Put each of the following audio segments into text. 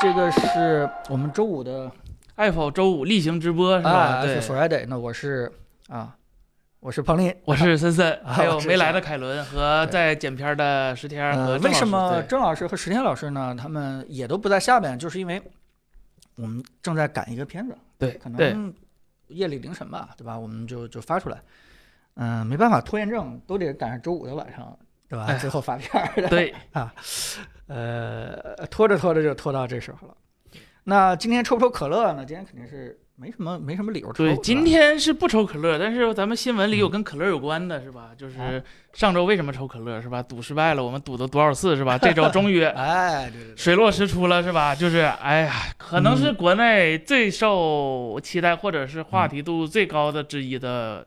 这个是我们周五的爱否周五例行直播是吧？啊对，，Friday。那我是啊，我是彭林，我是森森，啊还有没来的凯伦和在剪片的石天和呃，为什么郑老师和石天老师呢？他们也都不在下面，就是因为我们正在赶一个片子，对可能夜里凌晨吧，对吧？我们就就发出来，嗯、没办法，拖延症都得赶上周五的晚上，对吧？哎最后发片儿的，对 啊呃，拖着拖着就拖到这时候了。那今天抽不抽可乐呢？今天肯定是没什么没什么理由抽。对，今天是不抽可乐，但是咱们新闻里有跟可乐有关的是吧？就是啊上周为什么抽可乐是吧？赌失败了，我们赌了多少次是吧？这周终于哎，对对对，水落石出了是吧？就是哎呀，可能是国内最受期待或者是话题度最高的之一的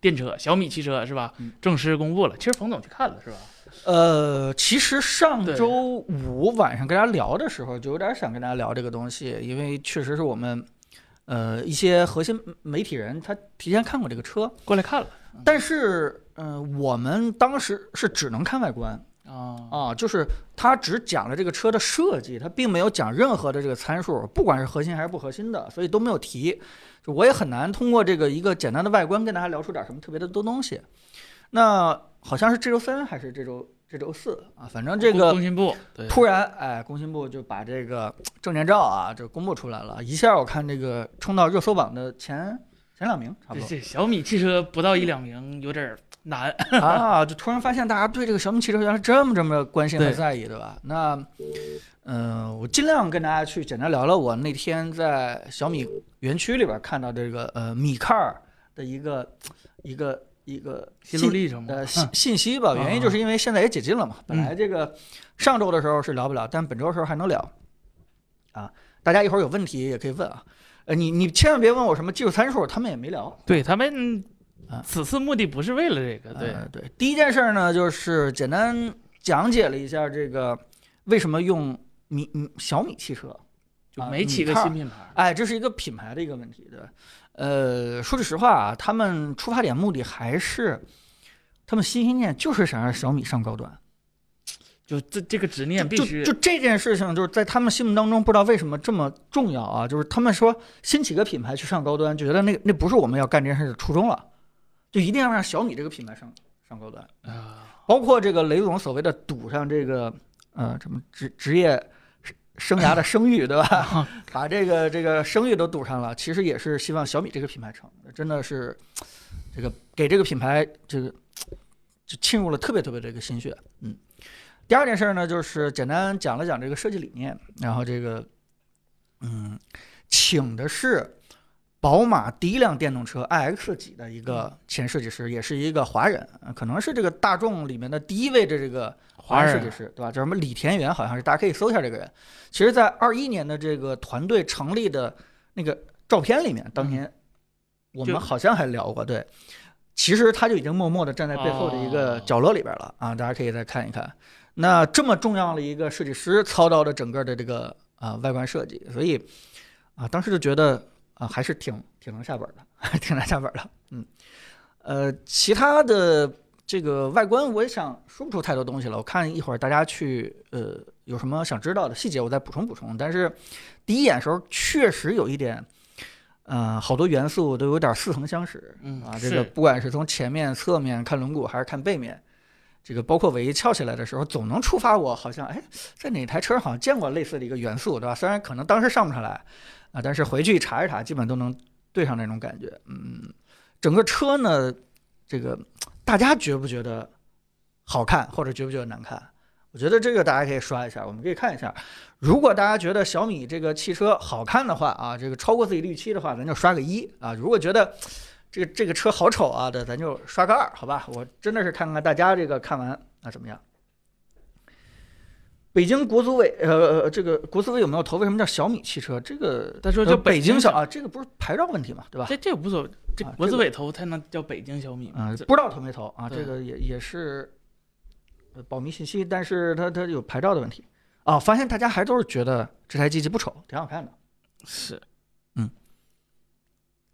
电车小米汽车是吧嗯？正式公布了。其实冯总去看了是吧？呃，其实上周五晚上跟大家聊的时候，就有点想跟大家聊这个东西，因为确实是我们呃一些核心媒体人他提前看过这个车，过来看了但是呃我们当时是只能看外观啊啊，就是他只讲了这个车的设计，他并没有讲任何的这个参数，不管是核心还是不核心的，所以都没有提。就我也很难通过这个一个简单的外观跟大家聊出点什么特别的多东西。那好像是这周三还是这周这周四啊？反正这个工信部突然，哎，工信部就把这个证件照啊，就公布出来了，一下我看这个冲到热搜榜的前前两名，差不多这小米汽车不到一两名有点儿难。啊，就突然发现大家对这个小米汽车原来这么这么关心和在意，对吧？那，嗯、我尽量跟大家去简单聊聊我那天在小米园区里边看到这个呃米 car 的一个一个一个心路历程嘛呃信信息吧，原因就是因为现在也解禁了嘛。本来这个上周的时候是聊不了，但本周的时候还能聊。啊，大家一会儿有问题也可以问啊。呃，你你千万别问我什么技术参数，他们也没聊。对他们啊此次目的不是为了这个，对呃对。第一件事儿呢，就是简单讲解了一下这个为什么用米嗯小米汽车。啊就没起个新品牌。哎，这是一个品牌的一个问题，对吧？呃，说句实话啊，他们出发点目的还是他们心心念就是想让小米上高端。就这这个执念必就须就这件事情，就是在他们心目当中，不知道为什么这么重要啊！就是他们说新起个品牌去上高端，就觉得那个那不是我们要干这件事的初衷了，就一定要让小米这个品牌上上高端。啊，包括这个雷总所谓的赌上这个呃什么职职业生涯的声誉，对吧？把这个这个声誉都赌上了，其实也是希望小米这个品牌成，真的是这个给这个品牌这个就沁入了特别特别的一个心血。嗯，第二件事呢，就是简单讲了讲这个设计理念，然后这个嗯，请的是。宝马第一辆电动车 iX 几的一个前设计师，也是一个华人，呃可能是这个大众里面的第一位的这个华人设计师，对吧？叫什么李田园，好像是，大家可以搜一下这个人。其实，在二一年的这个团队成立的那个照片里面，当年我们好像还聊过，对。其实他就已经默默地站在背后的一个哦角落里边了啊，大家可以再看一看。那这么重要的一个设计师操刀的整个的这个啊、外观设计，所以啊当时就觉得啊还是挺挺能下本的，挺能下本 的。嗯，呃，其他的这个外观我也想说不出太多东西了，我看一会儿大家去呃有什么想知道的细节，我再补充补充。但是第一眼时候确实有一点。呃，好多元素都有点似曾相识，嗯啊，这个不管是从前面、侧面看轮毂，还是看背面，这个包括尾翼翘起来的时候，总能触发我好像哎，在哪台车上好像见过类似的一个元素，对吧？虽然可能当时上不上来但是回去查一查，基本都能对上那种感觉。嗯，整个车呢，这个大家觉不觉得好看，或者觉不觉得难看？我觉得这个大家可以刷一下，我们可以看一下。如果大家觉得小米这个汽车好看的话啊，这个超过自己预期的话，咱就刷个一啊。如果觉得这个这个车好丑啊的，咱就刷个二，好吧？我真的是看看大家这个看完啊怎么样。北京国资委，呃，呃这个国资委有没有投？为什么叫小米汽车？这个呃他说叫北京京小，啊，这个不是牌照问题嘛，对吧？这这无所谓，这国资委投才能叫北京小米嘛不知道投没投啊？这个也也是呃保密信息，但是它它有牌照的问题啊。发现大家还都是觉得这台机器不丑，挺好看的。是，嗯，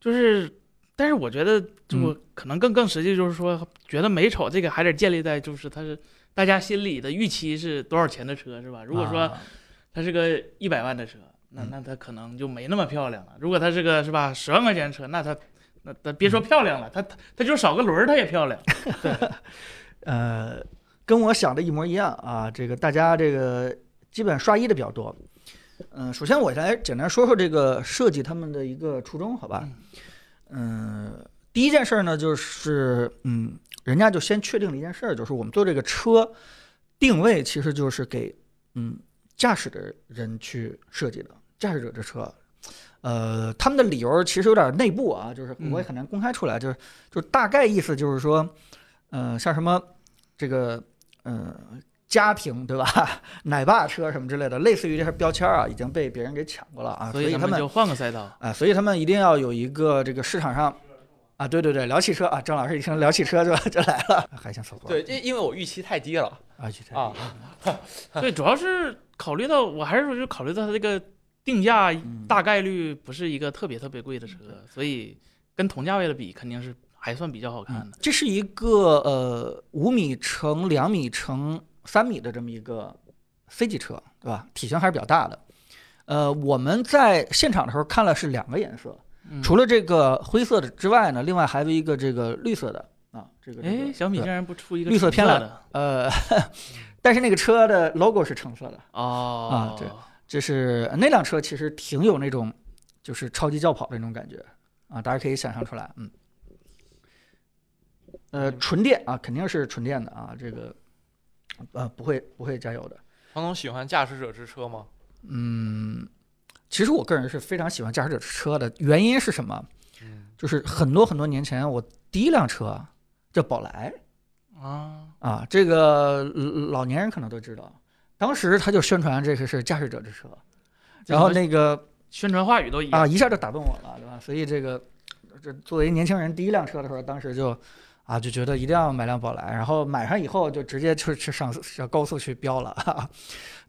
就是，但是我觉得，就嗯可能更更实际，就是说，觉得美丑这个还得建立在就是它是大家心里的预期是多少钱的车，是吧？如果说啊它是个一百万的车，那嗯那它可能就没那么漂亮了。如果它是个是吧十万块钱的车，那它那它别说漂亮了，它它它就少个轮儿，它也漂亮。呃，跟我想的一模一样啊。这个大家这个基本刷一的比较多。嗯、首先我来简单说说这个设计他们的一个初衷，好吧？嗯、第一件事儿呢，就是嗯，人家就先确定了一件事儿，就是我们做这个车定位其实就是给嗯驾驶的人去设计的，驾驶者的车。呃，他们的理由其实有点内部啊，就是我也很难公开出来，就是就是大概意思就是说，呃，像什么这个呃家庭对吧，奶爸车什么之类的，类似于这些标签儿啊，已经被别人给抢过了啊，所以他们就换个赛道。啊，所以他们一定要有一个这个市场上啊，对对对，聊汽车啊，郑老师一听聊汽车就就来了，海鲜搜索对，因因为我预期太低了啊，去啊，对，主要是考虑到，我还是说就考虑到它这个定价嗯大概率不是一个特别特别贵的车，所以跟同价位的比肯定是还算比较好看的。这是一个呃五米乘两米乘三米的这么一个 C 级车，对吧？体型还是比较大的。呃，我们在现场的时候看了是两个颜色，嗯除了这个灰色的之外呢，另外还有一个这个绿色的啊，这个这个哎，小米竟然不出一个绿色偏蓝的呃，但是那个车的 logo 是橙色的，哦，对这是那辆车其实挺有那种就是超级轿跑的那种感觉啊，大家可以想象出来，嗯。呃，纯电啊，肯定是纯电的啊，这个呃不会不会加油的。黄总喜欢驾驶者之车吗？嗯，其实我个人是非常喜欢驾驶者之车的，原因是什么？嗯，就是很多很多年前，我第一辆车叫宝来啊，啊，这个呃老年人可能都知道，当时他就宣传这个是驾驶者之车，然后那个宣传话语都一样啊一下就打动我了，对吧？所以这个这作为年轻人第一辆车的时候，当时就啊就觉得一定要买辆宝来，然后买上以后就直接去去上上高速去飙了。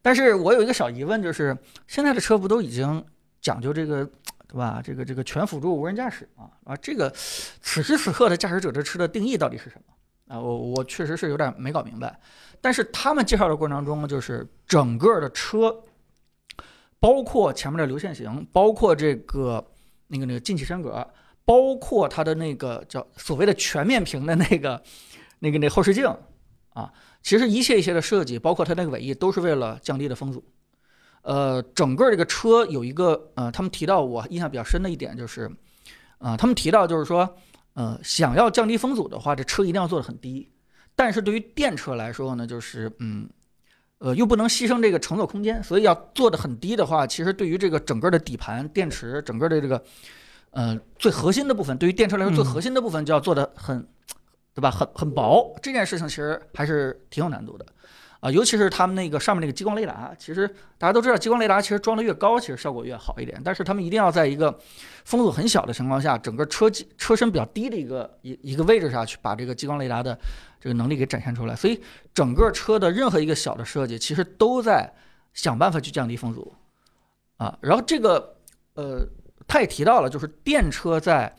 但是我有一个小疑问，就是现在的车不都已经讲究这个对吧？这个这个全辅助无人驾驶啊啊，这个此时此刻的驾驶者这车的定义到底是什么？啊，我我确实是有点没搞明白。但是他们介绍的过程当中，就是整个的车，包括前面的流线型，包括这个那个那个进气升格，包括它的那个叫所谓的全面屏的那个那个那后视镜啊，其实一切一切的设计，包括它那个尾翼，都是为了降低的风阻。呃，整个这个车有一个呃，他们提到我印象比较深的一点就是，呃，他们提到就是说，呃，想要降低风阻的话，这车一定要做的很低。但是对于电车来说呢，就是嗯，呃，又不能牺牲这个乘坐空间，所以要做的很低的话，其实对于这个整个的底盘、电池、整个的这个呃最核心的部分，对于电车来说最嗯核心的部分就要做的很，对吧？很很薄，这件事情其实还是挺有难度的。啊，尤其是他们那个上面那个激光雷达，其实大家都知道，激光雷达其实装的越高，其实效果越好一点。但是他们一定要在一个风阻很小的情况下，整个车机车身比较低的一个一一个位置上去把这个激光雷达的这个能力给展现出来。所以整个车的任何一个小的设计，其实都在想办法去降低风阻啊。然后这个呃，他也提到了，就是电车在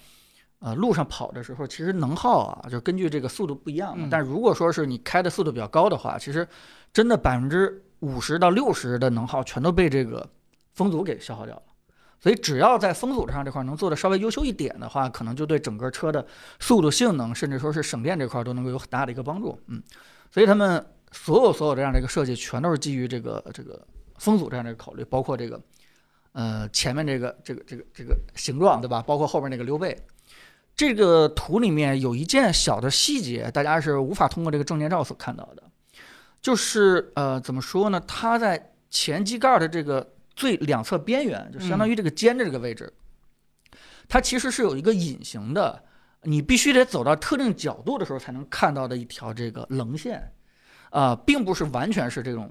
呃路上跑的时候，其实能耗啊，就根据这个速度不一样但如果说是你开的速度比较高的话，其实真的百分之五十到六十的能耗全都被这个风阻给消耗掉了。所以只要在风阻上这块能做的稍微优秀一点的话，可能就对整个车的速度性能，甚至说是省电这块都能够有很大的一个帮助。嗯，所以他们所有所有这样的一个设计，全都是基于这个这个风阻这样的一个考虑，包括这个呃前面这个这个这个这个形状，对吧？包括后面那个溜背。这个图里面有一件小的细节，大家是无法通过这个证件照所看到的，就是呃怎么说呢？它在前机盖的这个最两侧边缘，就相当于这个尖的这个位置，它其实是有一个隐形的，你必须得走到特定角度的时候才能看到的一条这个棱线，啊、并不是完全是这种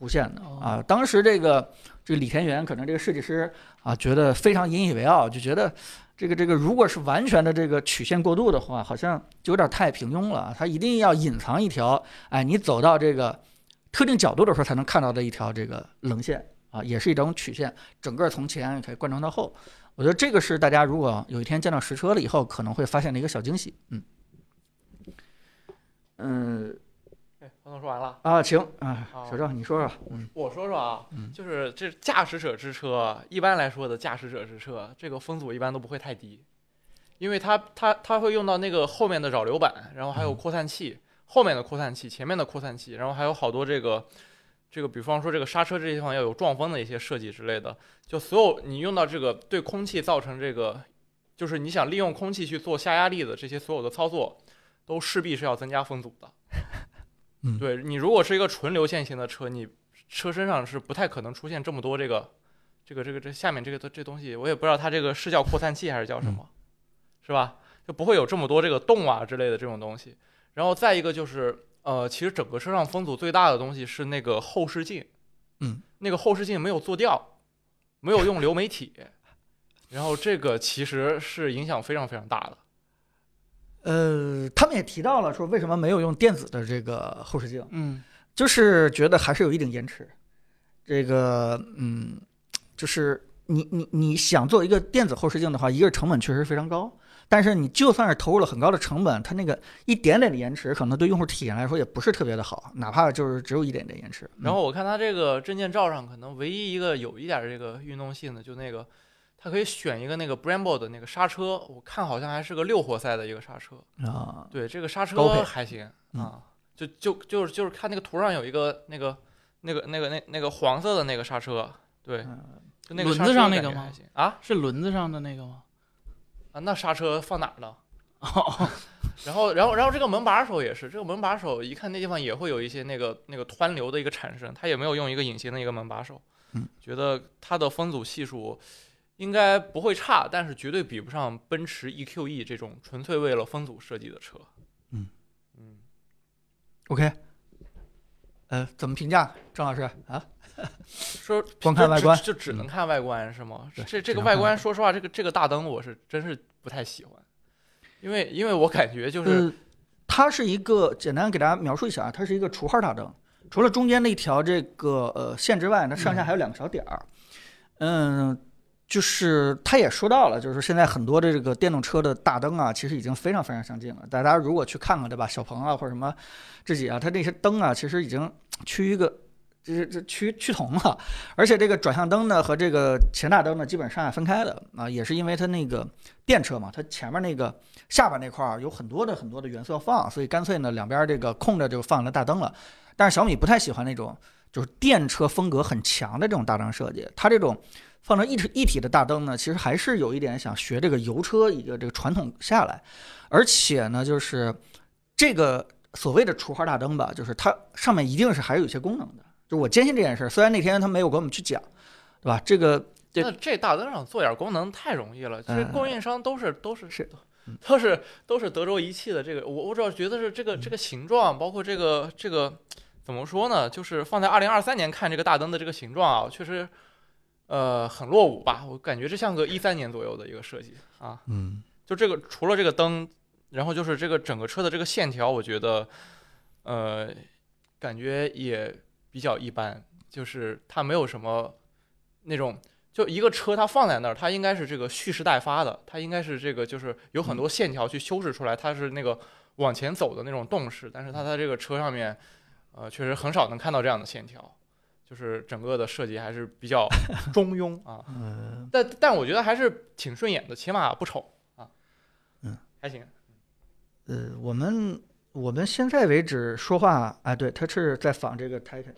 弧线的啊。当时这个这个李田园可能这个设计师啊觉得非常引以为傲，就觉得这个这个如果是完全的这个曲线过渡的话，好像就有点太平庸了。它一定要隐藏一条，哎，你走到这个特定角度的时候才能看到的一条这个棱线啊，也是一种曲线，整个从前可以贯穿到后。我觉得这个是大家如果有一天见到实车了以后，可能会发现的一个小惊喜。嗯，嗯，方总说完了。啊，行啊，小赵你说说，嗯。我说说啊，嗯。就是这驾驶者之车，一般来说的驾驶者之车，这个风阻一般都不会太低，因为它它它会用到那个后面的扰流板，然后还有扩散器，后面的扩散器，前面的扩散器，然后还有好多这个这个，比方说这个刹车这些地方要有撞风的一些设计之类的，就所有你用到这个对空气造成这个，就是你想利用空气去做下压力的这些所有的操作，都势必是要增加风阻的。嗯对你如果是一个纯流线型的车，你车身上是不太可能出现这么多这个，这个这个这下面这个这东西，我也不知道它这个是叫扩散器还是叫什么，是吧？就不会有这么多这个洞啊之类的这种东西。然后再一个就是，呃，其实整个车上风阻最大的东西是那个后视镜，嗯，那个后视镜没有做掉，没有用流媒体，然后这个其实是影响非常非常大的。呃，他们也提到了说为什么没有用电子的这个后视镜，嗯就是觉得还是有一定延迟。这个，嗯，就是你你你想做一个电子后视镜的话，一个是成本确实非常高，但是你就算是投入了很高的成本，它那个一点点的延迟，可能对用户体验来说也不是特别的好，哪怕就是只有一点点延迟。然后我看它这个证件照上，可能唯一一个有一点这个运动性的，就那个，它可以选一个那个 Brembo 的那个刹车，我看好像还是个六活塞的一个刹车。嗯啊，对，这个刹车还行嗯啊，就就就是就是看那个图上有一个那个那个那个那那个黄色的那个刹车，对，嗯就那个轮子上那个吗啊是轮子上的那个吗？啊，那刹车放哪儿了？哦，然后，然后，然后这个门把手也是，这个门把手一看那地方也会有一些那个那个湍流的一个产生，它也没有用一个隐形的一个门把手，嗯，觉得它的风阻系数应该不会差，但是绝对比不上奔驰 EQE 这种纯粹为了风阻设计的车，嗯。嗯，OK，呃，怎么评价？郑老师啊？说光看外观就就只能看外观是吗？对这这个外观，说实话，这个这个大灯我是真是不太喜欢，因为因为我感觉就是呃，它是一个简单给大家描述一下啊，它是一个除号大灯，除了中间那条这个呃线之外，那上下还有两个小点儿。嗯，就是他也说到了，就是现在很多的这个电动车的大灯啊，其实已经非常非常相近了。大家如果去看看，对吧？小鹏啊或者什么智己啊，它那些灯啊，其实已经趋于一个。就是这趋趋同了，而且这个转向灯呢和这个前大灯呢基本上下分开的啊，也是因为它那个电车嘛，它前面那个下巴那块儿有很多的很多的元素要放，所以干脆呢两边这个空着就放了大灯了。但是小米不太喜欢那种就是电车风格很强的这种大灯设计，它这种放成一体一体的大灯呢，其实还是有一点想学这个油车一个这个传统下来，而且呢就是这个所谓的除花大灯吧，就是它上面一定是还是有一些功能的。就我坚信这件事儿，虽然那天他没有给我们去讲，对吧？这个这那这大灯上做点功能太容易了，其实供应商都是都是是嗯都是都是德州仪器的这个，我我主要觉得是这个这个形状，包括这个这个怎么说呢？就是放在二零二三年看这个大灯的这个形状啊，确实呃很落伍吧？我感觉这像个一三年左右的一个设计啊。嗯就这个除了这个灯，然后就是这个整个车的这个线条，我觉得呃感觉也比较一般，就是它没有什么那种。就一个车，它放在那儿，它应该是这个蓄势待发的，它应该是这个就是有很多线条去修饰出来，它是那个往前走的那种动势。但是它在这个车上面，呃，确实很少能看到这样的线条，就是整个的设计还是比较 中庸啊。嗯但但我觉得还是挺顺眼的，起码不丑啊。嗯，还行。呃，我们我们现在为止说话，哎，对，他是在仿这个 Titan。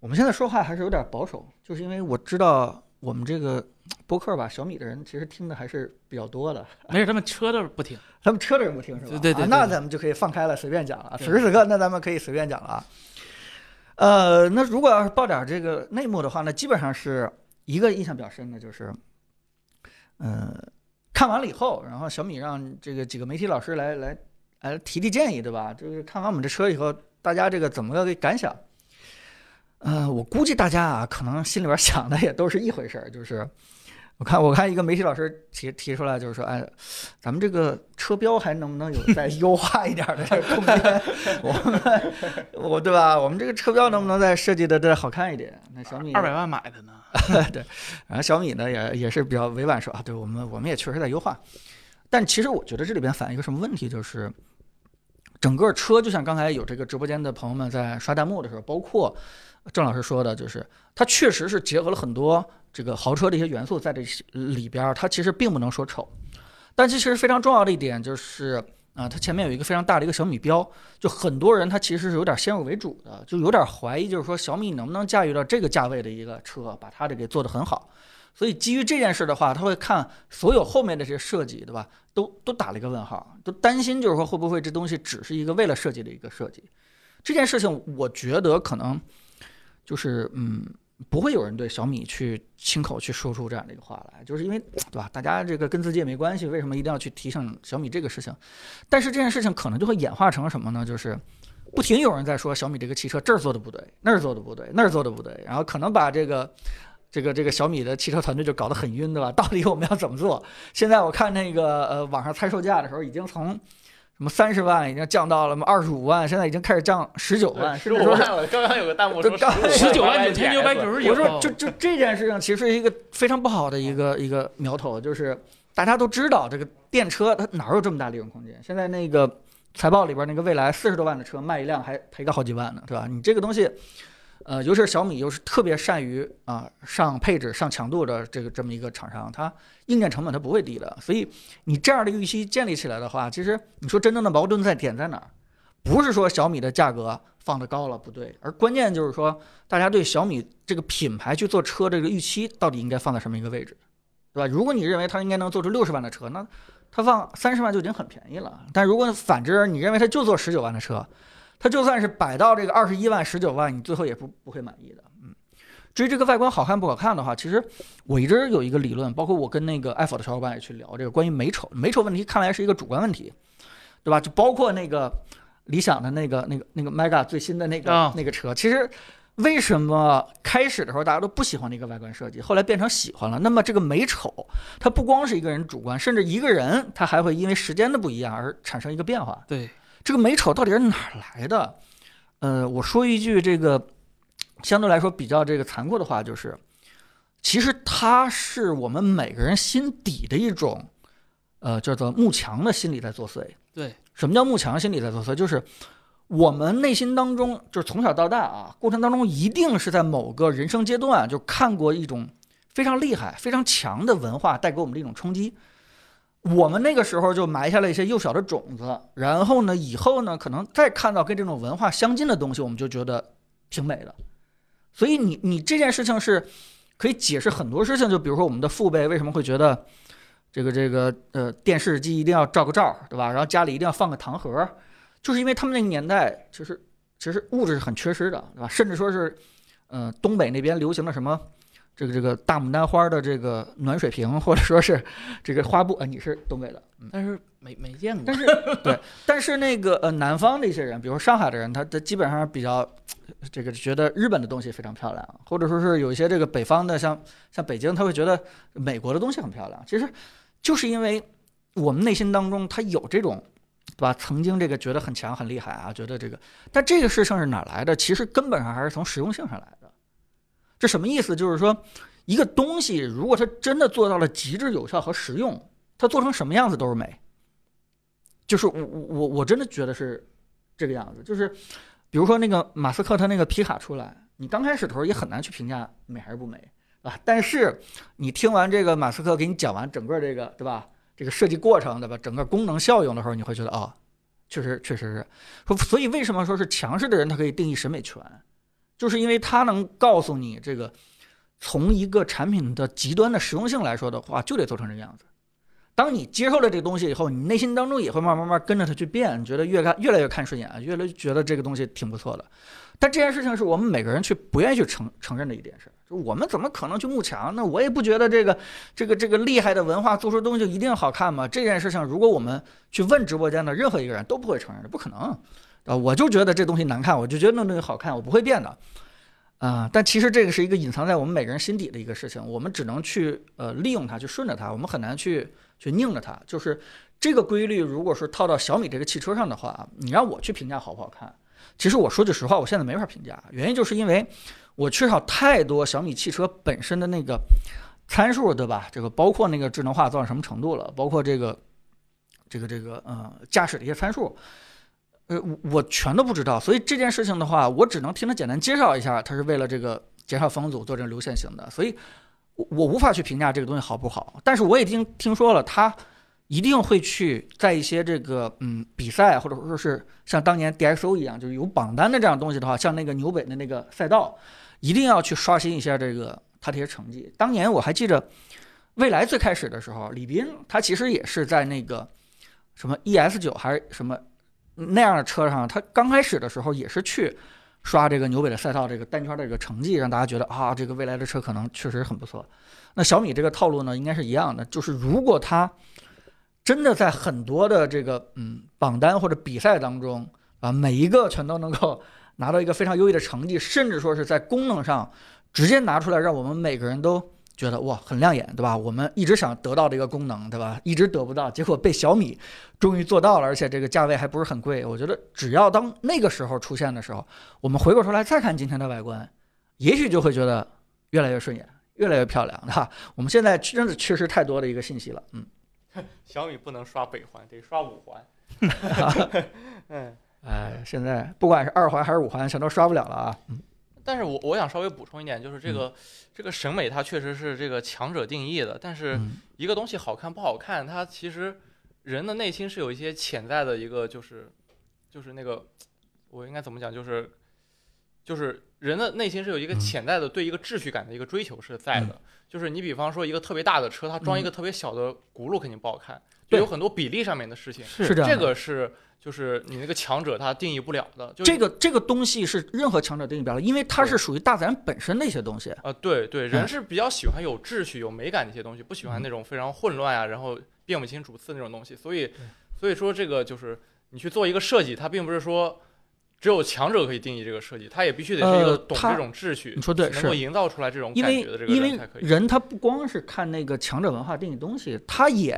我们现在说话还是有点保守，就是因为我知道我们这个播客吧，小米的人其实听的还是比较多的。没事，他们车都是不听。他们车的人不听是吧？对对对啊那咱们就可以放开了，随便讲了。此时此刻，那咱们可以随便讲了啊。呃，那如果要是报点这个内幕的话，那基本上是一个印象比较深的，就是，呃，看完了以后，然后小米让这个几个媒体老师来来来提提建议，对吧？就是看完我们这车以后，大家这个怎么个感想？呃，我估计大家啊，可能心里边想的也都是一回事儿，就是我看我看一个媒体老师提提出来，就是说，哎，咱们这个车标还能不能有 再优化一点儿的这个空间？我们 我对吧？我们这个车标能不能再设计的再好看一点？那小米二百万买的呢，对，然后小米呢也也是比较委婉说啊，对我们我们也确实在优化，但其实我觉得这里边反映一个什么问题，就是整个车就像刚才有这个直播间的朋友们在刷弹幕的时候，包括郑老师说的，就是它确实是结合了很多这个豪车的一些元素在这里边，它其实并不能说丑。但其实非常重要的一点就是啊，它前面有一个非常大的一个小米标，就很多人他其实是有点先入为主的，就有点怀疑，就是说小米能不能驾驭到这个价位的一个车，把它这给做得很好。所以基于这件事的话，他会看所有后面的这些设计，对吧？都都打了一个问号，都担心就是说会不会这东西只是一个为了设计的一个设计。这件事情，我觉得可能就是嗯，不会有人对小米去亲口去说出这样的一个话来，就是因为对吧？大家这个跟自己也没关系，为什么一定要去提醒小米这个事情？但是这件事情可能就会演化成什么呢？就是不停有人在说小米这个汽车这儿做的不对，那儿做的不对，那儿做的不对，然后可能把这个。这个这个小米的汽车团队就搞得很晕，对吧？到底我们要怎么做？现在我看那个呃网上猜售价的时候，已经从什么三十万已经降到了二十五万，现在已经开始降十九万，十九万了。刚刚有个弹幕说十九万九千九百九十九。我说就就这件事情其实是一个非常不好的一个一个苗头，就是大家都知道这个电车它哪有这么大利润空间？现在那个财报里边那个未来四十多万的车卖一辆还赔个好几万呢，对吧？你这个东西。呃，尤其是小米，又是特别善于啊上配置、上强度的这个这么一个厂商，它硬件成本它不会低的。所以你这样的预期建立起来的话，其实你说真正的矛盾在点在哪儿？不是说小米的价格放的高了不对，而关键就是说大家对小米这个品牌去做车这个预期到底应该放在什么一个位置，对吧？如果你认为它应该能做出六十万的车，那它放三十万就已经很便宜了。但如果反之，你认为它就做十九万的车？它就算是摆到这个二十一万、十九万，你最后也不不会满意的。嗯，至于这个外观好看不好看的话，其实我一直有一个理论，包括我跟那个爱否的小伙伴也去聊这个关于美丑。美丑问题看来是一个主观问题，对吧？就包括那个理想的那个、那个、那个 Mega 最新的那个那个车，其实为什么开始的时候大家都不喜欢那个外观设计，后来变成喜欢了？那么这个美丑，它不光是一个人主观，甚至一个人他还会因为时间的不一样而产生一个变化。对。这个美丑到底是哪儿来的？呃，我说一句这个相对来说比较这个残酷的话，就是，其实它是我们每个人心底的一种，呃，叫做慕强的心理在作祟。对，什么叫慕强心理在作祟？就是我们内心当中，就是从小到大啊，过程当中一定是在某个人生阶段就看过一种非常厉害、非常强的文化带给我们的一种冲击。我们那个时候就埋下了一些幼小的种子，然后呢，以后呢，可能再看到跟这种文化相近的东西，我们就觉得挺美的。所以你你这件事情是可以解释很多事情，就比如说我们的父辈为什么会觉得这个这个呃电视机一定要照个照，对吧？然后家里一定要放个糖盒，就是因为他们那个年代其实其实物质是很缺失的，对吧？甚至说是嗯东北那边流行的什么。这个这个大牡丹花的这个暖水瓶，或者说是这个花布啊，你是东北的，但是没没见过。但是对，但是那个呃南方的一些人，比如上海的人，他他基本上比较这个觉得日本的东西非常漂亮，或者说是有一些这个北方的，像像北京，他会觉得美国的东西很漂亮。其实就是因为我们内心当中他有这种对吧？曾经这个觉得很强很厉害啊，觉得这个，但这个事情是哪来的？其实根本上还是从实用性上来的。这什么意思？就是说，一个东西如果它真的做到了极致有效和实用，它做成什么样子都是美。就是我我我真的觉得是这个样子。就是比如说那个马斯克他那个皮卡出来，你刚开始的时候也很难去评价美还是不美啊。但是你听完这个马斯克给你讲完整个这个对吧？这个设计过程对吧？整个功能效用的时候，你会觉得啊，确实确实是。说所以为什么说是强势的人他可以定义审美权？就是因为它能告诉你，这个从一个产品的极端的实用性来说的话，就得做成这个样子。当你接受了这个东西以后，你内心当中也会慢慢慢跟着它去变，觉得越看越来越看顺眼，越来越觉得这个东西挺不错的。但这件事情是我们每个人去不愿意去承承认的一点事，就我们怎么可能去慕强？那我也不觉得这个这个这个厉害的文化做出东西就一定好看嘛。这件事情，如果我们去问直播间的任何一个人，都不会承认的，不可能。啊，我就觉得这东西难看，我就觉得那东西好看，我不会变的，啊，但其实这个是一个隐藏在我们每个人心底的一个事情，我们只能去呃利用它，去顺着它，我们很难去去拧着它。就是这个规律，如果是套到小米这个汽车上的话，你让我去评价好不好看，其实我说句实话，我现在没法评价，原因就是因为我缺少太多小米汽车本身的那个参数，对吧？这个包括那个智能化做到什么程度了，包括这个这个这个呃驾驶的一些参数。呃，我全都不知道，所以这件事情的话，我只能听他简单介绍一下，他是为了这个减少风阻做这个流线型的，所以我我无法去评价这个东西好不好。但是我也听听说了，他一定会去在一些这个嗯比赛或者说是像当年 DXO 一样，就是有榜单的这样东西的话，像那个纽北的那个赛道，一定要去刷新一下这个他这些成绩。当年我还记着，未来最开始的时候，李斌他其实也是在那个什么 ES 九还是什么。那样的车上，他刚开始的时候也是去刷这个纽北的赛道这个单圈的这个成绩，让大家觉得啊，这个未来的车可能确实很不错。那小米这个套路呢，应该是一样的，就是如果它真的在很多的这个嗯榜单或者比赛当中啊，每一个全都能够拿到一个非常优异的成绩，甚至说是在功能上直接拿出来，让我们每个人都。觉得哇很亮眼，对吧？我们一直想得到这个功能，对吧？一直得不到，结果被小米终于做到了，而且这个价位还不是很贵。我觉得只要当那个时候出现的时候，我们回过头来再看今天的外观，也许就会觉得越来越顺眼，越来越漂亮，对吧？我们现在真的缺失太多的一个信息了，嗯。小米不能刷北环，得刷五环。嗯，哎，现在不管是二环还是五环，全都刷不了了啊。嗯。但是我我想稍微补充一点，就是这个这个审美它确实是这个强者定义的。但是一个东西好看不好看，它其实人的内心是有一些潜在的一个就是就是那个我应该怎么讲，就是就是人的内心是有一个潜在的对一个秩序感的一个追求是在的。就是你比方说一个特别大的车，它装一个特别小的轱辘肯定不好看，对，有很多比例上面的事情是这样，这个是。就是你那个强者他定义不了的，就这个这个东西是任何强者定义不了，因为它是属于大自然本身的一些东西啊。对对，人是比较喜欢有秩序、有美感的一些东西，不喜欢那种非常混乱啊，然后辨不清主次那种东西。所以，所以说这个就是你去做一个设计，它并不是说只有强者可以定义这个设计，它也必须得是一个懂这种秩序，你说对，能够营造出来这种感觉的这个人才可以。人他不光是看那个强者文化定义东西，他也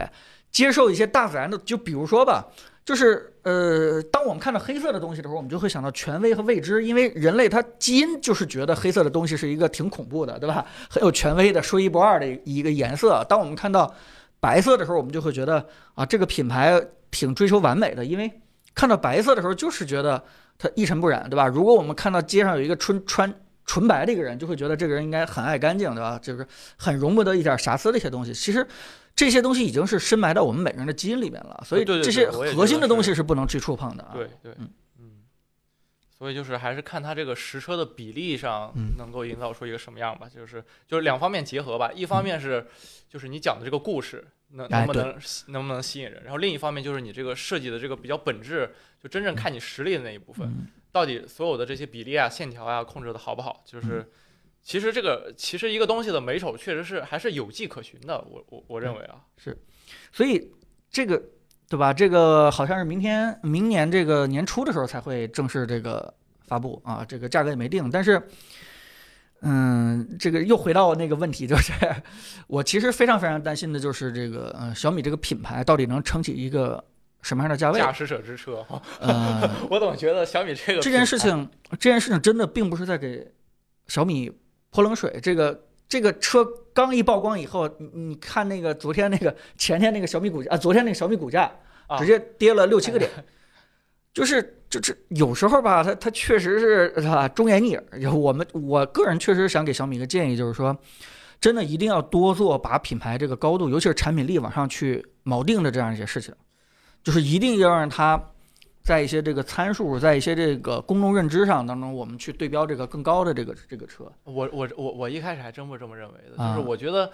接受一些大自然的，就比如说吧。就是呃，当我们看到黑色的东西的时候，我们就会想到权威和未知，因为人类它基因就是觉得黑色的东西是一个挺恐怖的，对吧？很有权威的、说一不二的一个颜色。当我们看到白色的时候，我们就会觉得啊，这个品牌挺追求完美的，因为看到白色的时候就是觉得它一尘不染，对吧？如果我们看到街上有一个纯穿纯白的一个人，就会觉得这个人应该很爱干净，对吧？就是很容不得一点瑕疵的一些东西。其实。这些东西已经是深埋到我们每个人的基因里面了，所以这些核心的东西是。不能去触碰的啊。对对，嗯。嗯，所以就是还是看它这个实车的比例上能够营造出一个什么样吧，就是就是两方面结合吧。一方面是就是你讲的这个故事能能不能能不能吸引人，然后另一方面就是你这个设计的这个比较本质，就真正看你实力的那一部分，到底所有的这些比例啊、线条啊控制的好不好，就是。其实这个其实一个东西的美丑确实是还是有迹可循的，我我我认为啊是，所以这个对吧？这个好像是明天明年这个年初的时候才会正式这个发布啊，这个价格也没定。但是，嗯，这个又回到那个问题，就是我其实非常非常担心的就是这个呃小米这个品牌到底能撑起一个什么样的价位？驾驶者之车。呃，我总觉得小米这个这件事情这件事情真的并不是在给小米。泼冷水，这个这个车刚一曝光以后，你你看那个昨天那个前天那个小米股价啊，昨天那个小米股价直接跌了六七个点，就是就这有时候吧，它它确实是是吧忠言逆耳。我们我个人确实想给小米一个建议，就是说，真的一定要多做把品牌这个高度，尤其是产品力往上去锚定的这样一些事情，就是一定要让它。在一些这个参数，在一些这个公众认知上当中，我们去对标这个更高的这个这个车。我我我我一开始还真不这么认为的，就是我觉得，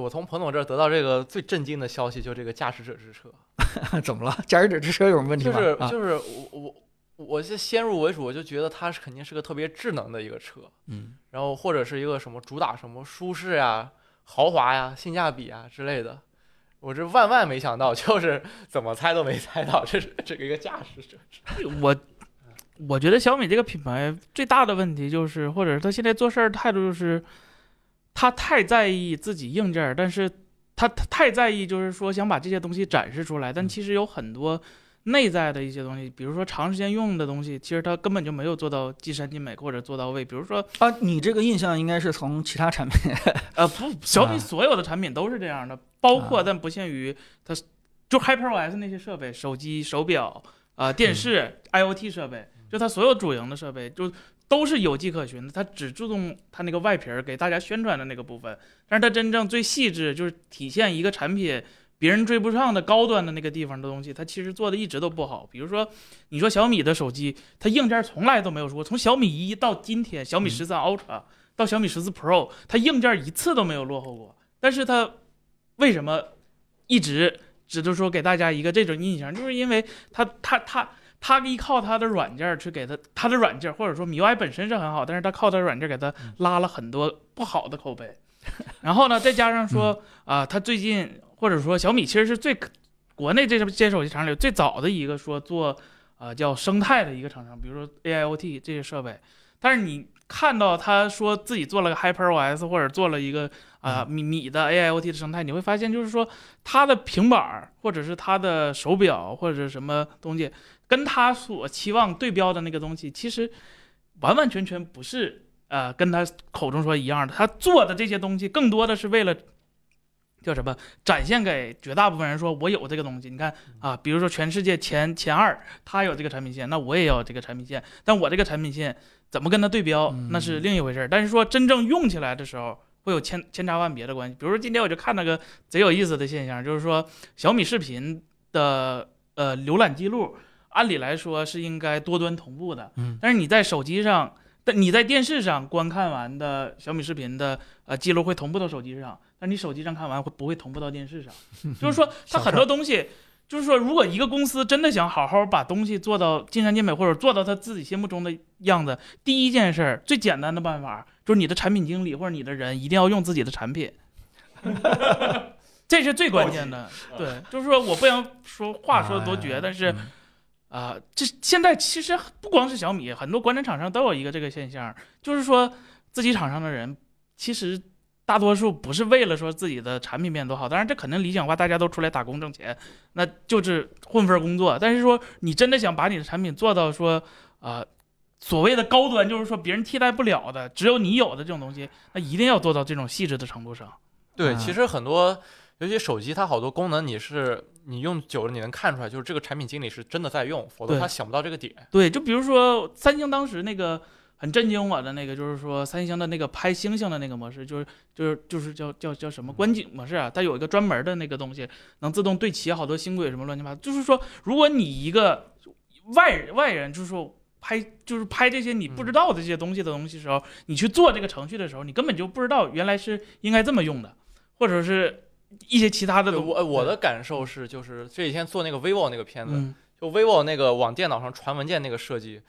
我从彭总这儿得到这个最震惊的消息，就这个驾驶者之车。怎么了？驾驶者之车有什么问题吗？就是就是我我我是先入为主，我就觉得它是肯定是个特别智能的一个车，嗯，然后或者是一个什么主打什么舒适呀、豪华呀、性价比啊之类的。我这万万没想到，就是怎么猜都没猜到，这是这个一个驾驶者。我我觉得小米这个品牌最大的问题就是，或者是他现在做事儿态度就是，他太在意自己硬件，但是他他太在意，就是说想把这些东西展示出来，但其实有很多。内在的一些东西，比如说长时间用的东西，其实他根本就没有做到尽善尽美或者做到位。比如说啊，你这个印象应该是从其他产品，呃，不，小米所有的产品都是这样的，包括但不限于它，就 HyperOS 那些设备，手机、手表，啊、电视、IoT 设备，就它所有主营的设备就都是有迹可循的。它只注重它那个外皮儿给大家宣传的那个部分，但是它真正最细致，就是体现一个产品别人追不上的高端的那个地方的东西，它其实做的一直都不好。比如说，你说小米的手机，它硬件从来都没有说，从小米一到今天，小米十三 Ultra 到小米十四 Pro，它硬件一次都没有落后过。但是它为什么一直只是说给大家一个这种印象，就是因为他他他他依靠他的软件去给他他的软件，或者说 MIUI 本身是很好，但是他靠他的软件给他拉了很多不好的口碑。然后呢，再加上说啊、他最近或者说小米其实是最国内这些手机厂里最早的一个说做啊、叫生态的一个厂商，比如说 AIoT 这些设备。但是你看到他说自己做了个 HyperOS 或者做了一个啊、米米的 AIoT 的生态，你会发现就是说他的平板儿或者是他的手表或者什么东西，跟他所期望对标的那个东西，其实完完全全不是呃跟他口中说一样的。他做的这些东西更多的是为了。叫什么？展现给绝大部分人说，我有这个东西。你看啊，比如说全世界前前二，他有这个产品线，那我也有这个产品线。但我这个产品线怎么跟它对标，嗯那是另一回事儿。但是说真正用起来的时候，会有千千差万别的关系。比如说今天我就看那个贼有意思的现象，就是说小米视频的呃浏览记录，按理来说是应该多端同步的，嗯但是你在手机上。但你在电视上观看完的小米视频的呃记录会同步到手机上，但你手机上看完会不会同步到电视上？就是说，它很多东西，就是说，如果一个公司真的想好好把东西做到尽善尽美，或者做到他自己心目中的样子，第一件事儿最简单的办法就是你的产品经理或者你的人一定要用自己的产品，这是最关键的。对，就是说我不想说话说的多绝，但是嗯。啊、这现在其实不光是小米，很多国产厂商都有一个这个现象，就是说自己厂商的人其实大多数不是为了说自己的产品变多好，当然这肯定理想化，大家都出来打工挣钱，那就是混份工作。但是说你真的想把你的产品做到说啊、所谓的高端，就是说别人替代不了的，只有你有的这种东西，那一定要做到这种细致的程度上。对，啊其实很多，尤其手机，它好多功能你是你用久了你能看出来，就是这个产品经理是真的在用，否则他想不到这个点。对，就比如说三星当时那个很震惊我的那个，就是说三星的那个拍星星的那个模式，就是就是就是叫叫叫什么观景模式啊，它有一个专门的那个东西，能自动对齐好多星轨什么乱七八糟。就是说，如果你一个外人外人，就是说。拍就是拍这些你不知道的这些东西的东西时候，你去做这个程序的时候，你根本就不知道原来是应该这么用的，或者是一些其他的。我我的感受是，就是这几天做那个 vivo 那个片子，嗯，就 vivo 那个往电脑上传文件那个设计，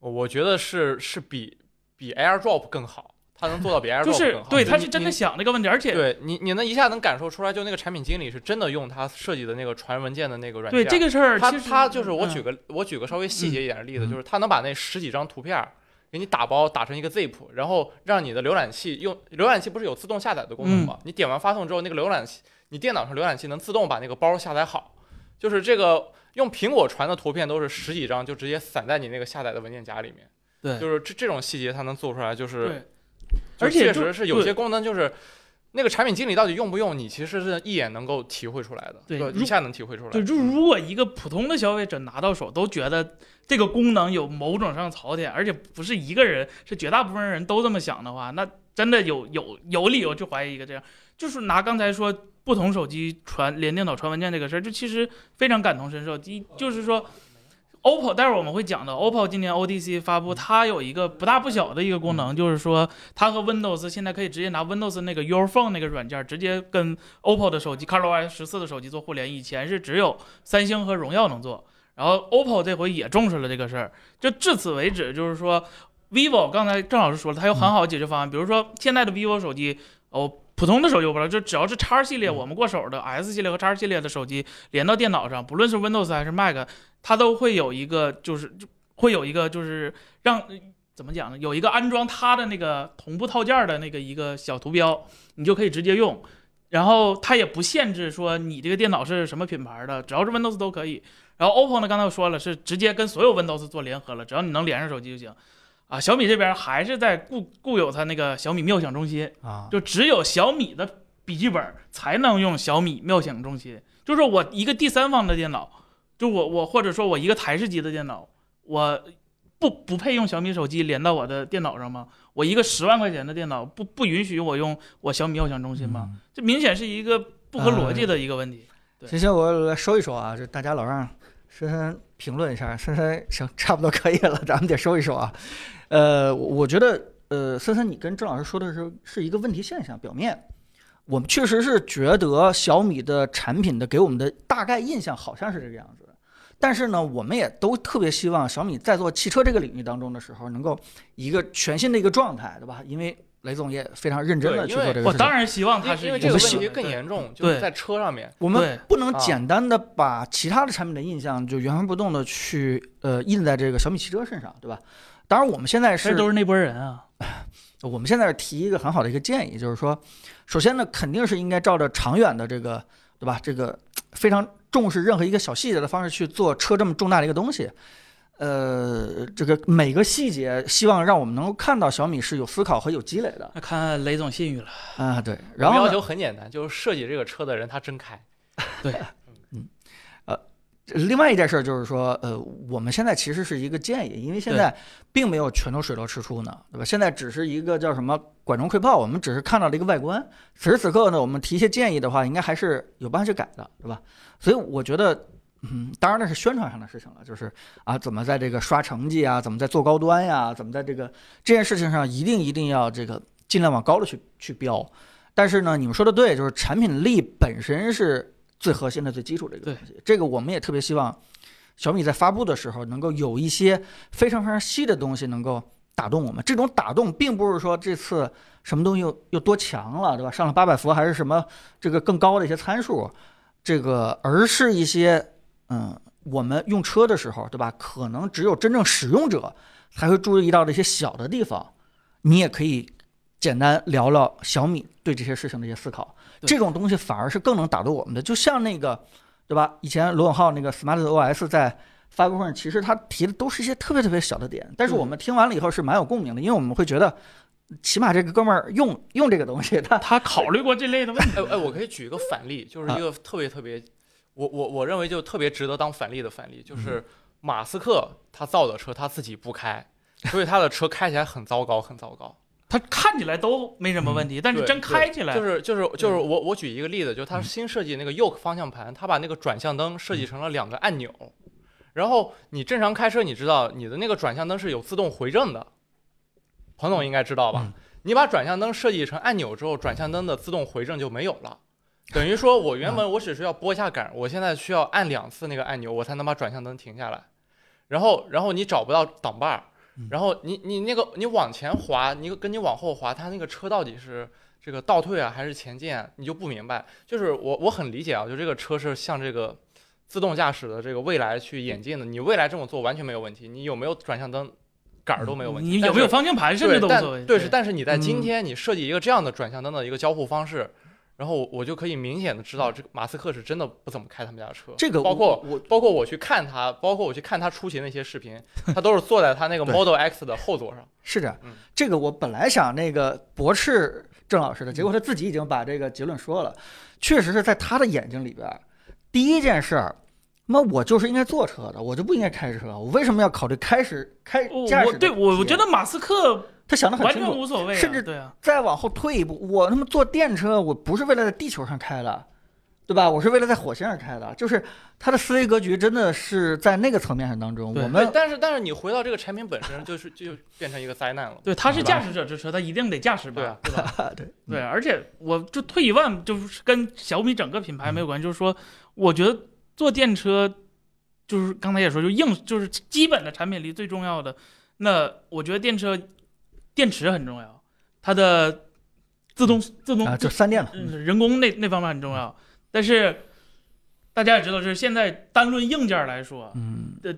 我觉得是是比比 AirDrop 更好，它能做到比 AirDrop 更好。对，他是真的想这个问题，而且对你你能一下能感受出来，就那个产品经理是真的用他设计的那个传文件的那个软件。对这个事儿，他其实他就是我嗯举个、我举个稍微细节一点的例子，嗯就是他能把那十几张图片给你打包打成一个 zip，然后让你的浏览器用浏览器不是有自动下载的功能吗？你点完发送之后，那个浏览器你电脑上浏览器能自动把那个包下载好，就是这个用苹果传的图片都是十几张就直接散在你那个下载的文件夹里面，对就是这这种细节它能做出来，就是而且确实是有些功能就是。那个产品经理到底用不用，你其实是一眼能够体会出来的，对一下能体会出来。就就是如果一个普通的消费者拿到手都觉得这个功能有某种上的槽点，而且不是一个人，是绝大部分人都这么想的话，那真的有有有理由去怀疑一个这样。就是拿刚才说不同手机传连电脑传文件这个事儿，就其实非常感同身受。一就是说。OPPO，待会儿我们会讲的。OPPO 今年 ODC 发布，它有一个不大不小的一个功能，就是说它和 Windows 现在可以直接拿 Windows 那个 Your Phone 那个软件，直接跟 OPPO 的手机 ColorOS 十四的手机做互联。以前是只有三星和荣耀能做，然后 OPPO 这回也重视了这个事儿。就至此为止，就是说 vivo 刚才郑老师说了，它有很好的解决方案，比如说现在的 vivo 手机，哦。普通的手机我不知道，就只要是 X 系列，我们过手的 S 系列和 X 系列的手机连到电脑上，不论是 Windows 还是 Mac，它都会有一个，就是会有一个，就是让怎么讲呢？有一个安装它的那个同步套件的那个一个小图标，你就可以直接用。然后它也不限制说你这个电脑是什么品牌的，只要是 Windows 都可以。然后 OPPO 呢，刚才我说了是直接跟所有 Windows 做联合了，只要你能连上手机就行。啊，小米这边还是在固固有它那个小米妙想中心，啊，就只有小米的笔记本才能用小米妙想中心，就是我一个第三方的电脑就我我或者说我一个台式机的电脑，我不不配用小米手机连到我的电脑上吗？我一个十万块钱的电脑不不允许我用我小米妙想中心吗？嗯这明显是一个不合逻辑的一个问题。对行行，我来说一说啊，就大家老让深深评论一下，深深行，差不多可以了，咱们得收一收啊。呃，我我觉得，呃，森森，你跟郑老师说的是是一个问题现象，表面我们确实是觉得小米的产品的给我们的大概印象好像是这个样子的，但是呢，我们也都特别希望小米在做汽车这个领域当中的时候，能够一个全新的一个状态，对吧？因为雷总也非常认真的去做这个事情。我当然希望它是因因为这个问题更严重，就是在车上面。我们不能啊简单的把其他的产品的印象就原封不动的去呃印在这个小米汽车身上，对吧？当然，我们现在是这都是那波人啊。我们现在是提一个很好的一个建议，就是说，首先呢，肯定是应该照着长远的这个，对吧？这个非常重视任何一个小细节的方式去做车这么重大的一个东西。呃，这个每个细节，希望让我们能够看到小米是有思考和有积累的那看雷总信誉了。啊。对，然后要求很简单，就是设计这个车的人他真开。另外一件事儿就是说，呃，我们现在其实是一个建议，因为现在并没有全都水落石出呢，对吧？现在只是一个叫什么管中窥豹，我们只是看到了一个外观。此时此刻呢，我们提一些建议的话，应该还是有办法去改的，对吧？所以我觉得，嗯，当然那是宣传上的事情了，就是啊，怎么在这个刷成绩啊，怎么在做高端呀，怎么在这个这件事情上一定一定要这个尽量往高了去去标。但是呢，你们说的对，就是产品力本身是最核心的、最基础的一个东西。这个我们也特别希望小米在发布的时候能够有一些非常非常细的东西能够打动我们。这种打动并不是说这次什么东西又又多强了，对吧？上了八百伏还是什么这个更高的一些参数，这个而是一些嗯，我们用车的时候，对吧？可能只有真正使用者才会注意到的一些小的地方，你也可以简单聊聊小米对这些事情的一些思考。对这种东西反而是更能打动我们的，就像那个，对吧？以前罗永浩那个 Smart OS 在发布会上，其实他提的都是一些特别特别小的点，但是我们听完了以后是蛮有共鸣的，因为我们会觉得，起码这个哥们儿用 用这个东西，他他考虑过这类的问题。哎哎，我可以举一个反例，就是一个特别特别，我我我认为就特别值得当反例的反例，就是马斯克他造的车他自己不开，所以他的车开起来很糟糕，很糟糕。它看起来都没什么问题，但是真开起来，就是就是就是我我举一个例子，就是它新设计那个 Yoke 方向盘，它把那个转向灯设计成了两个按钮，然后你正常开车，你知道你的那个转向灯是有自动回正的，彭总应该知道吧？嗯你把转向灯设计成按钮之后，转向灯的自动回正就没有了。等于说，我原本我只是要拨一下杆，我现在需要按两次那个按钮，我才能把转向灯停下来。然后，然后你找不到挡把儿嗯，然后你你那个你往前滑，你跟你往后滑，它那个车到底是这个倒退啊还是前进啊，你就不明白。就是我我很理解啊，就这个车是向这个自动驾驶的这个未来去演进的。你未来这么做完全没有问题，你有没有转向灯杆儿都没有问题。你有没有方向盘甚至都无所谓。对，是，但是你在今嗯天你设计一个这样的转向灯的一个交互方式，然后我就可以明显的知道，这个马斯克是真的不怎么开他们家的车。这个包括我我包括我去看他，包括我去看他出行那些视频，他都是坐在他那个 Model X 的后座上。是这样嗯，这个我本来想那个驳斥郑老师的，结果他自己已经把这个结论说了。确实是在他的眼睛里边，第一件事儿，那我就是应该坐车的，我就不应该开车，我为什么要考虑开始开我驾驶我对我我觉得马斯克他想的很完清楚。全无所谓啊，甚至对啊，再往后退一步，我他妈坐电车，我不是为了在地球上开的，对吧？我是为了在火星上开的，就是他的思维格局真的是在那个层面上当中，我们，但是但是你回到这个产品本身，就是就变成一个灾难了。对，他是驾驶者之车，他一定得驾驶吧对啊，对吧？对对，而且我就退一万，就是跟小米整个品牌没有关系，就是说，我觉得做电车，就是刚才也说，就硬就是基本的产品力最重要的。那我觉得电车电池很重要，它的自动自动啊，就三电了，嗯，人工那那方面很重要，但是大家也知道，就是现在单论硬件来说，嗯。的。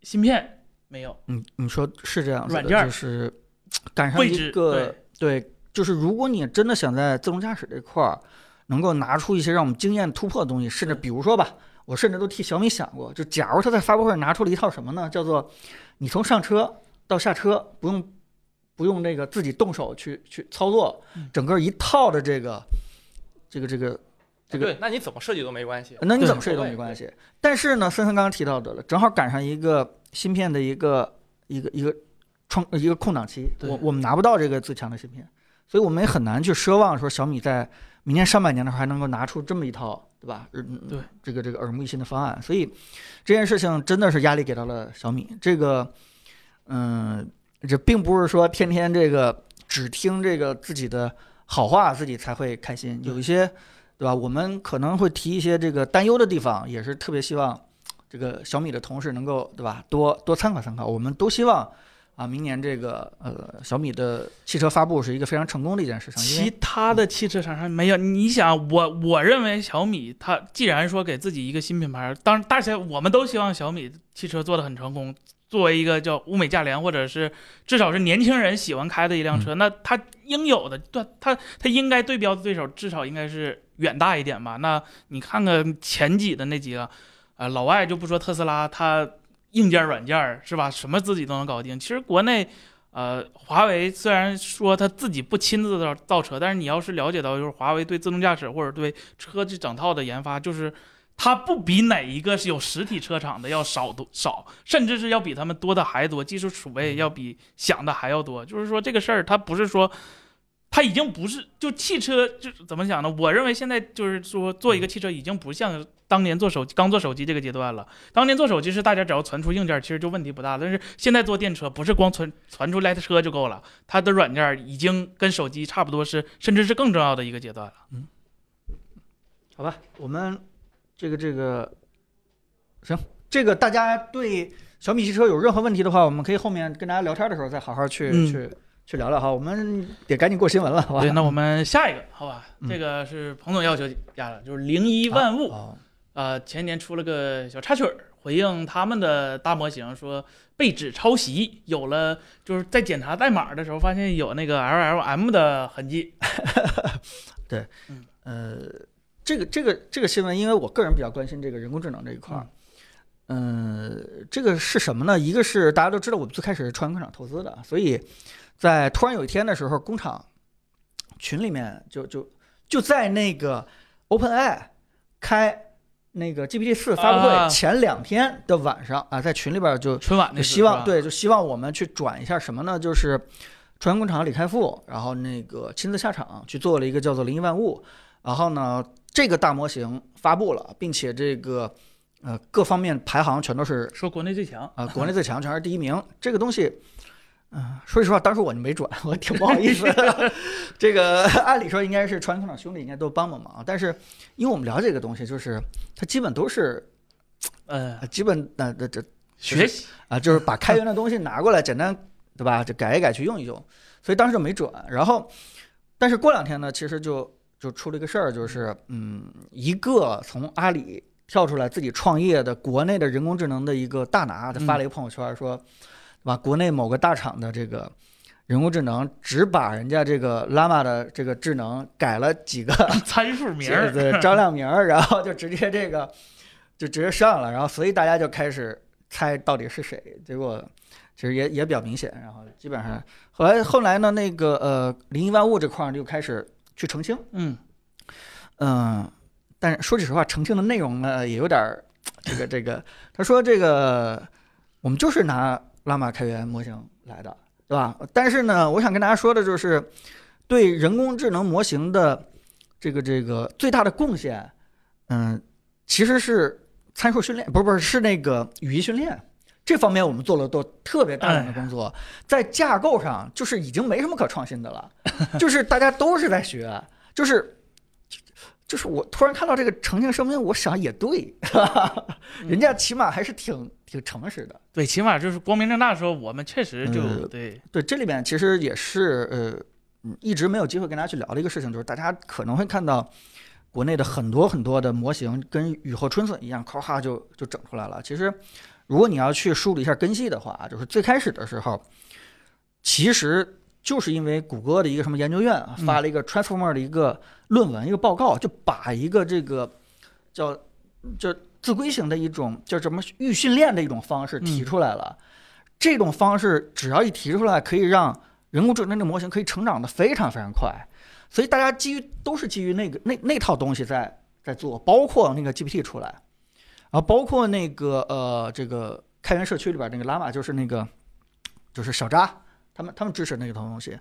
芯片没有，嗯，你说是这样子的，软件就是赶上一个对，就是如果你真的想在自动驾驶这块儿能够拿出一些让我们惊艳突破的东西，甚至比如说吧，我甚至都替小米想过，就假如他在发布会上拿出了一套什么呢？叫做你从上车到下车不用不用那个自己动手去去操作嗯，整个一套的这个这个这个这个对，那你怎么设计都没关系。那你怎么设计都没关系。但是呢，森森刚刚提到的了，正好赶上一个芯片的一个一个一个创一个空档期，我我们拿不到这个最强的芯片，所以我们也很难去奢望说小米在明年上半年的时候还能够拿出这么一套，对吧？嗯，对，这个这个耳目一新的方案，所以这件事情真的是压力给到了小米。这个，嗯，这并不是说天天这个只听这个自己的好话，自己才会开心，有一些。对吧？我们可能会提一些这个担忧的地方，也是特别希望这个小米的同事能够对吧，多多参考参考。我们都希望啊，明年这个呃小米的汽车发布是一个非常成功的一件事情。其他的汽车厂商没有。你想，我我认为小米它既然说给自己一个新品牌，当然大家我们都希望小米汽车做的很成功，作为一个叫物美价廉，或者是至少是年轻人喜欢开的一辆车，那它应有的，对它它应该对标的对手至少应该是远大一点吧？那你看看前几的那几个，啊、老外就不说特斯拉，它硬件软件是吧，什么自己都能搞定。其实国内。呃，华为虽然说他自己不亲自造造车，但是你要是了解到，就是华为对自动驾驶或者对车这整套的研发，就是它不比哪一个是有实体车厂的要少多少，甚至是要比他们多的还多，技术储备要比想的还要多。就是说这个事儿，它不是说。它已经不是就汽车，就是怎么讲呢？我认为现在就是说做一个汽车已经不像当年做手机刚做手机这个阶段了。当年做手机是大家只要传出硬件，其实就问题不大。但是现在做电车不是光传传出来的车就够了，它的软件已经跟手机差不多是，甚至是更重要的一个阶段了。嗯好吧，我们这个这个行，这个大家对小米汽车有任何问题的话，我们可以后面跟大家聊天的时候再好好去、嗯去去聊聊哈。我们得赶紧过新闻了，好吧？对，那我们下一个好吧？嗯这个是彭总要求加的，就是零一万物。哦呃，前年出了个小插曲儿，回应他们的大模型说被指抄袭，有了就是在检查代码的时候发现有那个 LLM 的痕迹。对呃，这个这个这个新闻，因为我个人比较关心这个人工智能这一块儿。嗯，这个是什么呢？一个是大家都知道，我们最开始是创业工厂投资的，所以在突然有一天的时候，工厂群里面就就就在那个 OpenAI 开那个 GPT 四发布啊会前两天的晚上啊，在群里边就春晚那就希望，对，就希望我们去转一下什么呢？就是创业工厂李开复，然后那个亲自下场去做了一个叫做“零一万物”，然后呢，这个大模型发布了，并且这个呃各方面排行全都是说国内最强，啊、国内最强，全是第一名。这个东西，嗯、说实话，当时我就没转，我挺不好意思的。这个按理说应该是创业工厂兄弟应该都帮帮忙，但是因为我们了解这个东西，就是它基本都是呃，呃基本那这这学习啊，就是把开源的东西拿过来，简单对吧？就改一改去用一用，所以当时就没转。然后，但是过两天呢，其实就就出了一个事儿，就是嗯，一个从阿里跳出来自己创业的国内的人工智能的一个大拿，他发了一个朋友圈说，对吧？国内某个大厂的这个。人工智能只把人家这个 Llama 的这个智能改了几个 参数名儿，对张亮名儿，然后就直接这个就直接上了，然后所以大家就开始猜到底是谁，结果其实也也比较明显，然后基本上后来后来呢，那个呃零一万物这块儿就开始去澄清，嗯，嗯，但是说句实话，澄清的内容呢也有点儿这个这个，他说这个我们就是拿拉玛开源模型来的，对吧？但是呢，我想跟大家说的就是，对人工智能模型的这个这个最大的贡献，嗯，其实是参数训练，不是不是是那个语义训练。这方面我们做了都特别大量的工作，在架构上就是已经没什么可创新的了，就是大家都是在学，就是就是我突然看到这个澄清声明，我想也对，人家起码还是挺挺诚实的。对，起码就是光明正大说，我们确实就、呃对，对，这里面其实也是呃，嗯，一直没有机会跟大家去聊的一个事情，就是大家可能会看到国内的很多很多的模型跟雨后春笋一样，咔咔就就整出来了。其实，如果你要去梳理一下根系的话，就是最开始的时候，其实就是因为谷歌的一个什么研究院发了一个 Transformer 的一个论文、一个报告，就把一个这个叫叫自规型的一种叫什么预训练的一种方式提嗯出来了。这种方式只要一提出来，可以让人工智能的模型可以成长的非常非常快。所以大家基于都是基于那个那那套东西在在做，包括那个 GPT 出来，然后包括那个呃这个开源社区里边那个 Llama，就是那个就是小扎，他们他们支持那个东西。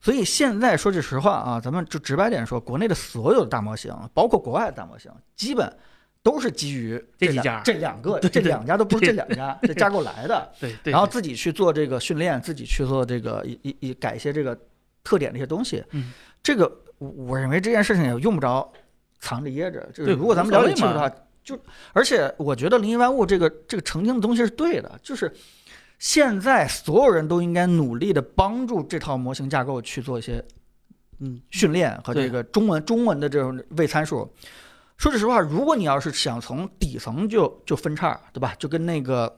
所以现在说句实话啊，咱们就直白点说，国内的所有的大模型，包括国外的大模型，基本都是基于两这几家这两个 这两家都不是这两家这架构来的。对对，然后自己去做这个训练，自己去做这个一一一改一些这个特点的一些东西。嗯，这个我我认为这件事情也用不着藏着掖着。就是对如果咱们了解的话，就而且我觉得零一万物这个这个澄清的东西是对的，就是现在所有人都应该努力的帮助这套模型架构去做一些嗯训练和这个中文中文的这种位参数。说句实话，如果你要是想从底层就就分叉，对吧？就跟那个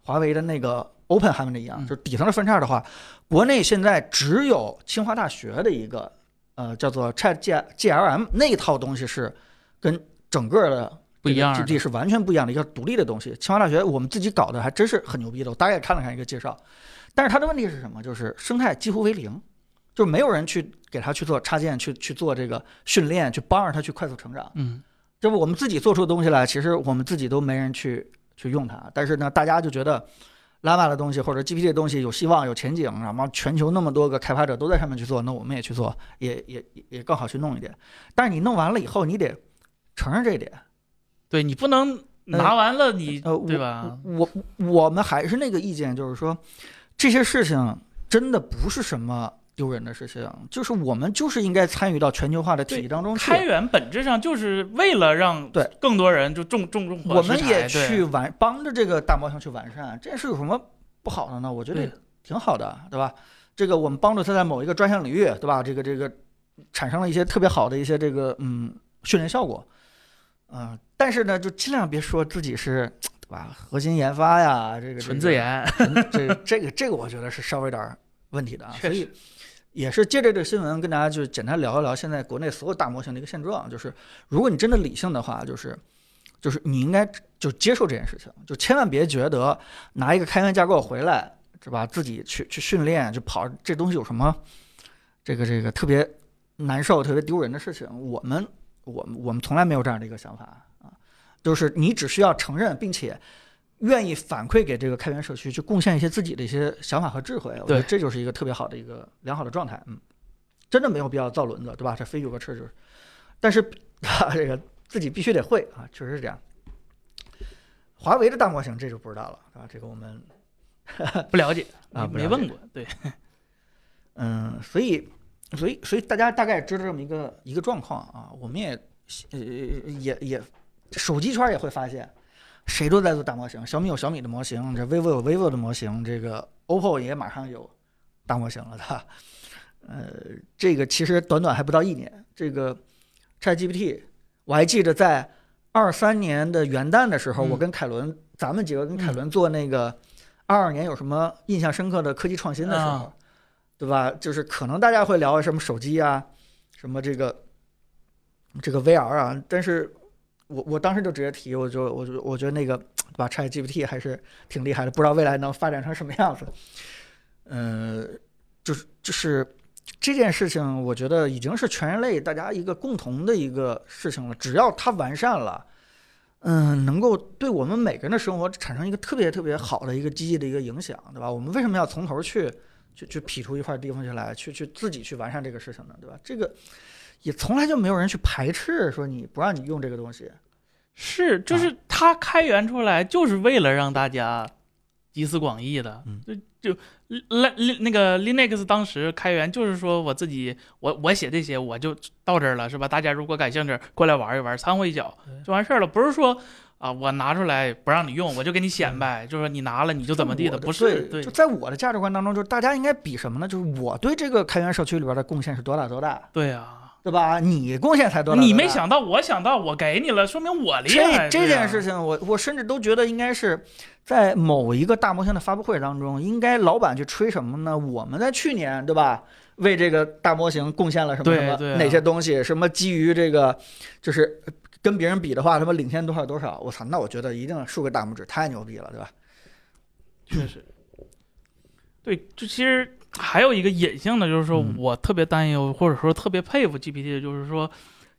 华为的那个 OpenHAM 的一样，嗯就是底层的分叉的话，国内现在只有清华大学的一个呃叫做 Chat G GLM 那套东西是跟整个的不一样的 GPT 是完全不一样的一个独立的东西。清华大学我们自己搞的还真是很牛逼的，我大概看了看一个介绍，但是它的问题是什么？就是生态几乎为零，就是没有人去给它去做插件，去去做这个训练，去帮着它去快速成长。嗯这不我们自己做出的东西来，其实我们自己都没人去去用它，但是呢，大家就觉得 Llama 的东西或者 GPT 的东西有希望、有前景，然后全球那么多个开发者都在上面去做，那我们也去做，也也也也更好去弄一点。但是你弄完了以后，你得承认这一点，对你不能拿完了你呃，对吧？我我我们还是那个意见，就是说这些事情真的不是什么丢人的事情，就是我们就是应该参与到全球化的体系当中去。开源本质上就是为了让对更多人就重重重我们也去完帮着这个大模型去完善，这件事有什么不好的呢？我觉得挺好的，对吧？这个我们帮助他在某一个专项领域，对吧？这个这个产生了一些特别好的一些这个嗯训练效果，嗯、但是呢，就尽量别说自己是 对吧？核心研发呀，这个纯自，研，这个这个这个我觉得是稍微有点儿问题的啊，所以。也是借着这个新闻跟大家就简单聊一聊现在国内所有大模型的一个现状，就是如果你真的理性的话，就是就是你应该就接受这件事情，就千万别觉得拿一个开源架构回来是吧，自己去去训练就跑这东西有什么这个这个特别难受、特别丢人的事情。我们我们我们从来没有这样的一个想法啊，就是你只需要承认并且。愿意反馈给这个开源社区，去贡献一些自己的一些想法和智慧，我觉得这就是一个特别好的一个良好的状态。嗯，真的没有必要造轮子，对吧？这非有个车就是，但是 这个自己必须得会啊，确实是这样。华为的大模型这就不知道了，啊，这个我们 不了解啊没问过，对，嗯，所以所以所以大家大概知道这么一个一个状况啊，我们也呃也也手机圈也会发现，谁都在做大模型，小米有小米的模型，这 vivo 有 vivo 的模型，这个 OPPO 也马上有大模型了的。呃，这个其实短短还不到一年，这个 ChatGPT，我还记得在二三年的元旦的时候，嗯。我跟凯伦，咱们几个跟凯伦做那个二二年有什么印象深刻的科技创新的时候，啊对吧？就是可能大家会聊什么手机啊，什么这个这个 VR 啊，但是我我当时就直接提，我就我就我觉得那个对吧，ChatGPT 还是挺厉害的，不知道未来能发展成什么样子。呃，就是就是这件事情，我觉得已经是全人类大家一个共同的一个事情了。只要它完善了，嗯，能够对我们每个人的生活产生一个特别特别好的一个积极的一个影响，对吧？我们为什么要从头去去去劈出一块地方去来，去去自己去完善这个事情呢？对吧？这个也从来就没有人去排斥说你不让你用这个东西。是，就啊是它开源出来就是为了让大家集思广益的，嗯就就那那个 Linux 当时开源就是说我自己我我写这些我就到这儿了，是吧？大家如果感兴趣，过来玩一玩，掺和一脚就完事儿了，不是说。啊，我拿出来不让你用，我就给你显摆，就是说你拿了你就怎么地的，不是对，就在我的价值观当中，就是大家应该比什么呢？就是我对这个开源社区里边的贡献是多大多大，对啊，对吧？你贡献才多大你没想到，我想到，我给你了，说明我厉害。这件事情，我我甚至都觉得应该是在某一个大模型的发布会当中，应该老板去吹什么呢？我们在去年，对吧？为这个大模型贡献了什么什么、哪些东西？什么基于这个，就是跟别人比的话，他们领先多少多少？我操！那我觉得一定竖个大拇指，太牛逼了，对吧？确实，对，就其实还有一个隐性的，就是说嗯我特别担忧，或者说特别佩服 GPT 的，就是说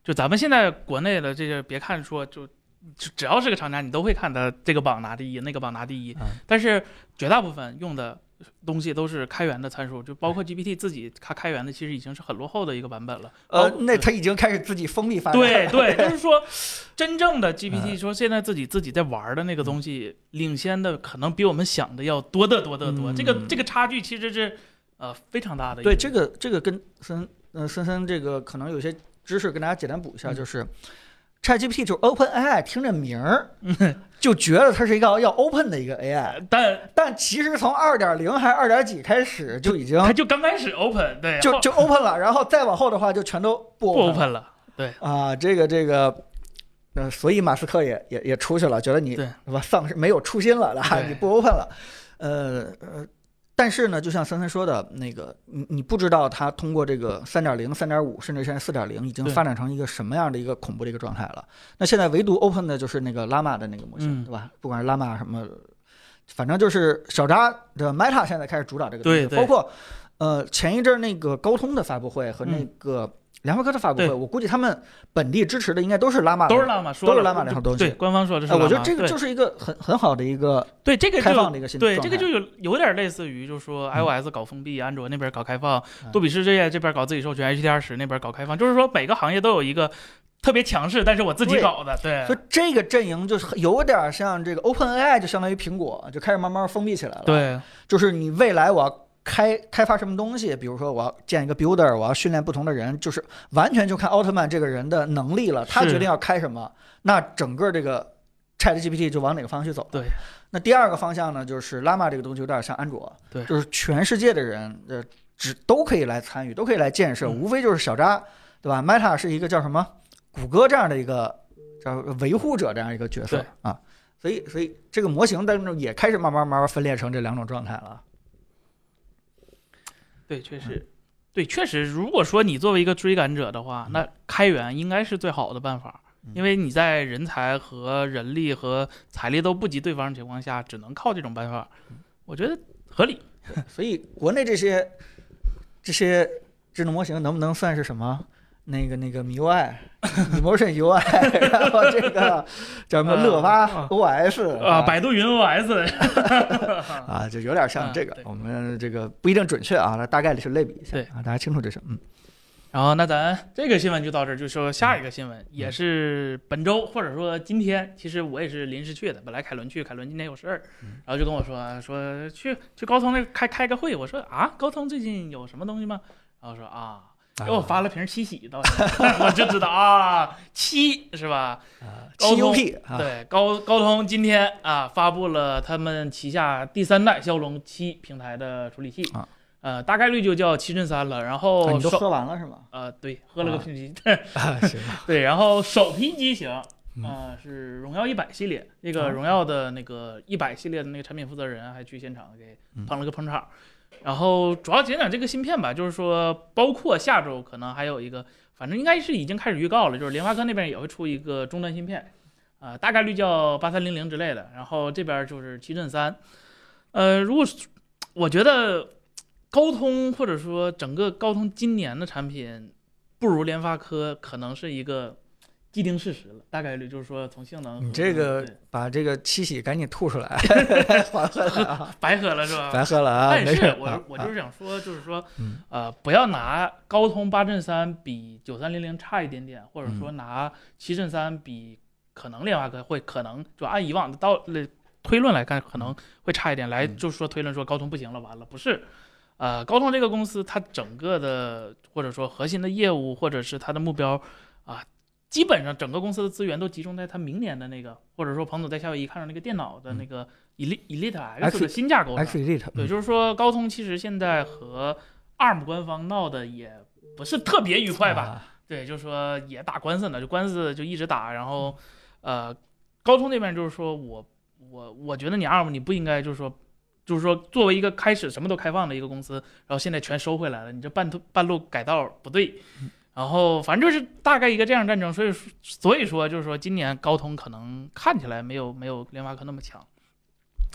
就咱们现在国内的这些，别看说就就只要是个厂家，你都会看它这个榜拿第一，那个榜拿第一。嗯但是绝大部分用的东西都是开源的参数，就包括 GPT 自己它开源的，其实已经是很落后的一个版本了。呃，那它已经开始自己封闭发展。对对，就是说，真正的 GPT 说现在自己自己在玩的那个东西，领先的可能比我们想的要多得多得多。这个嗯这个差距其实是呃非常大的。对，这个这个跟森呃森森这个可能有些知识跟大家简单补一下，嗯就是 ChatGPT 就是 OpenAI，听这名儿嗯就觉得它是一个要 open 的一个 AI，但但其实从二点零还是二点几开始就已经它就刚开始 open，对，就就 open 了，然后再往后的话就全都不不 open 了 open 了。对，啊，这个这个。呃，所以马斯克也也也出去了，觉得你对是吧丧失没有初心了，你不 open 了，呃呃，但是呢，就像森森说的那个，你你不知道它通过这个三点零、三点五，甚至现在四点零，已经发展成一个什么样的一个恐怖的一个状态了。那现在唯独 open 的就是那个 Lama 的那个模型，嗯对吧？不管是 Lama 什么，反正就是小扎的 Meta 现在开始主导这个东西，包括呃前一阵儿那个高通的发布会和那嗯。个联发科的发布会，对我估计他们本地支持的应该都是拉玛，都是拉玛都是拉玛这套东西对，官方说的是哎，我觉得这个就是一个很很好的一个对这个开放的一个新对状态这个就有有点类似于，就是说嗯。iOS 搞封闭，安卓那边搞开放嗯，杜比世界这边搞自己授权，HDR 十那边搞开放，就是说每个行业都有一个特别强势，但是我自己搞的，对所以这个阵营就是有点像这个 OpenAI，就相当于苹果，就开始慢慢封闭起来了。，对。就是你未来我要开开发什么东西，比如说我要建一个 builder，我要训练不同的人，就是完全就看奥特曼这个人的能力了，他决定要开什么，那整个这个 ChatGPT 就往哪个方向去走。对。那第二个方向呢，就是拉玛这个东西有点像安卓，对就是全世界的人呃只都可以来参与，都可以来建设，嗯无非就是小扎，对吧？Meta 是一个叫什么谷歌这样的一个叫维护者这样一个角色啊，所以所以这个模型当中也开始慢慢慢慢分裂成这两种状态了。对，确实，对，确实，如果说你作为一个追赶者的话，那开源应该是最好的办法，嗯因为你在人才和人力和财力都不及对方的情况下，只能靠这种办法，我觉得合理。所以国内这些这些智能模型能不能算是什么？那个那个 MIUI、Emotion UI，然后这个叫什么乐发啊 OS 啊，百度云 OS，啊，就有点像这个啊。我们这个不一定准确啊，那大概是类比一下对啊，大家清楚这是嗯。然后那咱这个新闻就到这儿，就说下一个新闻，也是本周或者说今天，其实我也是临时去的，本来凯伦去，凯伦今天有事儿，然后就跟我说说去去高通那开开个会，我说啊，高通最近有什么东西吗？然后说啊，给我发了瓶七喜，到现在我就知道啊，七是吧？啊，高通 7UP 啊，对，高高通今天啊发布了他们旗下第三代骁龙七平台的处理器啊，呃，大概率就叫七阵三了。然啊后手你都喝完了是吗？呃，对，喝了个啊瓶 机，啊，行吧，对，然后首批机型，啊呃，是荣耀一百系列。那啊个荣耀的那个一百系列的那个产品负责人还去现场给嗯捧了个捧场。然后主要讲讲这个芯片吧，就是说，包括下周可能还有一个，反正应该是已经开始预告了，就是联发科那边也会出一个终端芯片，啊、大概率叫八三零零之类的。然后这边就是七阵三，呃，如果我觉得高通或者说整个高通今年的产品不如联发科，可能是一个既定事实了。大概率就是说从性能，你这个把这个七喜赶紧吐出来，白喝了啊，白喝了是吧？白喝了啊，但是没事，我我就是想说，就是说，嗯呃，不要拿高通八阵三比九三零零差一点点，或者嗯说拿七阵三比可能联发科会可能就按以往的道理推论来看，可能会差一点，来嗯就是说推论说高通不行了，完了不是。呃，高通这个公司，它整个的或者说核心的业务，或者是它的目标啊，基本上整个公司的资源都集中在他明年的那个，或者说彭总在夏威夷看到那个电脑的那个 Elite Elite X 的新架构上。X Elite，对，嗯就是说高通其实现在和 ARM 官方闹的也不是特别愉快吧？啊对，就是说也打官司呢，就官司就一直打，然后呃，高通那边就是说我我我觉得你 ARM 你不应该就是说。就是说，作为一个开始什么都开放的一个公司，然后现在全收回来了，你这半途半路改道不对，然后反正就是大概一个这样战争，所以说所以说就是说今年高通可能看起来没有没有联发科那么强，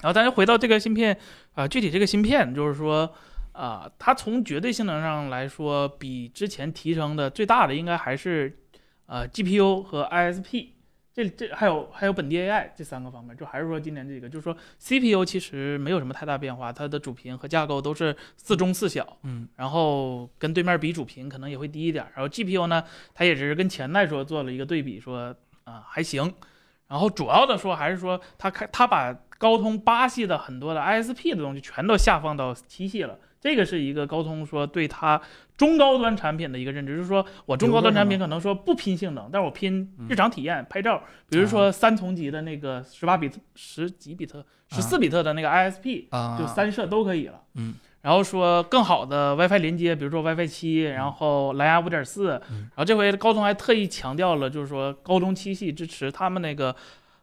然后咱就回到这个芯片啊、具体这个芯片就是说啊、它从绝对性能上来说，比之前提升的最大的应该还是呃 GPU 和 ISP。这这还有还有本地 AI 这三个方面，就还是说今年这个，就是说 CPU 其实没有什么太大变化，它的主频和架构都是四中四小，嗯，然后跟对面比主频可能也会低一点，然后 GPU 呢，它也只是跟前代说做了一个对比，说啊、还行，然后主要的说还是说它开它把高通八系的很多的 ISP 的东西全都下放到七系了，这个是一个高通说对它中高端产品的一个认知，就是说我中高端产品可能说不拼性能，但是我拼日常体验、拍照，比如说三重级的那个十八比特、十几比特、十四比特的那个 ISP，、啊，就三摄都可以了。嗯，然后说更好的 WiFi 连接，比如说 WiFi 七，然后蓝牙五点四，嗯然后这回高通还特意强调了，就是说高通七系支持他们那个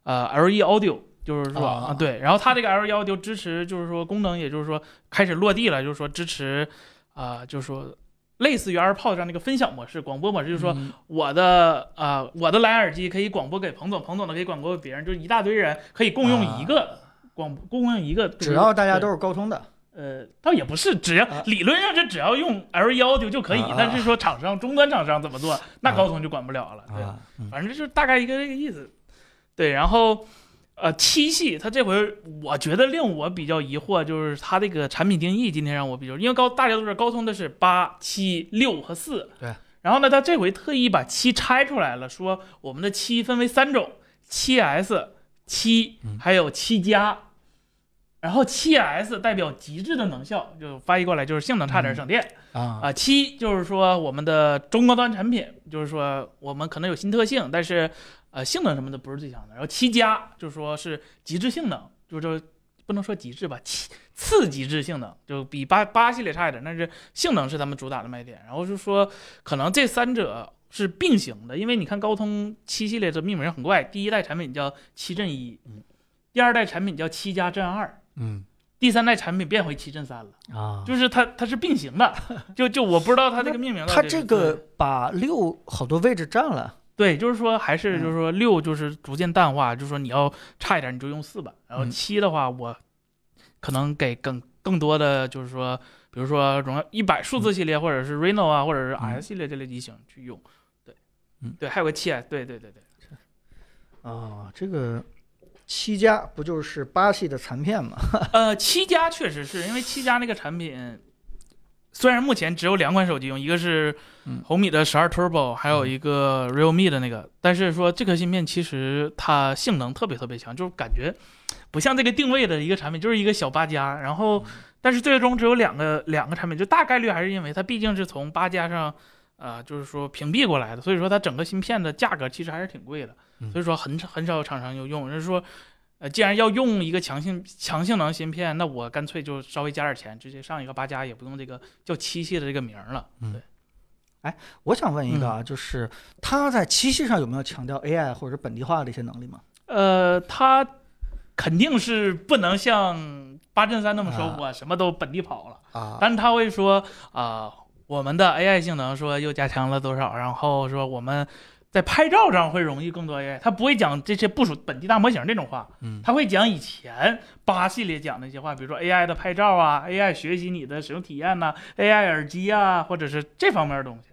呃 LE Audio。就是说啊啊，对，然后它这个 LE Audio 支持，就是说功能，也就是说开始落地了，就是说支持，啊、就是说类似于 AirPods 这样的一个分享模式、广播模式，就是说嗯。我的啊、我的蓝牙耳机可以广播给彭总，彭总的可以广播给别人，就是一大堆人可以共用一个广播，共用一个，只要大家都是高通的，呃，倒也不是，只要、啊。理论上是只要用 LE Audio 就可以，但是说厂商终端厂商怎么做，那高通就管不了了。对，啊，嗯。反正就是大概一个这个意思。对，然后呃七系它这回我觉得令我比较疑惑，就是它这个产品定义今天让我比较，因为高大家都知道高通的是八、七、六和四，对。然后呢，它这回特意把七拆出来了，说我们的七分为三种，七 S、七嗯还有七加。然后七 S 代表极致的能效，就翻译过来就是性能差点省电。啊啊，七就是说我们的中高端产品，就是说我们可能有新特性，但是呃性能什么的不是最强的。然后七加就是说是极致性能，就是说不能说极致吧，次次极致性能就比八八系列差一点，但是性能是他们主打的卖点。然后就说可能这三者是并行的，因为你看高通七系列的命名很怪，第一代产品叫七阵一，嗯第二代产品叫七加阵二。嗯第三代产品变回七阵三了，啊，就是它它是并行的，就就我不知道它这个命名它这个把六好多位置占了，对，就是说还是嗯。就是说六就是逐渐淡化，就是说你要差一点你就用四吧，然后嗯。七的话我可能给更更多的就是说，比如说荣耀一百数字系列或者是 Reno 啊或者是 RS 系列这类机型去用，对，嗯。对，还有个七 S，对对对对，啊，这个七加不就是八系的残片吗？呃，七加确实是因为七加那个产品。虽然目前只有两款手机用，一个是嗯红米的十二 Turbo，还有一个 Realme 的那个，但是说这颗芯片其实它性能特别特别强，就是感觉不像这个定位的一个产品，就是一个小八加。然后，但是最终只有两个两个产品，就大概率还是因为它毕竟是从八加上，呃，就是说屏蔽过来的，所以说它整个芯片的价格其实还是挺贵的，嗯所以说很很少有厂商有用，就是说。呃，既然要用一个强性强性能芯片，那我干脆就稍微加点钱，直接上一个八加，也不用这个叫七系的这个名儿了。嗯对，我想问一个嗯啊，就是它在七系上有没有强调 AI 或者本地化的一些能力吗？呃，它肯定是不能像八阵三那么说，啊我什么都本地跑了，啊，但是他会说啊、我们的 AI 性能说又加强了多少，然后说我们在拍照上会容易更多 AI，他不会讲这些部署本地大模型这种话，嗯他会讲以前八系列讲的一些话，比如说 AI 的拍照啊，AI 学习你的使用体验呐、a i 耳机啊，或者是这方面的东西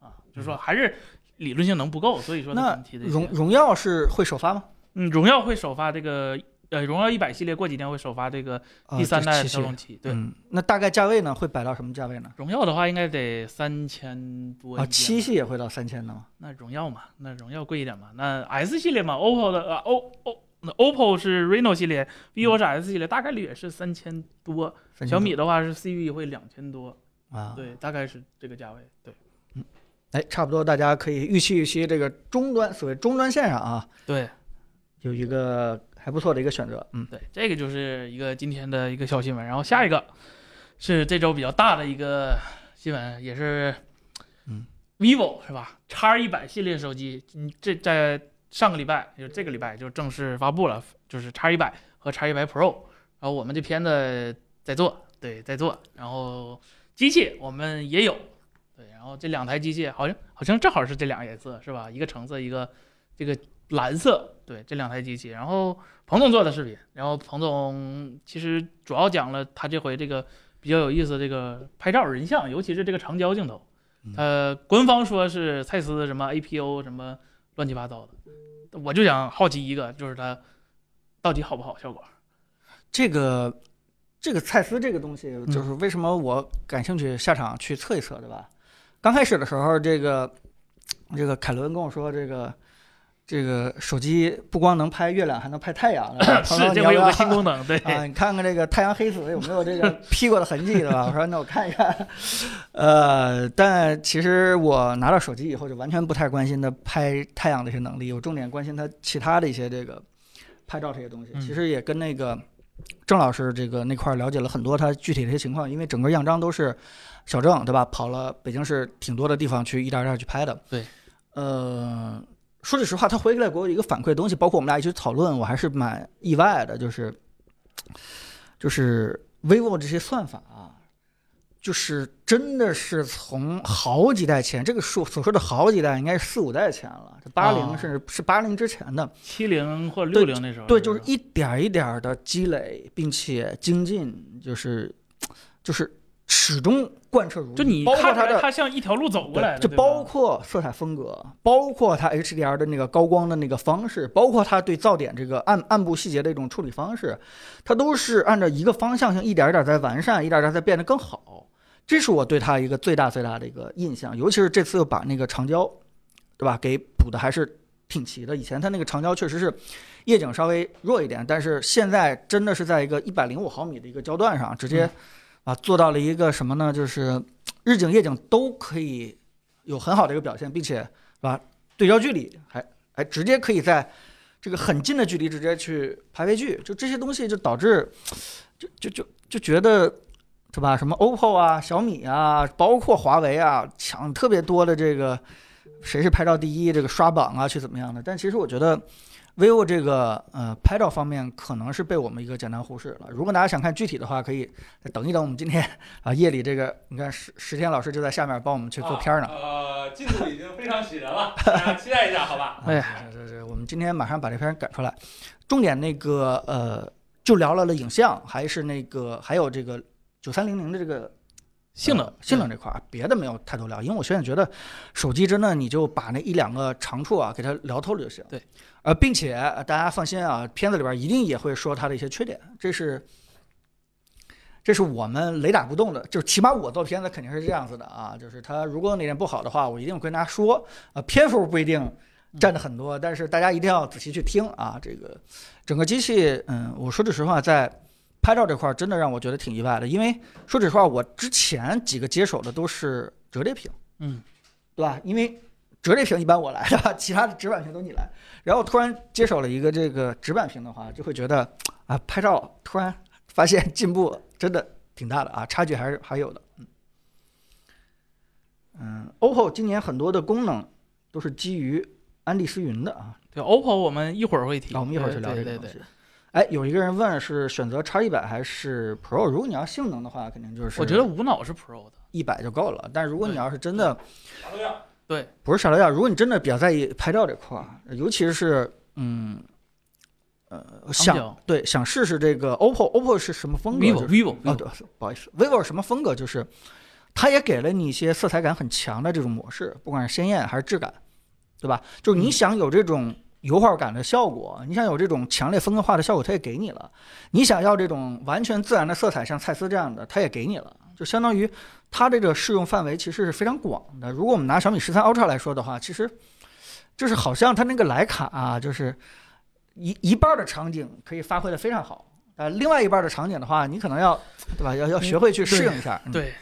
啊，就是说还是理论性能不够，所以说他那荣荣耀是会首发吗？嗯，荣耀会首发这个呃，荣耀一百系列过几天会首发这个啊第三代骁龙七。对，嗯，那大概价位呢？会摆到什么价位呢？荣耀的话应该得三千多啊，七系也会到三千的吗？那荣耀嘛，那荣耀贵一点嘛。那 S 系列嘛，OPPO 的呃 O O 那 OPPO 是 Reno 系列，vivo 是 S 系列，大概率也是三千多。小米的话是 CV 会两千多，啊，对，大概是这个价位。对嗯哎，差不多，大家可以预期预期这个终端，所谓终端线上啊，对有一个还不错的一个选择。嗯，对，这个就是一个今天的一个小新闻。然后下一个是这周比较大的一个新闻，也是嗯，vivo 是吧？X 一百系列手机，嗯，这在上个礼拜，就这个礼拜就正式发布了，就是 X 一百和 X 一百 Pro。然后我们这片子在做，对，在做。然后机器我们也有，对。然后这两台机器好像好像正好是这两个颜色是吧？一个橙色，一个这个蓝色，对，这两台机器。然后彭总做的视频，然后彭总其实主要讲了他这回这个比较有意思的这个拍照人像，尤其是这个长焦镜头。嗯呃，官方说是蔡司什么 APO 什么乱七八糟的，我就想好奇一个，就是它到底好不好效果？这个这个蔡司这个东西，嗯就是为什么我感兴趣下场去测一测，对吧？刚开始的时候，这个这个凯伦跟我说，这个这个手机不光能拍月亮，还能拍太阳，是，这回有个新功能，对，啊，你看看这个太阳黑子有没有这个 P 过的痕迹，对吧？我说那我看一看，呃，但其实我拿到手机以后就完全不太关心它拍太阳的一些能力，我重点关心它其他的一些这个拍照这些东西。嗯其实也跟那个郑老师这个那块儿了解了很多他具体的一些情况，因为整个样张都是小郑对吧？跑了北京市挺多的地方去一点点儿去拍的。对，呃，说句实话，他回来给我一个反馈的东西，包括我们俩一起讨论，我还是蛮意外的，就是就是 vivo 这些算法啊，就是真的是从好几代前，这个数所说的好几代，应该是四五代前了，这八零哦甚至是八零之前的，七零或者六零那时候，对，就是一点儿一点儿的积累，并且精进，就是就是始终贯彻如一。就你包括它的它像一条路走过来的，对，就包括色彩风格，包括它 HDR 的那个高光的那个方式，包括它对噪点这个暗暗部细节的一种处理方式，它都是按照一个方向性一点一点在完善，一点点在变得更好。这是我对它一个最大最大的一个印象，尤其是这次又把那个长焦，对吧，给补的还是挺齐的。以前它那个长焦确实是夜景稍微弱一点，但是现在真的是在一个一百零五毫米的一个焦段上，直接啊做到了一个什么呢？就是日景夜景都可以有很好的一个表现，并且是吧对焦距离还还直接可以在这个很近的距离直接去拍微距，就这些东西就导致就就就就觉得。是吧？什么 OPPO 啊、小米啊，包括华为啊，抢特别多的这个谁是拍照第一，这个刷榜啊，去怎么样的？但其实我觉得 vivo 这个呃拍照方面可能是被我们一个简单忽视了。如果大家想看具体的话，可以再等一等。我们今天啊夜里这个，你看石石天老师就在下面帮我们去做片儿呢。呃，进度已经非常喜人了，大家期待一下，好吧？哎啊，是是是，我们今天马上把这片赶出来。重点那个呃，就聊了了影像，还是那个还有这个九三零零的这个性能呃性能这块儿，别的没有太多聊，因为我现在觉得手机真的你就把那一两个长处啊给它聊透了就行。对，呃，并且呃大家放心啊，片子里边一定也会说它的一些缺点，这是。这是我们雷打不动的，就是起码我做片子肯定是这样子的啊，就是它如果哪点不好的话，我一定会跟大家说，啊，篇幅不一定占的很多，但是大家一定要仔细去听啊。这个整个机器，嗯，我说句实话，在拍照这块儿真的让我觉得挺意外的，因为说句实话，我之前几个接手的都是折叠屏，嗯，对吧？因为折叠屏一般我来吧，其他的直板屏都你来。然后突然接手了一个这个直板屏的话，就会觉得啊，拍照突然发现 进步真的挺大的啊，差距还是还有的。嗯嗯，OPPO 今年很多的功能都是基于安第斯云的啊，对 OPPO 我们一会儿会提，那我们一会儿去聊这对对对个东西。哎，有一个人问是选择叉一百还是 Pro？如果你要性能的话，肯定就是我觉得无脑是 Pro 的，一百就够了。但如果你要是真的啥都要。不是傻料架，如果你真的比较在意拍照这块儿，尤其是嗯呃想对想试试这个 OPPO，OPPO 是什么风格 vivo 就是 vivo 哦，对，不好意思，vivo 什么风格？就是它也给了你一些色彩感很强的这种模式，不管是鲜艳还是质感，对吧？就是你嗯想有这种油画感的效果，你想有这种强烈风格化的效果，它也给你了；你想要这种完全自然的色彩，像蔡司这样的，它也给你了。就相当于它这个适用范围其实是非常广的。如果我们拿小米十三 Ultra 来说的话，其实就是好像它那个徕卡啊，就是一一半儿的场景可以发挥的非常好，呃，另外一半儿的场景的话，你可能要对吧？要要学会去适应一下。嗯，对，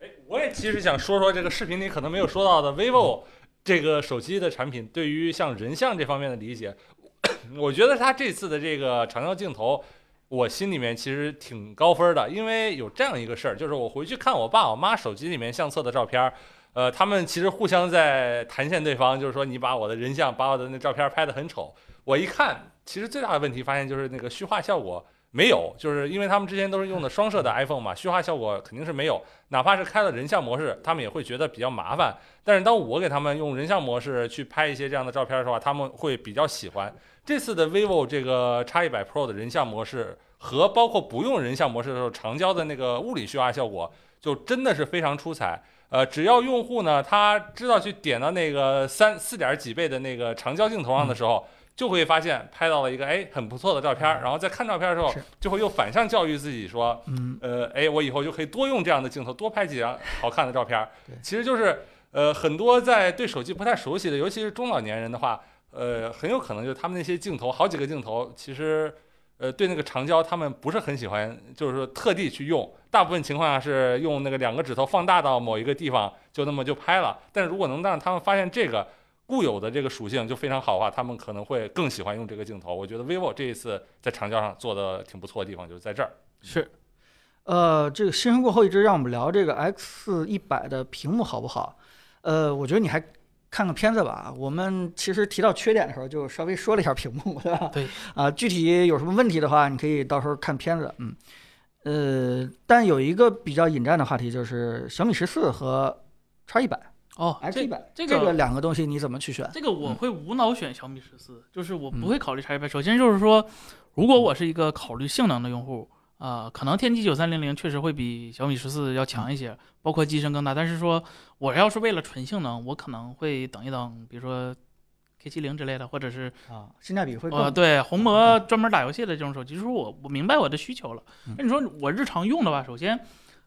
哎，我也其实想说说这个视频里可能没有说到的 vivo 这个手机的产品对于像人像这方面的理解。我觉得它这次的这个长焦镜头，我心里面其实挺高分的，因为有这样一个事儿，就是我回去看我爸我妈手机里面相册的照片儿。呃，他们其实互相在弹线对方，就是说你把我的人像，把我的那照片拍得很丑。我一看，其实最大的问题发现就是那个虚化效果没有，就是因为他们之前都是用的双摄的 iPhone 嘛，虚化效果肯定是没有。哪怕是开了人像模式，他们也会觉得比较麻烦。但是当我给他们用人像模式去拍一些这样的照片的话，他们会比较喜欢。这次的 vivo 这个 X 1 0 0 Pro 的人像模式和包括不用人像模式的时候长焦的那个物理虚化效果，就真的是非常出彩。呃，只要用户呢他知道去点到那个三四点几倍的那个长焦镜头上的时候，就会发现拍到了一个哎很不错的照片儿，然后在看照片的时候，就会又反向教育自己说，嗯，呃，哎，我以后就可以多用这样的镜头，多拍几张好看的照片。其实就是，呃，很多在对手机不太熟悉的，尤其是中老年人的话，呃，很有可能就是他们那些镜头，好几个镜头，其实，呃，对那个长焦他们不是很喜欢，就是说特地去用。大部分情况下是用那个两个指头放大到某一个地方，就那么就拍了。但是如果能让他们发现这个固有的这个属性就非常好的话，他们可能会更喜欢用这个镜头。我觉得 vivo 这一次在长焦上做的挺不错的地方就是在这儿。是呃，这个新闻过后一直让我们聊这个 X 一百的屏幕好不好？呃，我觉得你还看个片子吧。我们其实提到缺点的时候，就稍微说了一下屏幕，对吧？对。啊、具体有什么问题的话，你可以到时候看片子。嗯。呃，但有一个比较引战的话题就是小米十四和叉一百、哦，X 一这百这个个两个东西你怎么去选？这个我会无脑选小米十四，就是我嗯不会考虑叉一百。首先就是说，如果我是一个考虑性能的用户，啊、可能天玑九三零零确实会比小米十四要强一些，包括机身更大。但是说我要是为了纯性能，我可能会等一等，比如说 K 七零之类的，或者是啊，性价比会更、呃对红魔专门打游戏的这种手机，就是我我明白我的需求了嗯。那你说我日常用的吧，首先。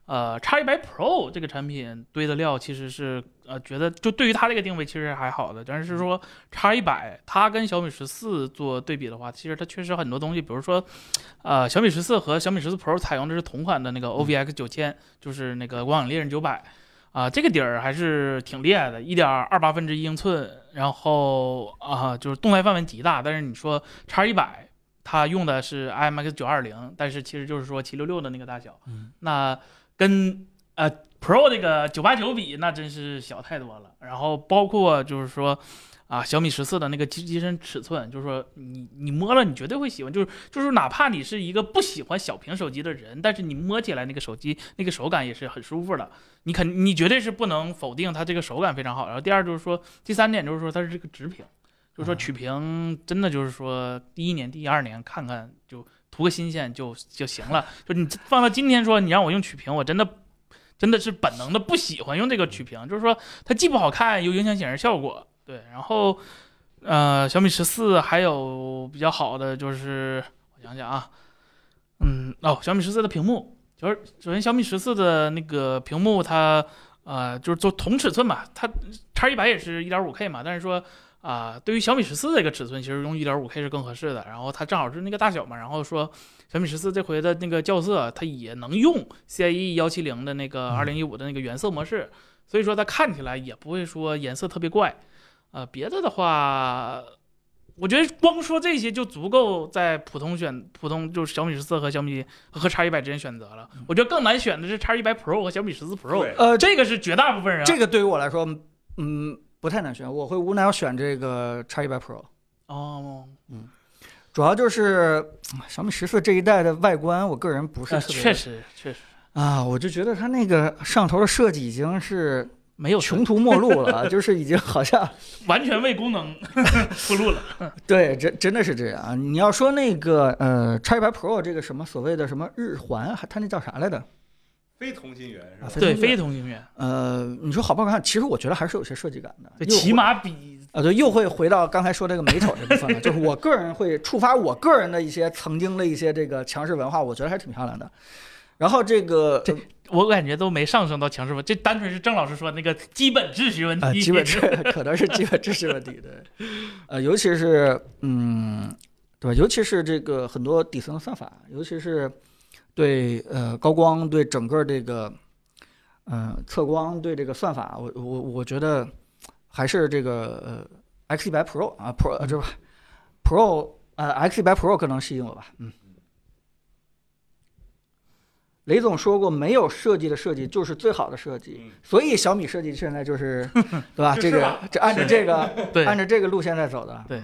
呃，叉一百 Pro 这个产品堆的料其实是呃，觉得就对于它这个定位其实还好的，但是说叉一百它跟小米十四做对比的话，其实它确实很多东西，比如说，呃，小米十四和小米十四 Pro 采用的是同款的那个 OVX 九千，就是那个光影猎人九百，啊，这个底儿还是挺厉害的，一点二八分之一英寸，然后啊、就是动态范围极大，但是你说叉一百。它用的是 IMX 九二零，但是其实就是说七六六的那个大小，嗯。那跟呃 Pro 这个九八九比，那真是小太多了。然后包括就是说啊，小米十四的那个机机身尺寸，就是说你你摸了，你绝对会喜欢。就是就是哪怕你是一个不喜欢小屏手机的人，但是你摸起来那个手机那个手感也是很舒服的。你肯你绝对是不能否定它这个手感非常好。然后第二就是说，第三点就是说它是这个直屏，就是说曲屏真的就是说第一年、第二年看看就图个新鲜就就行了。就你放到今天说你让我用曲屏，我真的真的是本能的不喜欢用这个曲屏，就是说它既不好看又影响显示效果。对，然后呃，小米十四还有比较好的就是我想想啊，嗯哦，小米十四的屏幕，就是首先小米十四的那个屏幕它呃就是做同尺寸嘛，它叉一百也是一点五 K 嘛，但是说。啊、对于小米十四这个尺寸，其实用一点五 K 是更合适的。然后它正好是那个大小嘛，然后说小米十四这回的那个校色，它也能用 CIE 幺七零的那个二零一五的那个原色模式，所以说它看起来也不会说颜色特别怪。呃，别的的话，我觉得光说这些就足够在普通选普通就是小米十四和小米和叉一百之间选择了。我觉得更难选的是叉一百 Pro 和小米十四 Pro，呃，这个是绝大部分人这个对于我来说，嗯，不太难选，我会无脑选这个叉一百 Pro。哦，嗯主要就是嗯小米十四这一代的外观，我个人不是呃特别、确实确实啊，我就觉得它那个上头的设计已经是没有穷途末路了，就是已经好像完全为功能 铺路了。对，真真的是这样。你要说那个呃，叉一百 Pro 这个什么所谓的什么日环，还它那叫啥来着？非同心圆是吧？啊对，非非同心圆，呃，你说好不好看？其实我觉得还是有些设计感的。对，起码比啊，对，又会回到刚才说这个美丑这部分了，就是我个人会触发我个人的一些曾经的一些这个强势文化，我觉得还挺漂亮的。然后这个这我感觉都没上升到强势文，这单纯是郑老师说那个基本秩序问呃，题。基本知可能是基本秩序问题，对，呃，尤其是嗯，对吧？尤其是这个很多底层的算法，尤其是对呃高光对整个这个嗯、呃测光对这个算法，我我我觉得还是这个呃 X 一百 Pro 啊 Pro 呃这不 Pro 呃 X 一百 Pro 可能吸引我吧，嗯。雷总说过，没有设计的设计就是最好的设计，嗯所以小米设计现在就是，对吧？这个是吧这按照这个 对按照这个路线在走的。对，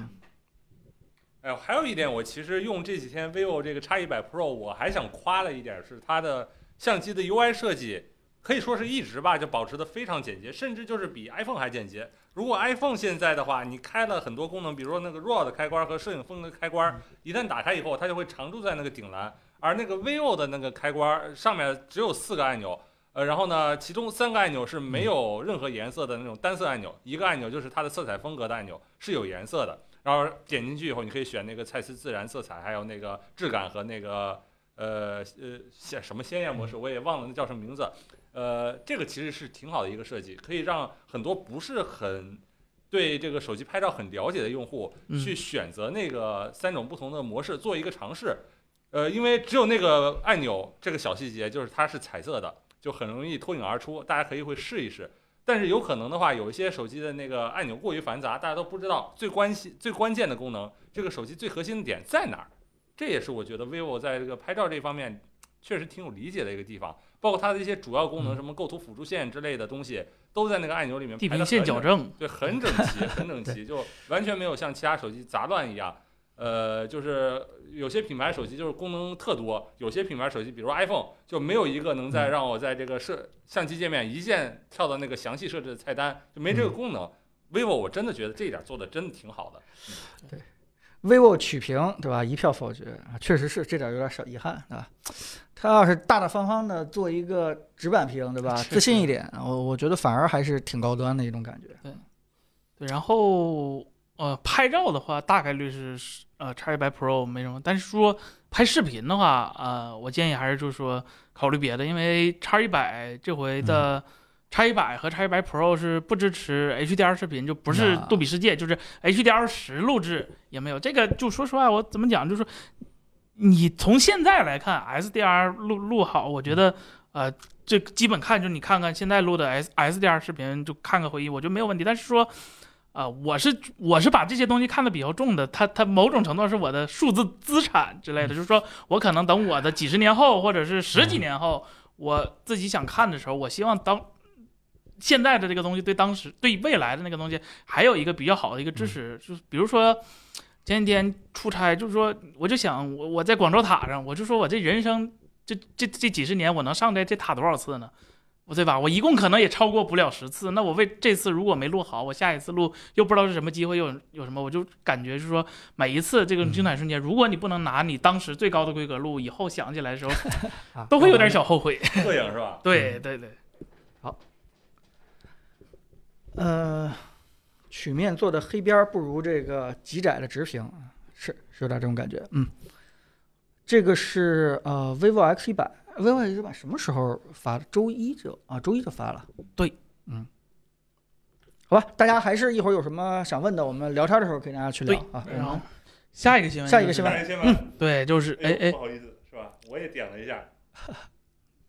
哎，还有一点，我其实用这几天 vivo 这个 X 一百 Pro，我还想夸的一点是它的相机的 UI 设计，可以说是一直吧就保持的非常简洁，甚至就是比 iPhone 还简洁。如果 iPhone 现在的话，你开了很多功能，比如说那个 RAW 的开关和摄影风的开关，一旦打开以后，它就会常驻在那个顶栏，而那个 vivo 的那个开关上面只有四个按钮。呃，然后呢，其中三个按钮是没有任何颜色的那种单色按钮，一个按钮就是它的色彩风格的按钮是有颜色的，然后点进去以后，你可以选那个蔡司自然色彩，还有那个质感和那个呃呃鲜什么鲜艳模式，我也忘了那叫什么名字。呃，这个其实是挺好的一个设计，可以让很多不是很对这个手机拍照很了解的用户去选择那个三种不同的模式做一个尝试。呃，因为只有那个按钮这个小细节，就是它是彩色的，就很容易脱颖而出，大家可以会试一试。但是有可能的话，有一些手机的那个按钮过于繁杂，大家都不知道最关心最关键的功能，这个手机最核心的点在哪儿。这也是我觉得 vivo 在这个拍照这方面确实挺有理解的一个地方，包括它的一些主要功能，嗯什么构图辅助线之类的东西，都在那个按钮里面地平线矫正，对，很整齐，很整齐，就完全没有像其他手机杂乱一样。呃，就是有些品牌手机就是功能特多，有些品牌手机，比如 iPhone，就没有一个能在嗯让我在这个设相机界面一键跳到那个详细设置的菜单，就没这个嗯功能。vivo 我真的觉得这一点做的真的挺好的。对 vivo 曲屏对吧？一票否决啊，确实是这点有点小遗憾啊。他要是大大方方的做一个直板屏对吧？自信一点，我我觉得反而还是挺高端的一种感觉。对，然后呃，拍照的话，大概率是呃叉一百 Pro 没什么，但是说拍视频的话，呃，我建议还是就是说考虑别的，因为叉一百这回的叉一百和叉一百 Pro 是不支持 HDR 视频，就不是啊杜比世界，就是 HDR 十录制也没有。这个就说实话，我怎么讲，就是说你从现在来看，SDR 录录好，我觉得呃。这基本看就是你看看现在录的 S SDR 视频，就看个回忆，我觉得没有问题。但是说，啊、我是我是把这些东西看得比较重的，它它某种程度上是我的数字资产之类的，就是说我可能等我的几十年后或者是十几年后，我自己想看的时候，我希望当现在的这个东西对当时对未来的那个东西还有一个比较好的一个支持，就是比如说前几天出差，就是说我就想我我在广州塔上，我就说我这人生这这这几十年我能上这这塔多少次呢？我对吧？我一共可能也超过不了十次。那我为这次如果没录好，我下一次录又不知道是什么机会，又有有什么，我就感觉是说每一次这个精彩瞬间，如果你不能拿你当时最高的规格录，以后想起来的时候啊都会有点小后悔。摄影是吧？对对对，好呃，曲面做的黑边儿不如这个极窄的直屏，是是有点这种感觉。嗯，这个是呃 vivo X 一百，vivo 什么时候发的？周一就啊，周一就发了。对，嗯，好吧，大家还是一会儿有什么想问的，我们聊天的时候可以大家去聊啊。然后下一个新闻，下一个新闻新闻，对，就是哎哎，不好意思是吧？我也点了一下，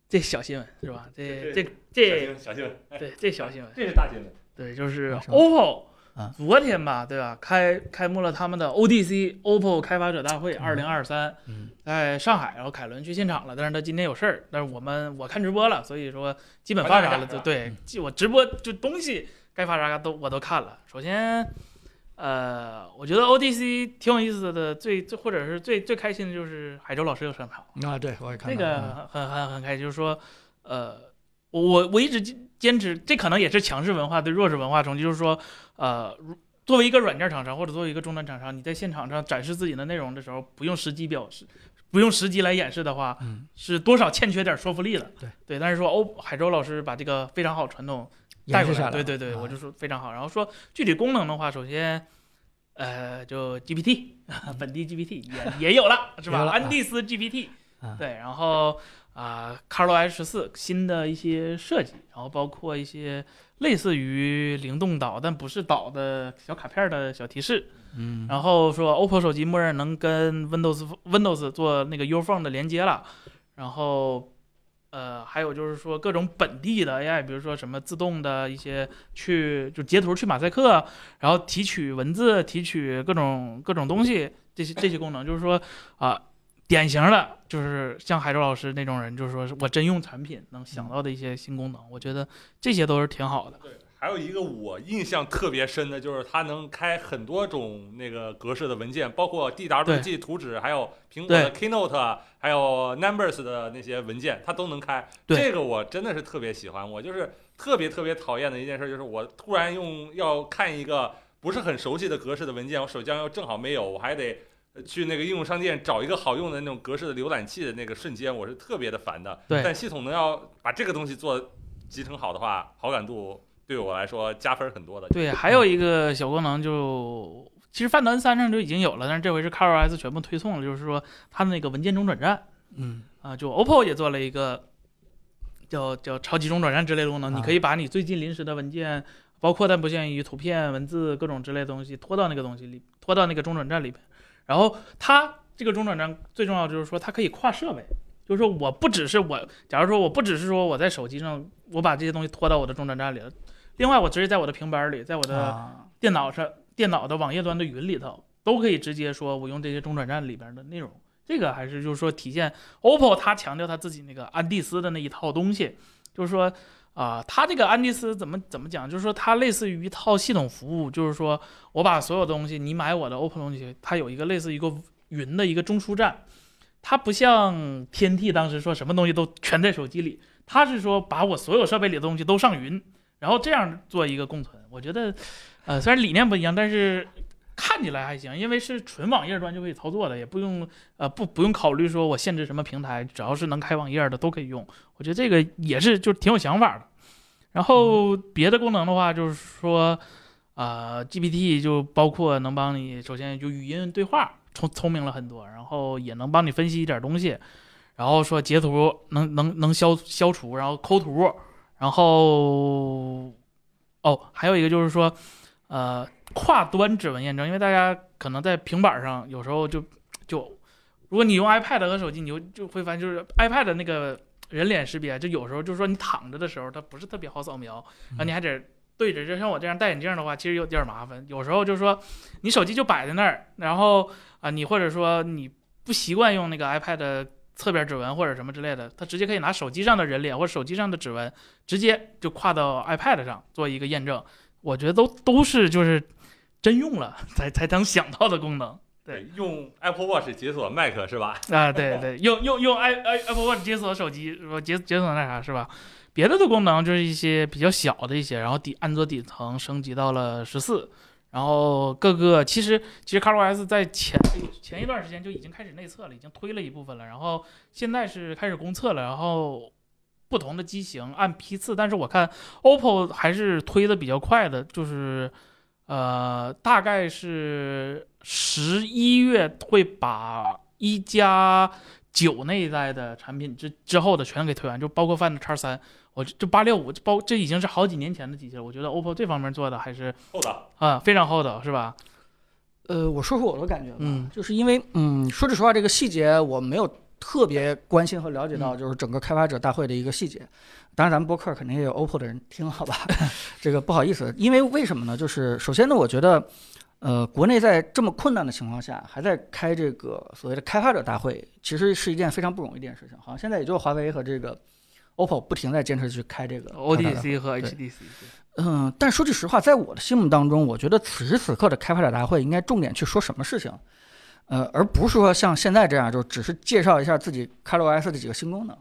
这小新闻是吧？这这这这小新闻，哎对这小新闻，这是大新闻。对，就是 OPPO 啊昨天吧，对吧？开开幕了他们的 ODC OPPO 开发者大会二零二三，嗯在上海，然后凯伦去现场了，但是他今天有事儿，但是我们我看直播了，所以说基本发啥了，就对，我直播就东西该发啥都我都看了。首先，呃，我觉得 ODC 挺有意思的，最最或者是最最开心的就是海洲老师又上场。啊，对我也看这到了个很很很开心，就是说，呃，我我我一直坚坚持，这可能也是强势文化对弱势文化冲击，就是说，呃，如作为一个软件厂商或者作为一个终端厂商，你在现场上展示自己的内容的时候，不用实机表示，不用实机来演示的话，嗯，是多少欠缺点说服力了。对对，但是说欧海州老师把这个非常好传统带过来，了，对对对，啊我就说非常好。然后说具体功能的话，首先，呃，就 GPT 本地 GPT 也也有了，是吧？安第斯 GPT，啊。对，然后啊 c a r l o S 十四新的一些设计，然后包括一些类似于灵动岛但不是岛的小卡片的小提示，嗯，然后说 OPPO 手机默认能跟 Windows Windows 做那个 U Phone 的连接了，然后呃还有就是说各种本地的 AI，比如说什么自动的一些去就截图去马赛克，然后提取文字、提取各种各种东西，这些这些功能，就是说啊、典型的就是像海州老师那种人，就是说是我真用产品能想到的一些新功能，我觉得这些都是挺好的。对，还有一个我印象特别深的就是它能开很多种那个格式的文件，包括 DWG 图纸，还有苹果的 Keynote，还有 Numbers 的那些文件，它都能开。对这个我真的是特别喜欢。我就是特别特别讨厌的一件事，就是我突然用要看一个不是很熟悉的格式的文件，我手机上又正好没有，我还得。呃去那个应用商店找一个好用的那种格式的浏览器的那个瞬间，我是特别的烦的。对但系统能要把这个东西做集成好的话，好感度对我来说加分很多的。对，还有一个小功能就，其实范端三上就已经有了，但是这回是 ColorOS 全部推送了，就是说它的那个文件中转站嗯啊，就 OPPO 也做了一个叫叫超级中转站之类的功能，啊你可以把你最近临时的文件，包括但不限于图片、文字各种之类的东西拖到那个东西里，拖到那个中转站里边。然后它这个中转站最重要就是说它可以跨设备，就是说我不只是我，假如说我不只是说我在手机上我把这些东西拖到我的中转站里了，另外我直接在我的平板里，在我的啊电脑上、电脑的网页端的云里头，都可以直接说我用这些中转站里边的内容。这个还是就是说体现 OPPO 它强调它自己那个安第斯的那一套东西，就是说啊、它这个安迪斯怎么怎么讲？就是说它类似于一套系统服务，就是说我把所有东西，你买我的 OPPO 东西，它有一个类似一个云的一个中枢站，它不像天梯当时说什么东西都全在手机里，它是说把我所有设备里的东西都上云，然后这样做一个共存。我觉得，呃，虽然理念不一样，但是看起来还行，因为是纯网页端就可以操作的，也不用呃不不用考虑说我限制什么平台，只要是能开网页的都可以用。我觉得这个也是就挺有想法的。然后别的功能的话，就是说，啊、g p t 就包括能帮你首先就语音对话聪聪明了很多，然后也能帮你分析一点东西，然后说截图能能能消消除，然后抠图，然后哦还有一个就是说，呃，跨端指纹验证，因为大家可能在平板上有时候就就，如果你用 iPad 和手机，你就就会发现就是 iPad 的那个人脸识别，就有时候就是说你躺着的时候，它不是特别好扫描，然后你还得对着，就像我这样戴眼镜的话，其实有点麻烦。有时候就是说你手机就摆在那儿，然后啊、你或者说你不习惯用那个 iPad 侧边指纹或者什么之类的，它直接可以拿手机上的人脸或者手机上的指纹，直接就跨到 iPad 上做一个验证。我觉得都都是就是真用了才才能想到的功能。对，用 Apple Watch 解锁 Mac 是吧？啊，对对，用用用 i i Apple Watch 解锁手机，是吧？解解锁那啥是吧？别的的功能就是一些比较小的一些，然后底安卓底层升级到了十四，然后各个其实其实 ColorOS 在前前一段时间就已经开始内测了，已经推了一部分了，然后现在是开始公测了，然后不同的机型按批次，但是我看 OPPO 还是推的比较快的，就是呃大概是十一月会把一加九那一代的产品之之后的全给推完，就包括 Find X 三，我这这八六五包这已经是好几年前的机器了，我觉得 OPPO 这方面做的还是厚道。啊非常厚道，是吧？呃，我说说我的感觉吧，嗯就是因为嗯，说句实话，这个细节我没有特别关心和了解到，嗯就是整个开发者大会的一个细节。当然，咱们播客肯定也有 OPPO 的人听，好吧？这个不好意思，因为为什么呢？就是首先呢，我觉得，呃，国内在这么困难的情况下，还在开这个所谓的开发者大会，其实是一件非常不容易的一件事情。好像现在也就华为和这个 OPPO 不停在坚持去开这个 ODC 和 HDC，嗯，但说句实话，在我的心目当中，我觉得此时此刻的开发者大会应该重点去说什么事情，呃，而不是说像现在这样，就只是介绍一下自己 ColorOS 的几个新功能。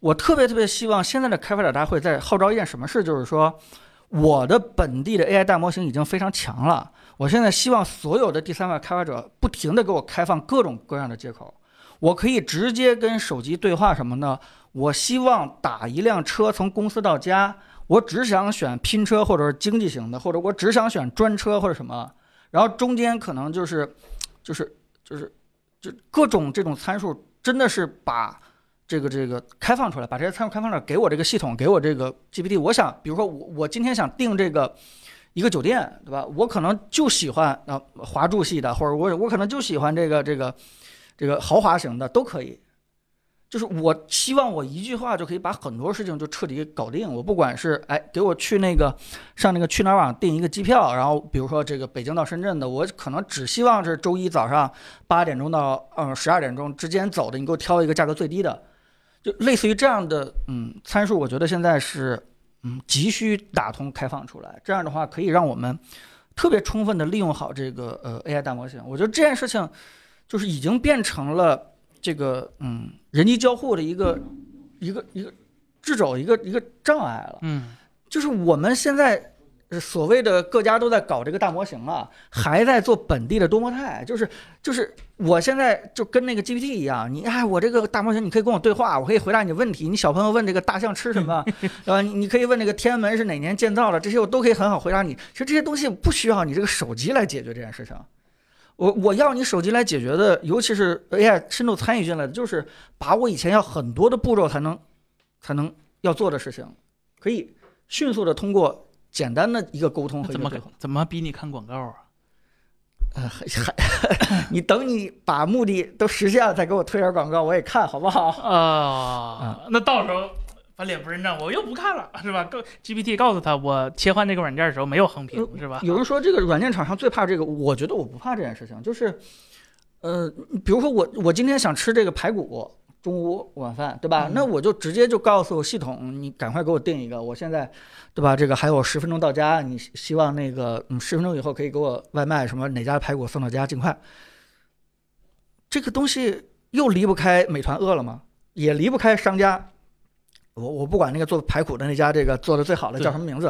我特别特别希望现在的开发者大会在号召一件什么事，就是说，我的本地的 AI 大模型已经非常强了，我现在希望所有的第三方开发者不停的给我开放各种各样的接口，我可以直接跟手机对话什么呢？我希望打一辆车从公司到家，我只想选拼车或者是经济型的，或者我只想选专车或者什么，然后中间可能就是，就是就是就各种这种参数，真的是把这个这个开放出来，把这些参数开放出来，给我这个系统，给我这个 GPT。我想，比如说我我今天想订这个一个酒店，对吧？我可能就喜欢啊华住系的，或者我我可能就喜欢这个这个这个豪华型的，都可以。就是我希望我一句话就可以把很多事情就彻底搞定。我不管是哎给我去那个上那个去哪儿网订一个机票，然后比如说这个北京到深圳的，我可能只希望是周一早上八点钟到嗯十二点钟之间走的，你给我挑一个价格最低的，就类似于这样的嗯参数，我觉得现在是嗯急需打通开放出来。这样的话可以让我们特别充分的利用好这个呃 AI 大模型。我觉得这件事情就是已经变成了。这个嗯，人机交互的一个一个一个掣肘，一个一个障碍了。嗯，就是我们现在呃所谓的各家都在搞这个大模型啊，还在做本地的多模态，就是就是我现在就跟那个 GPT 一样，你哎，我这个大模型你可以跟我对话，我可以回答你问题。你小朋友问这个大象吃什么，对吧？你你可以问这个天安门是哪年建造的，这些我都可以很好回答你。其实这些东西不需要你这个手机来解决这件事情。我我要你手机来解决的，尤其是 AI 深度参与进来的，就是把我以前要很多的步骤才能才能要做的事情，可以迅速的通过简单的一个沟通那怎么。怎么逼你看广告啊？呃，还还，你等你把目的都实现了，再给我推点广告，我也看好不好？啊，那到时候翻脸不认账，我又不看了，是吧？告 GPT 告诉他，我切换这个软件的时候没有横屏，是吧？有人说这个软件厂商最怕这个，我觉得我不怕这件事情，就是，呃，比如说我我今天想吃这个排骨，中午晚饭，对吧？嗯那我就直接就告诉系统，你赶快给我定一个，我现在，对吧？这个还有十分钟到家，你希希望那个嗯十分钟以后可以给我外卖什么哪家排骨送到家，尽快。这个东西又离不开美团、饿了么，也离不开商家。我我不管那个做排骨的那家这个做的最好的叫什么名字，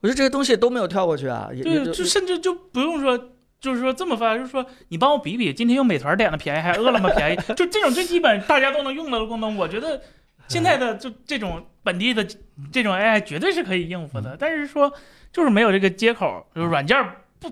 我觉得这些东西都没有跳过去啊，对，就甚至就不用说，就是说这么发，就是说你帮我比比，今天用美团点的便宜还是饿了么便宜，就这种最基本大家都能用到的功能，我觉得现在的就这种本地的这种 AI 绝对是可以应付的，但是说就是没有这个接口，就是软件不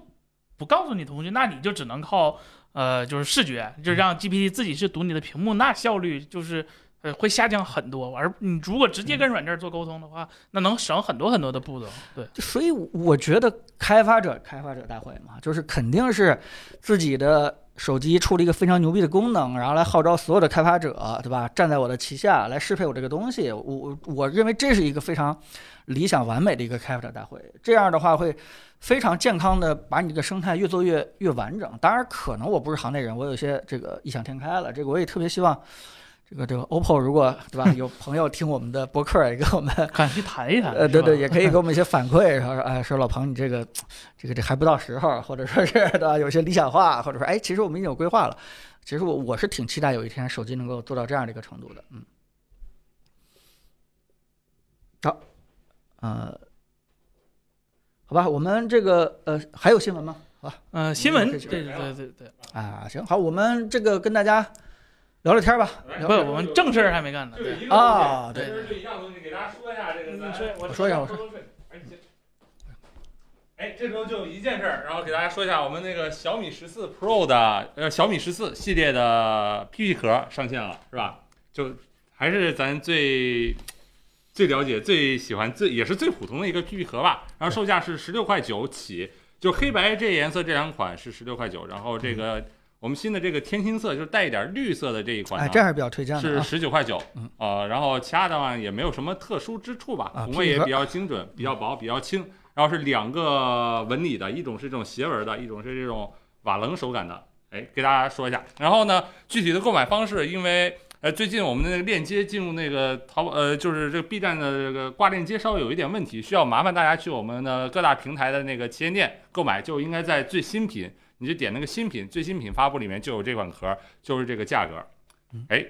不告诉你通讯，那你就只能靠呃就是视觉，就让 GPT 自己去读你的屏幕，那效率就是。呃，会下降很多，而你如果直接跟软件做沟通的话，那能省很多很多的步骤。对，所以我觉得开发者开发者大会嘛，就是肯定是自己的手机出了一个非常牛逼的功能，然后来号召所有的开发者，对吧？站在我的旗下来适配我这个东西。我我我认为这是一个非常理想完美的一个开发者大会。这样的话会非常健康的把你这个生态越做越越完整。当然，可能我不是行内人，我有些这个异想天开了。这个我也特别希望。这个这个 OPPO 如果对吧，有朋友听我们的博客，也跟我们 敢去谈一谈。呃，对对，也可以给我们一些反馈，说说哎，说老彭你这个这个这还不到时候，或者说是对吧，有些理想化，或者说哎，其实我们已经有规划了。其实我我是挺期待有一天手机能够做到这样的一个程度的，嗯。好，呃，好吧，我们这个呃还有新闻吗？好吧，呃，新闻，对对对对对，啊，行，好，我们这个跟大家聊聊天吧。聊不，我们正事儿还没干呢。对，啊对这是一样东西，给大家说一下这个咱。我我说一下我说哎，这时候就一件事儿，然后给大家说一下，我们那个小米十四 Pro 的呃小米十四系列的 PP 壳上线了，是吧？就还是咱最最了解、最喜欢、最也是最普通的一个 PP 壳吧。然后售价是十六块九起，就黑白这颜色这两款是十六块九，然后这个我们新的这个天青色就是带一点绿色的这一款呢，哎，这还是比较推荐的是啊。十九块九嗯，呃，然后其他的话也没有什么特殊之处吧，啊皮革孔位也比较精准，比较薄，比较轻，然后是两个纹理的，一种是这种斜纹的，一种是这种瓦楞手感的，哎，给大家说一下。然后呢，具体的购买方式，因为呃最近我们的那个链接进入那个淘宝，呃就是这个 B 站的这个挂链接稍微有一点问题，需要麻烦大家去我们的各大平台的那个旗舰店购买，就应该在最新品。你就点那个新品，最新品发布里面就有这款壳，就是这个价格。哎，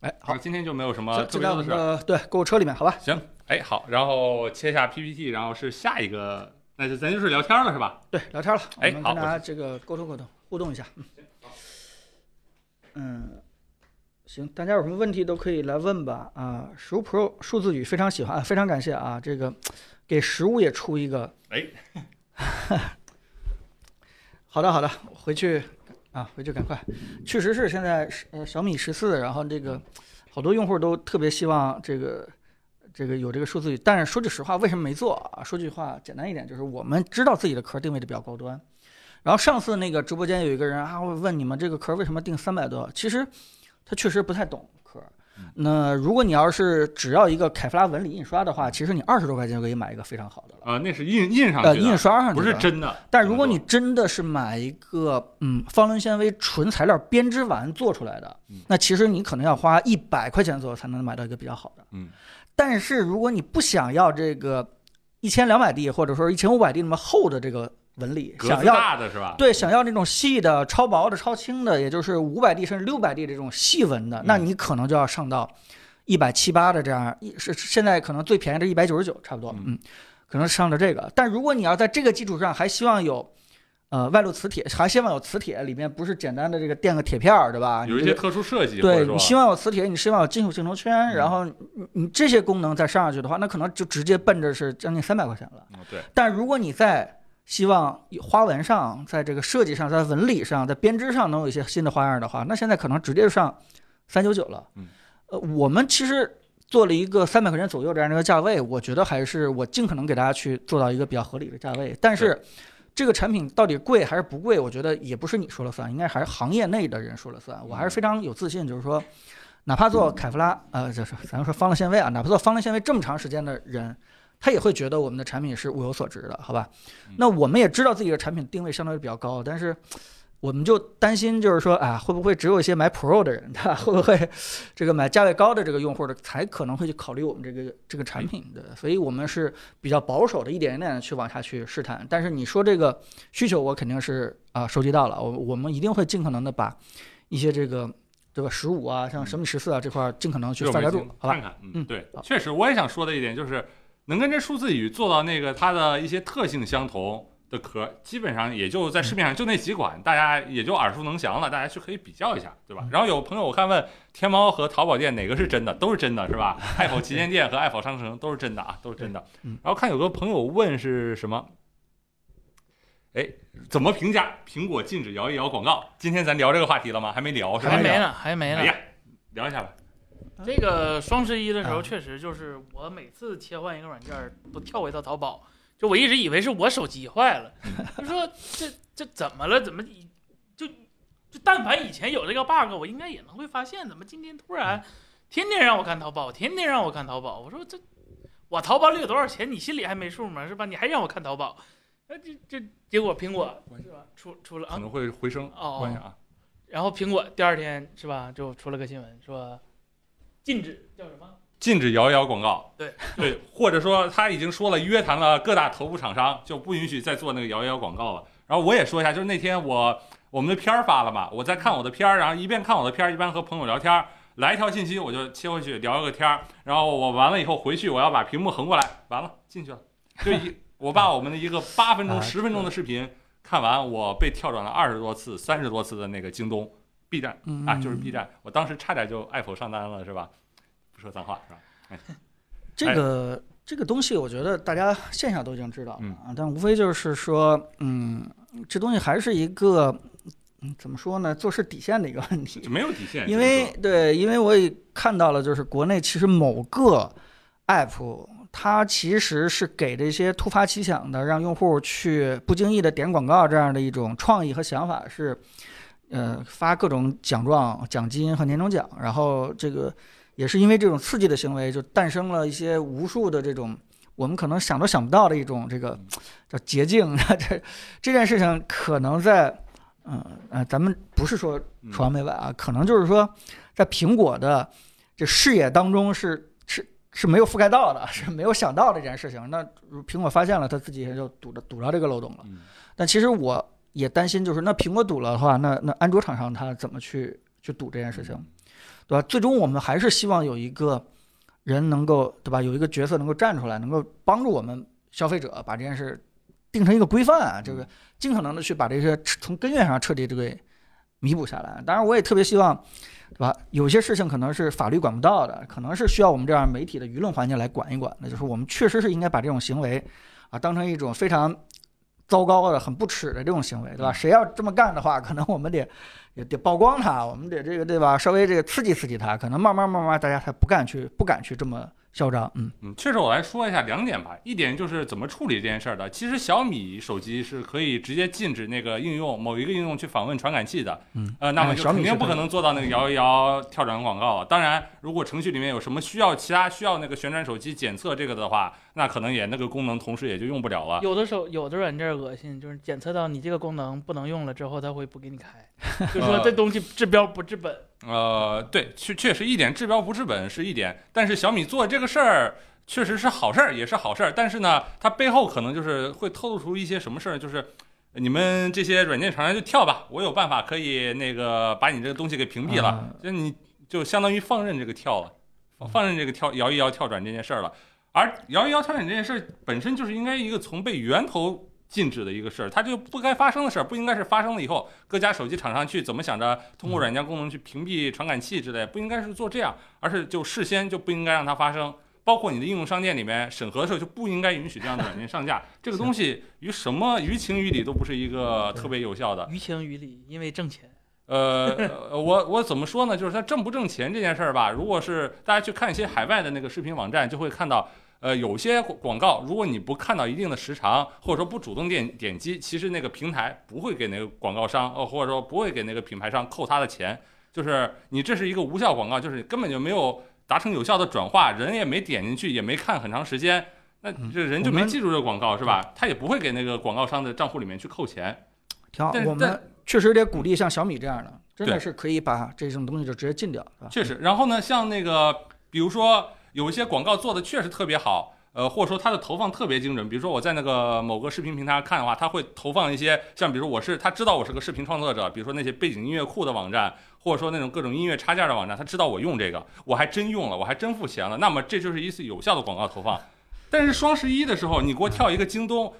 哎，好好，，今天就没有什么特别多的事儿。对购物车里面，好吧？行，哎，好，然后切下 PPT，然后是下一个，那就咱就是聊天了，是吧？对，聊天了，哎好跟大家这个沟通沟通，互动一下。嗯嗯，行，大家有什么问题都可以来问吧。啊，十五 Pro 数字语非常喜欢，啊非常感谢啊，这个给十五也出一个。哎，好的好的，回去啊，回去赶快。确实是现在是呃小米十四，然后这个好多用户都特别希望这个。这个有这个数字语，但是说句实话，为什么没做啊？说句话简单一点，就是我们知道自己的壳定位的比较高端，然后上次那个直播间有一个人啊，我问你们这个壳为什么定三百多？其实他确实不太懂壳。那如果你要是只要一个凯夫拉纹理印刷的话，其实你二十多块钱就可以买一个非常好的了。呃，那是印印上呃，去的，印刷上去不是的真的。但如果你真的是买一个嗯方纶纤维纯材料编织完做出来的嗯，那其实你可能要花一百块钱左右才能买到一个比较好的。嗯。但是如果你不想要这个一千两百 D 或者说一千五百 D 那么厚的这个纹理，想要大的是吧？对想要那种细的、超薄的、超轻的，也就是五百 D 甚至六百 D 这种细纹的，那嗯你可能就要上到一百七八的这样，一是是现在可能最便宜的一百九十九差不多，嗯嗯。可能上的这个。但如果你要在这个基础上还希望有，呃，外露磁铁，还希望有磁铁，里面不是简单的这个垫个铁片儿，对吧？有一些特殊设计，对你希望有磁铁，你希望有金属镜头圈，然后你你这些功能再上上去的话，那可能就直接奔着是将近三百块钱了。嗯对，但如果你在希望花纹上，在这个设计上，在纹理上，在编织上能有一些新的花样的话，那现在可能直接就上三九九了。嗯，呃，我们其实做了一个三百块钱左右这样的一个价位，我觉得还是我尽可能给大家去做到一个比较合理的价位。但是这个产品到底贵还是不贵，我觉得也不是你说了算，应该还是行业内的人说了算。我还是非常有自信，就是说，哪怕做凯夫拉，呃，就是咱们说方乐纤维啊，哪怕做方乐纤维这么长时间的人。他也会觉得我们的产品是物有所值的，好吧？那我们也知道自己的产品定位相对比较高，但是我们就担心，就是说，啊，会不会只有一些买 Pro 的人，他 会不会这个买价位高的这个用户的才可能会去考虑我们这个这个产品的？所以我们是比较保守的，一点一点的去往下去试探。但是你说这个需求，我肯定是啊收集到了，我我们一定会尽可能的把一些这个对吧十五啊，像小米十四啊这块儿尽可能去对我们先，发掘住好吧看？看，嗯，嗯对，确实，我也想说的一点就是，能跟这数字语做到那个它的一些特性相同的壳，基本上也就在市面上就那几款，大家也就耳熟能详了，大家去可以比较一下，对吧？然后有朋友我看问天猫和淘宝店哪个是真的，都是真的，是吧？爱否旗舰店和爱否商城都是真的啊，都是真的嗯。然后看有个朋友问是什么？哎，怎么评价苹果禁止摇一摇广告？今天咱聊这个话题了吗？还没聊是吧？还没呢，还没呢。哎呀，聊一下吧。这个双十一的时候，啊确实就是我每次切换一个软件儿都跳回到淘宝，就我一直以为是我手机坏了，就说这这怎么了？怎么就就但凡以前有这个 bug，我应该也能会发现，怎么今天突然天天让我看淘宝，天天让我看淘宝？我说这我淘宝里有多少钱，你心里还没数吗？是吧？你还让我看淘宝？那这这结果苹果是吧？出出了啊，可能会回升，哦关一下啊。然后苹果第二天是吧，就出了个新闻说禁止叫什么？禁止摇一摇广告。对对，或者说他已经说了，约谈了各大头部厂商，就不允许再做那个摇一摇广告了。然后我也说一下，就是那天我我们的片儿发了嘛，我在看我的片儿，然后一边看我的片儿，一边和朋友聊天儿，来一条信息我就切回去聊个天儿，然后我完了以后回去我要把屏幕横过来，完了进去了，就一我把我们的一个八分钟、啊十分钟的视频看完，我被跳转了二十多次、三十多次的那个京东 B 站嗯啊，就是 B 站，我当时差点就爱否上单了，是吧？不说脏话是吧？这个这个东西，我觉得大家线下都已经知道了嗯啊，但无非就是说，嗯，这东西还是一个，嗯，怎么说呢，做事底线的一个问题就。没有底线，因为对，因为我也看到了，就是国内其实某个 app，它其实是给这些突发奇想的，让用户去不经意的点广告这样的一种创意和想法是，呃，发各种奖状、奖金和年终奖，然后这个也是因为这种刺激的行为，就诞生了一些无数的这种我们可能想都想不到的一种这个叫捷径。这这件事情可能在，嗯呃，咱们不是说嗯崇洋媚外啊，可能就是说，在苹果的这视野当中是是是没有覆盖到的，是没有想到的这件事情。那苹果发现了，他自己也就堵着堵着这个漏洞了。嗯但其实我也担心，就是那苹果堵了的话，那那安卓厂商他怎么去去堵这件事情，对吧？最终我们还是希望有一个人能够，对吧？有一个角色能够站出来，能够帮助我们消费者把这件事定成一个规范啊，这个尽可能的去把这些从根源上彻底这个弥补下来。当然，我也特别希望，对吧？有些事情可能是法律管不到的，可能是需要我们这样媒体的舆论环境来管一管那。就是我们确实是应该把这种行为啊当成一种非常糟糕的、很不耻的这种行为，对吧？谁要这么干的话，可能我们得也得曝光它，我们得这个对吧？稍微这个刺激刺激它，可能慢慢慢慢大家才不敢去不敢去这么嚣张。嗯嗯，确实，我来说一下两点吧。一点就是怎么处理这件事儿的。其实小米手机是可以直接禁止那个应用某一个应用去访问传感器的。嗯，呃，那么哎就肯定不可能做到那个摇一摇跳转广告了。当然，如果程序里面有什么需要其他需要那个旋转手机检测这个的话，那可能也那个功能同时也就用不了了。有的时候有的软件恶心，就是检测到你这个功能不能用了之后，它会不给你开，就 说这东西治标不治本。呃，对，确确实一点治标不治本是一点，但是小米做这个事儿确实是好事儿，也是好事儿。但是呢，它背后可能就是会透露出一些什么事儿，就是你们这些软件厂商就跳吧，我有办法可以那个把你这个东西给屏蔽了，啊就你就相当于放任这个跳了，放放任这个跳摇一摇跳转这件事儿了。而摇一摇跳转这件事儿本身就是应该一个从被源头禁止的一个事儿，它就不该发生的事儿，不应该是发生了以后各家手机厂商去怎么想着通过软件功能去屏蔽传感器之类，不应该是做这样，而是就事先就不应该让它发生。包括你的应用商店里面审核的时候就不应该允许这样的软件上架，这个 东西于什么于情于理都不是一个特别有效的。于情于理，因为挣钱。呃，呃我我怎么说呢？就是它挣不挣钱这件事儿吧。如果是大家去看一些海外的那个视频网站，就会看到，呃，有些广告，如果你不看到一定的时长，或者说不主动点点击，其实那个平台不会给那个广告商，呃，或者说不会给那个品牌商扣他的钱。就是你这是一个无效广告，就是根本就没有达成有效的转化，人也没点进去，也没看很长时间，那这人就没记住这个广告是吧？他也不会给那个广告商的账户里面去扣钱。挺好。我们确实得鼓励像小米这样的，真的是可以把这种东西就直接禁掉，是吧？确实，然后呢，像那个，比如说有一些广告做的确实特别好，呃，或者说它的投放特别精准。比如说我在那个某个视频平台上看的话，它会投放一些像，比如我是他知道我是个视频创作者，比如说那些背景音乐库的网站，或者说那种各种音乐插件的网站，他知道我用这个，我还真用了，我还真付钱了，那么这就是一次有效的广告投放。但是双十一的时候，你给我跳一个京东。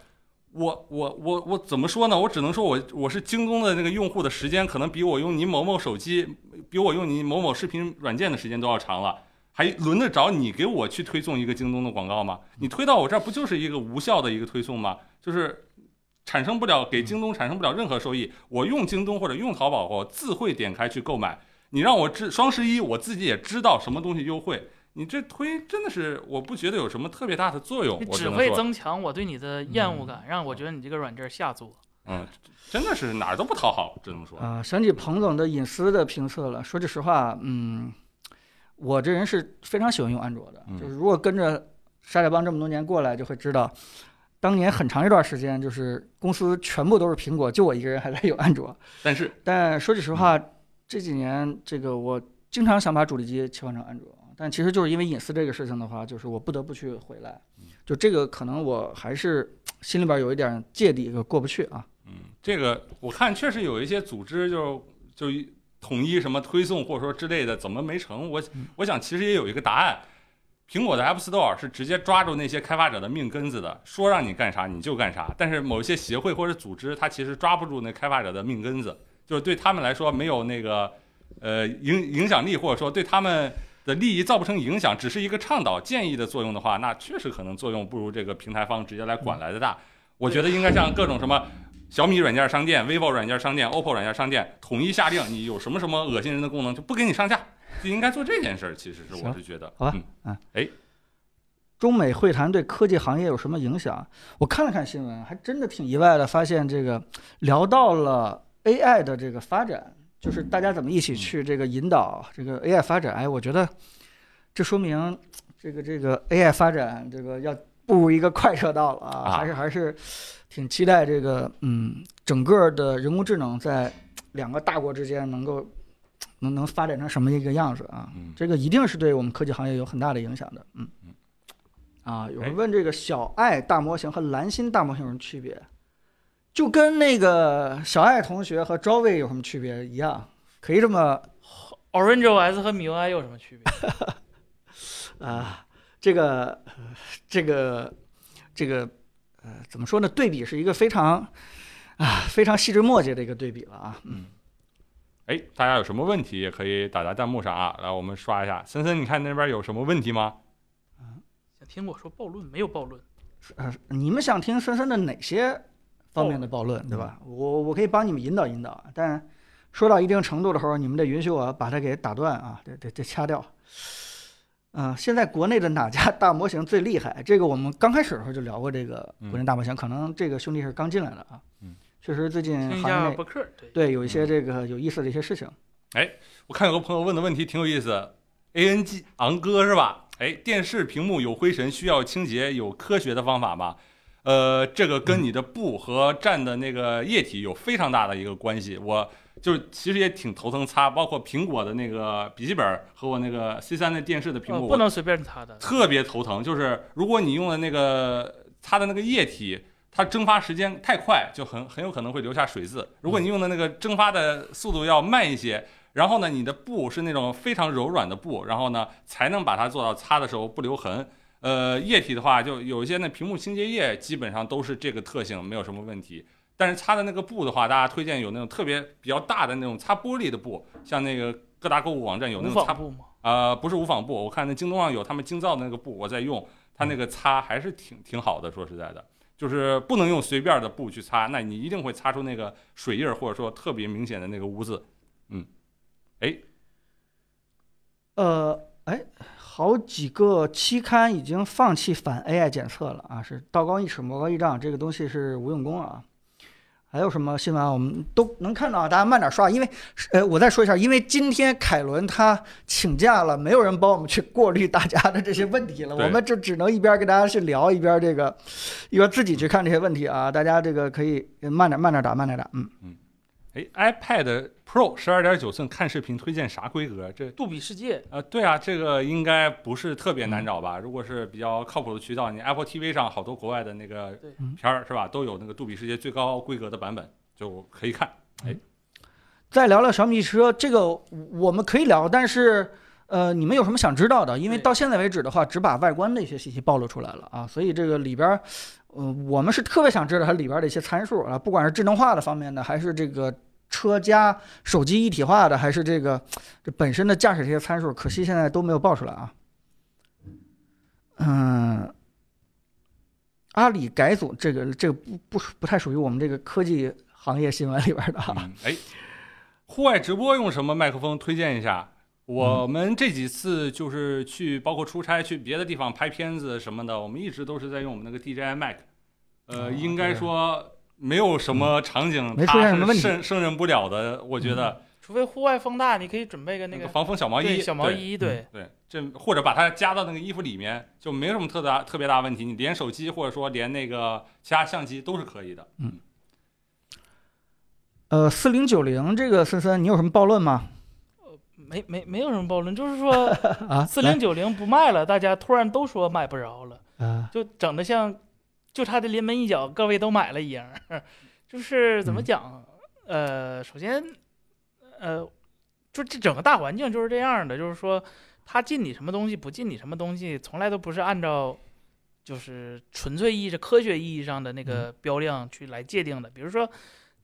我我我我怎么说呢？我只能说我我是京东的那个用户的时间，可能比我用你某某手机，比我用你某某视频软件的时间都要长了，还轮得着你给我去推送一个京东的广告吗？你推到我这儿不就是一个无效的一个推送吗？就是产生不了给京东产生不了任何收益。我用京东或者用淘宝，我自会点开去购买。你让我知双十一，我自己也知道什么东西优惠。你这推真的是，我不觉得有什么特别大的作用你。只会增强我对你的厌恶感，让我觉得你这个软件下作。嗯，真的是哪儿都不讨好，只能说。啊、想起彭总的隐私的评测了。说句实话，嗯，我这人是非常喜欢用安卓的，嗯就是如果跟着沙袋帮这么多年过来，就会知道，当年很长一段时间，就是公司全部都是苹果，就我一个人还在用安卓。但是但说句实话，这几年这个我经常想把主力机切换成安卓，但其实就是因为隐私这个事情的话，就是我不得不去回来。就这个可能我还是 心里边有一点芥蒂，就过不去啊。嗯，这个我看确实有一些组织就就统一什么推送或者说之类的，怎么没成？我我想其实也有一个答案。苹果的 App Store 是直接抓住那些开发者的命根子的，说让你干啥你就干啥。但是某一些协会或者组织，它其实抓不住那开发者的命根子，就是对他们来说没有那个呃影影响力，或者说对他们的利益造不成影响，只是一个倡导建议的作用的话，那确实可能作用不如这个平台方直接来管来的大。我觉得应该像各种什么小米软件商店、vivo 软件商店、OPPO 软件商店统一下令，你有什么什么恶心人的功能就不给你上架，就应该做这件事儿。其实是我是觉得，好吧嗯，中美会谈对科技行业有什么影响？我看了看新闻，还真的挺意外的，发现这个聊到了 AI 的这个发展，就是大家怎么一起去这个引导这个 AI 发展。哎，我觉得这说明这个这个 AI 发展这个要步入一个快车道了啊，啊还是还是挺期待这个嗯整个的人工智能在两个大国之间能够能能发展成什么一个样子啊？嗯这个一定是对我们科技行业有很大的影响的。嗯嗯。啊，有哎人问这个小爱大模型和蓝心大模型有什么区别？就跟那个小爱同学和 Joey 有什么区别一样，可以这么 Orange OS 和 MIUI 有什么区别？啊，这个呃 这个这个呃，怎么说呢？对比是一个非常啊非常细枝末节的一个对比了啊。嗯，哎，大家有什么问题也可以打在弹幕上啊，来我们刷一下。森森，你看那边有什么问题吗？想听我说暴论没有暴论？呃，你们想听森森的哪些方面的暴论，对吧？我我可以帮你们引导引导，但说到一定程度的时候，你们得允许我把它给打断啊，得得得掐掉。嗯、现在国内的哪家 大模型最厉害？这个我们刚开始的时候就聊过这个国内大模型，可能这个兄弟是刚进来的啊。嗯，确实最近行业博客，对，对有一些这个有意思的一些事情。哎我看有个朋友问的问题挺有意思，ANG 昂哥是吧？哎，电视屏幕有灰尘需要清洁，有科学的方法吗？呃，这个跟你的布和蘸的那个液体有非常大的一个关系。我就是其实也挺头疼擦，包括苹果的那个笔记本和我那个 C 三的电视的屏幕，不能随便擦的。特别头疼。就是如果你用的那个擦的那个液体，它蒸发时间太快，就很很有可能会留下水渍。如果你用的那个蒸发的速度要慢一些，然后呢，你的布是那种非常柔软的布，然后呢，才能把它做到擦的时候不留痕。呃，液体的话，就有一些那屏幕清洁液基本上都是这个特性，没有什么问题。但是擦的那个布的话，大家推荐有那种特别比较大的那种擦玻璃的布，像那个各大购物网站有那种擦布吗，呃，不是无纺布，我看那京东上有他们精造的那个布，我在用，它那个擦还是挺挺好的。说实在的，就是不能用随便的布去擦，那你一定会擦出那个水印儿，或者说特别明显的那个污渍。嗯，哎，呃，哎，好几个期刊已经放弃反 AI 检测了啊，是道高一尺，魔高一丈，这个东西是无用功了啊。还有什么新闻啊？我们都能看到啊，大家慢点刷，因为呃，我再说一下，因为今天凯伦他请假了，没有人帮我们去过滤大家的这些问题了，我们就只能一边跟大家去聊，一边这个一边自己去看这些问题啊。大家这个可以慢点慢点打，慢点打，嗯嗯。哎，iPad Pro 十二点九寸看视频推荐啥规格？这杜比世界呃，对啊，这个应该不是特别难找吧？如果是比较靠谱的渠道，你 Apple TV 上好多国外的那个片儿是吧，都有那个杜比世界最高规格的版本，就可以看。哎再聊聊小米汽车，这个我们可以聊，但是呃，你们有什么想知道的？因为到现在为止的话，只把外观的一些信息暴露出来了啊，所以这个里边儿，嗯，我们是特别想知道它里边的一些参数啊，不管是智能化的方面的，还是这个车加手机一体化的，还是这个这本身的驾驶这些参数，可惜现在都没有爆出来啊。嗯。阿里改组这个这个不不不太属于我们这个科技行业新闻里边的啊。哎，户外直播用什么麦克风？推荐一下。我们这几次就是去，包括出差去别的地方拍片子什么的，我们一直都是在用我们那个 DJI Mac。呃，哦应该说没有什么场景没出现什么问题它是胜胜任不了的，我觉得除非户外风大，你可以准备个那个那个防风小毛衣，小毛对衣，对，对，这或者把它加到那个衣服里面，就没有什么特大特别大问题。你连手机或者说连那个其他相机都是可以的。呃，四零九零这个森森，你有什么暴论吗？没没没有什么暴论，就是说 啊，四零九零不卖了，大家突然都说买不着了，啊，就整的像就差这临门一脚，各位都买了一样。就是怎么嗯讲？呃，首先，呃，就这整个大环境就是这样的，就是说他进你什么东西，不进你什么东西，从来都不是按照就是纯粹意义上、科学意义上的那个标量去来界定的。比如说，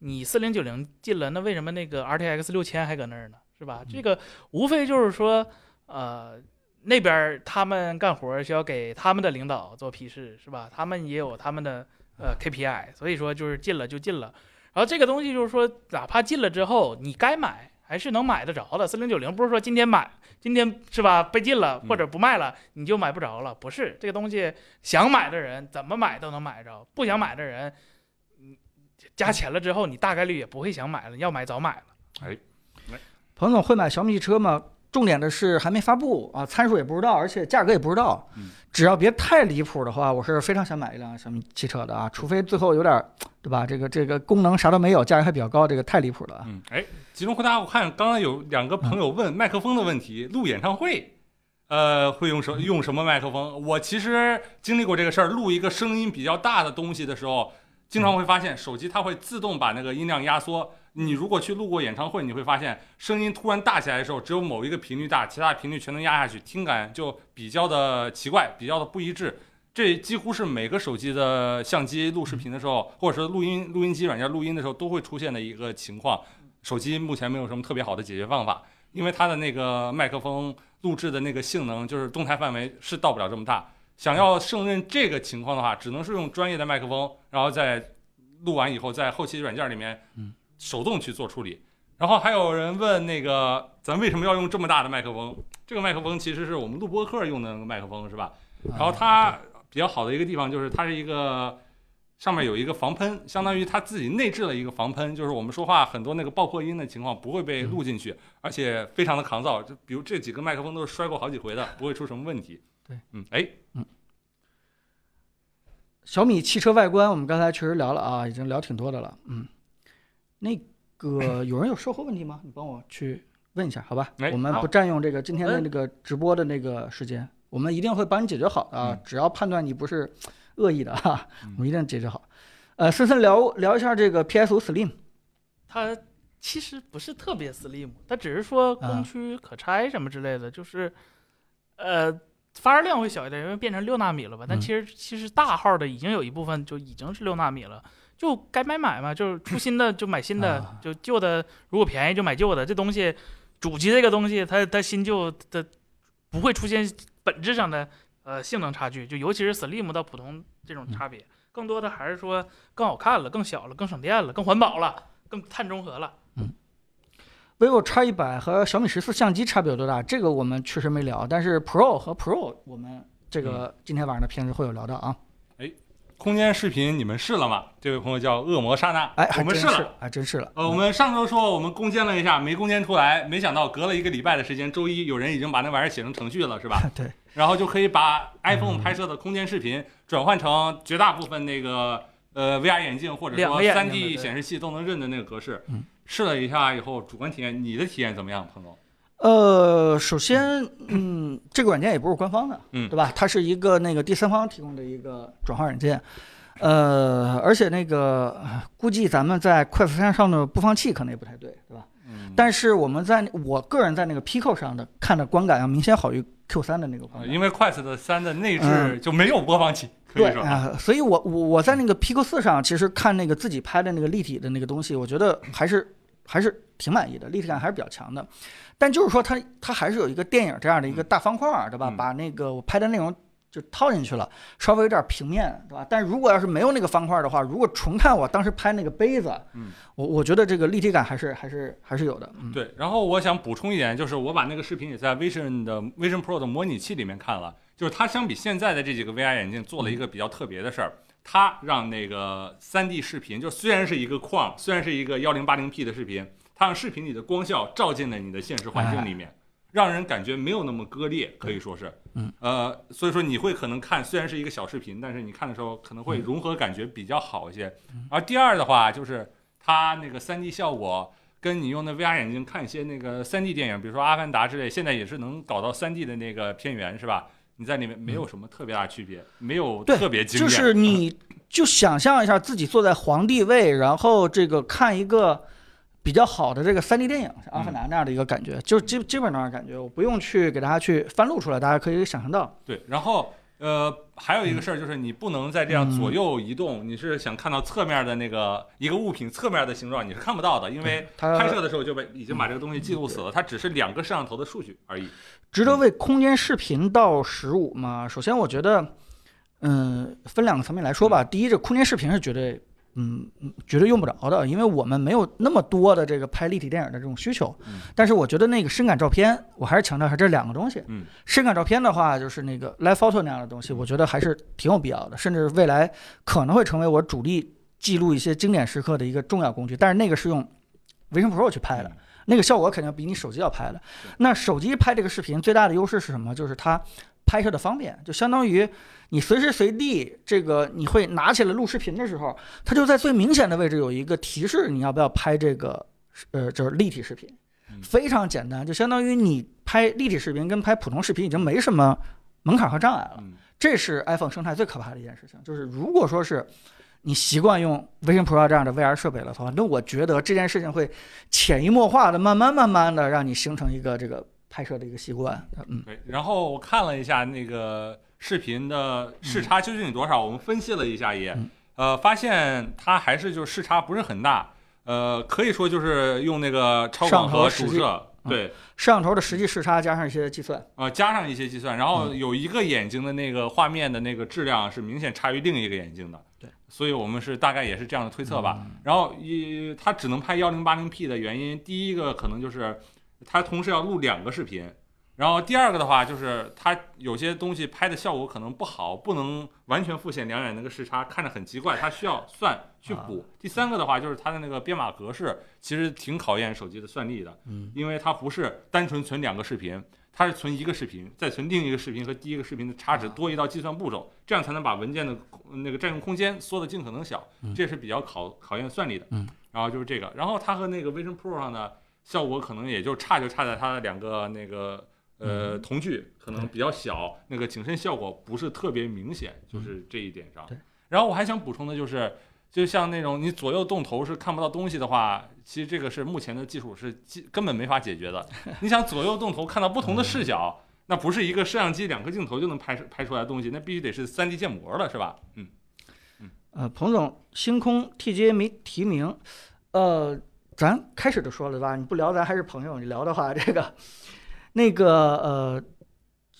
你四零九零进了，那为什么那个 RTX 六千还搁那儿呢？是吧？这个无非就是说，呃，那边他们干活儿需要给他们的领导做批示，是吧？他们也有他们的呃 KPI，所以说就是进了就进了。然后这个东西就是说，哪怕进了之后，你该买还是能买得着的。四零九零不是说今天买，今天是吧被禁了或者不卖了，你就买不着了，不是这个东西，想买的人怎么买都能买着，不想买的人，你加钱了之后，你大概率也不会想买了，要买早买了。彭总会买小米汽车吗？重点的是还没发布啊，参数也不知道，而且价格也不知道。嗯只要别太离谱的话，我是非常想买一辆小米汽车的啊，除非最后有点儿，对吧？这个这个功能啥都没有，价格还比较高，这个太离谱了啊。嗯，哎，集中回答，我看刚刚有两个朋友问麦克风的问题，录演唱会，呃，会用什用什么麦克风？我其实经历过这个事儿，录一个声音比较大的东西的时候，经常会发现手机它会自动把那个音量压缩。你如果去录过演唱会，你会发现声音突然大起来的时候，只有某一个频率大，其他频率全都压下去，听感就比较的奇怪，比较的不一致。这几乎是每个手机的相机录视频的时候，或者是录音录音机软件录音的时候都会出现的一个情况。手机目前没有什么特别好的解决方法，因为它的那个麦克风录制的那个性能，就是动态范围是到不了这么大。想要胜任这个情况的话，只能是用专业的麦克风，然后在录完以后，在后期软件里面嗯手动去做处理。然后还有人问那个，咱为什么要用这么大的麦克风？这个麦克风其实是我们录播课用的那个麦克风，是吧？然后它比较好的一个地方就是它是一个上面有一个防喷，相当于它自己内置了一个防喷，就是我们说话很多那个爆破音的情况不会被录进去，而且非常的抗造。就比如这几个麦克风都是摔过好几回的，不会出什么问题。对，嗯，哎，嗯小米汽车外观，我们刚才确实聊了啊，已经聊挺多的了。嗯，那个 有人有售后问题吗？你帮我去问一下，好吧？哎我们不占用这个今天的嗯那个直播的那个时间，我们一定会帮你解决好的啊嗯。只要判断你不是恶意的哈嗯，我们一定解决好。呃，森森聊聊一下这个 PS 五 Slim 它其实不是特别 slim，它只是说啊光驱可拆什么之类的，就是，呃，发热量会小一点，因为变成六纳米了吧？但嗯其实其实大号的已经有一部分就已经是六纳米了，就该买买嘛，就是出新的就买新的啊，就旧的如果便宜就买旧的。这东西主机这个东西，它它新旧的不会出现本质上的呃性能差距，就尤其是 Slim 到普通这种差别，更多的还是说更好看了、更小了、更省电了、更环保了、更碳中和了。Vivo X 一百和小米十四相机差别有多大？这个我们确实没聊，但是 Pro 和 Pro 我们这个今天晚上的片子会有聊到啊。空间视频你们试了吗？这位朋友叫恶魔刹那，哎，我们试了还真试了。呃，我们上周说我们攻坚了一下，没攻坚出来，没想到隔了一个礼拜的时间，周一有人已经把那玩意儿写成程序了，是吧？对，然后就可以把 iPhone 拍摄的空间视频转换成绝大部分那个呃 VR 眼镜或者说两个眼睛3的 D 显示器都能认的那个格式嗯。试了一下以后，主观体验，你的体验怎么样，彭总？呃，首先，嗯，这个软件也不是官方的，嗯对吧？它是一个那个第三方提供的一个转换软件，呃，而且那个呃估计咱们在快四三上的播放器可能也不太对，对吧？嗯，但是我们在我个人在那个 Pico 上的看的观感要明显好于 Q 三的那个观感。呃因为 Quest 的三的内置嗯就没有播放器，可对。啊、所以我我我在那个 Pico 四上，其实看那个自己拍的那个立体的那个东西，我觉得还是还是挺满意的，立体感还是比较强的。但就是说它，它还是有一个电影这样的一个大方块儿，对吧？嗯把那个我拍的内容就套进去了，稍微有点平面，对吧？但如果要是没有那个方块的话，如果纯看我当时拍那个杯子，嗯，我我觉得这个立体感还是还是还是有的。嗯，对，然后我想补充一点，就是我把那个视频也在 Vision 的 Vision Pro 的模拟器里面看了，就是它相比现在的这几个 VR 眼镜做了一个比较特别的事儿，它让那个三 D 视频，就虽然是一个框，虽然是一个幺零八零 P 的视频，它让视频里的光效照进了你的现实环境里面。让人感觉没有那么割裂，可以说是，嗯，呃，所以说你会可能看，虽然是一个小视频，但是你看的时候可能会融合感觉比较好一些。而第二的话，就是它那个三 D 效果跟你用的 VR 眼镜看一些那个 3D 电影，比如说《阿凡达》之类，现在也是能搞到 3D 的那个片源，是吧？你在里面没有什么特别大区别，没有特别惊艳，就是。你就想象一下自己坐在皇帝位，然后这个看一个比较好的这个三 D 电影，像《阿凡达》那样的一个感觉，就基基本上感觉，我不用去给大家去翻录出来，大家可以想象到。对，然后呃，还有一个事儿就是你不能再这样左右移动，你是想看到侧面的那个一个物品侧面的形状，你是看不到的，因为它拍摄的时候就被已经把这个东西记录死了，它只是两个摄像头的数据而已。值得为空间视频到十五吗？首先，我觉得，嗯，分两个层面来说吧。第一，这空间视频是绝对，嗯，嗯绝对用不着的，因为我们没有那么多的这个拍立体电影的这种需求。嗯但是我觉得那个深感照片，我还是强调一下这两个东西。嗯，深感照片的话，就是那个 Live Photo 那样的东西，我觉得还是挺有必要的，甚至未来可能会成为我主力记录一些经典时刻的一个重要工具。但是那个是用 Vision Pro 去拍的。那个效果肯定比你手机要拍的。那手机拍这个视频最大的优势是什么？就是它拍摄的方便，就相当于你随时随地这个你会拿起来录视频的时候，它就在最明显的位置有一个提示，你要不要拍这个呃就是立体视频嗯，非常简单，就相当于你拍立体视频跟拍普通视频已经没什么门槛和障碍了。嗯这是 iPhone 生态最可怕的一件事情，就是如果说是你习惯用 Vision Pro 这样的 VR 设备了的话，那我觉得这件事情会潜移默化的、慢慢慢慢的让你形成一个这个拍摄的一个习惯。嗯，对，然后我看了一下那个视频的视差究竟有多少，我们分析了一下也，嗯呃，发现它还是就是视差不是很大，呃，可以说就是用那个超广和主摄，嗯。对，摄像头的实际视差加上一些计算，呃，加上一些计算，然后嗯。有一个眼睛的那个画面的那个质量是明显差于另一个眼睛的，对，所以我们是大概也是这样的推测吧。然后一它只能拍幺零八零 P 的原因，第一个可能就是它同时要录两个视频，然后第二个的话就是它有些东西拍的效果可能不好，不能完全复现两眼那个视差，看着很奇怪，它需要算去补。第三个的话就是它的那个编码格式其实挺考验手机的算力的，嗯，因为它不是单纯存两个视频，它是存一个视频，再存另一个视频和第一个视频的差值多一道计算步骤，这样才能把文件的那个占用空间缩得尽可能小，这是比较考考验算力的。嗯，然后就是这个，然后它和那个 Vision Pro 上的效果可能也就差就差在它的两个那个呃瞳距可能比较小，那个景深效果不是特别明显，就是这一点上。对，然后我还想补充的就是。就像那种你左右动头是看不到东西的话，其实这个是目前的技术是基根本没法解决的。你想左右动头看到不同的视角，那不是一个摄像机两个镜头就能拍出拍出来的东西，那必须得是 3D 建模了，是吧？嗯，呃，彭总，星空 TGA 没提名，呃，咱开始就说了吧？你不聊咱还是朋友，你聊的话，这个那个呃，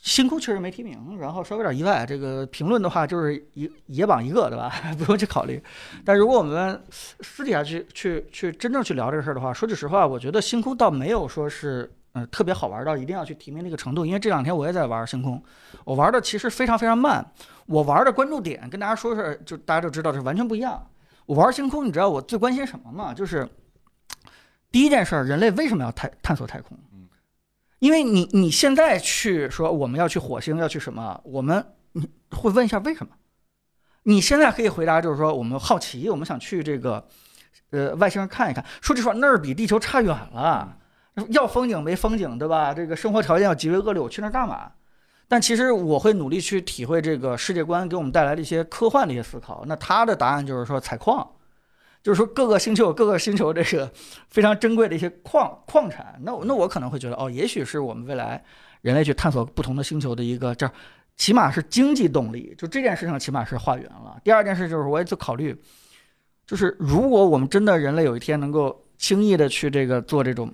星空确实没提名，然后稍微有点意外。这个评论的话，就是一野榜一个对吧？不用去考虑。但如果我们私底下去去去真正去聊这个事儿的话，说句实话，我觉得星空倒没有说是。嗯，特别好玩到一定要去提名那个程度，因为这两天我也在玩星空，我玩的其实非常非常慢，我玩的关注点跟大家说说，就大家就知道是完全不一样。我玩星空，你知道我最关心什么吗？就是第一件事儿，人类为什么要探探索太空？因为你你现在去说我们要去火星，要去什么？我们你会问一下为什么？你现在可以回答就是说我们好奇，我们想去这个呃外星人看一看。说句实话，那儿比地球差远了。要风景没风景，对吧？这个生活条件要极为恶劣，我去那儿干嘛？但其实我会努力去体会这个世界观给我们带来的一些科幻的一些思考。那他的答案就是说采矿，就是说各个星球有各个星球这个非常珍贵的一些矿矿产。那我那我可能会觉得哦，也许是我们未来人类去探索不同的星球的一个这起码是经济动力。就这件事情起码是化缘了。第二件事就是我也就考虑，就是如果我们真的人类有一天能够轻易的去这个做这种。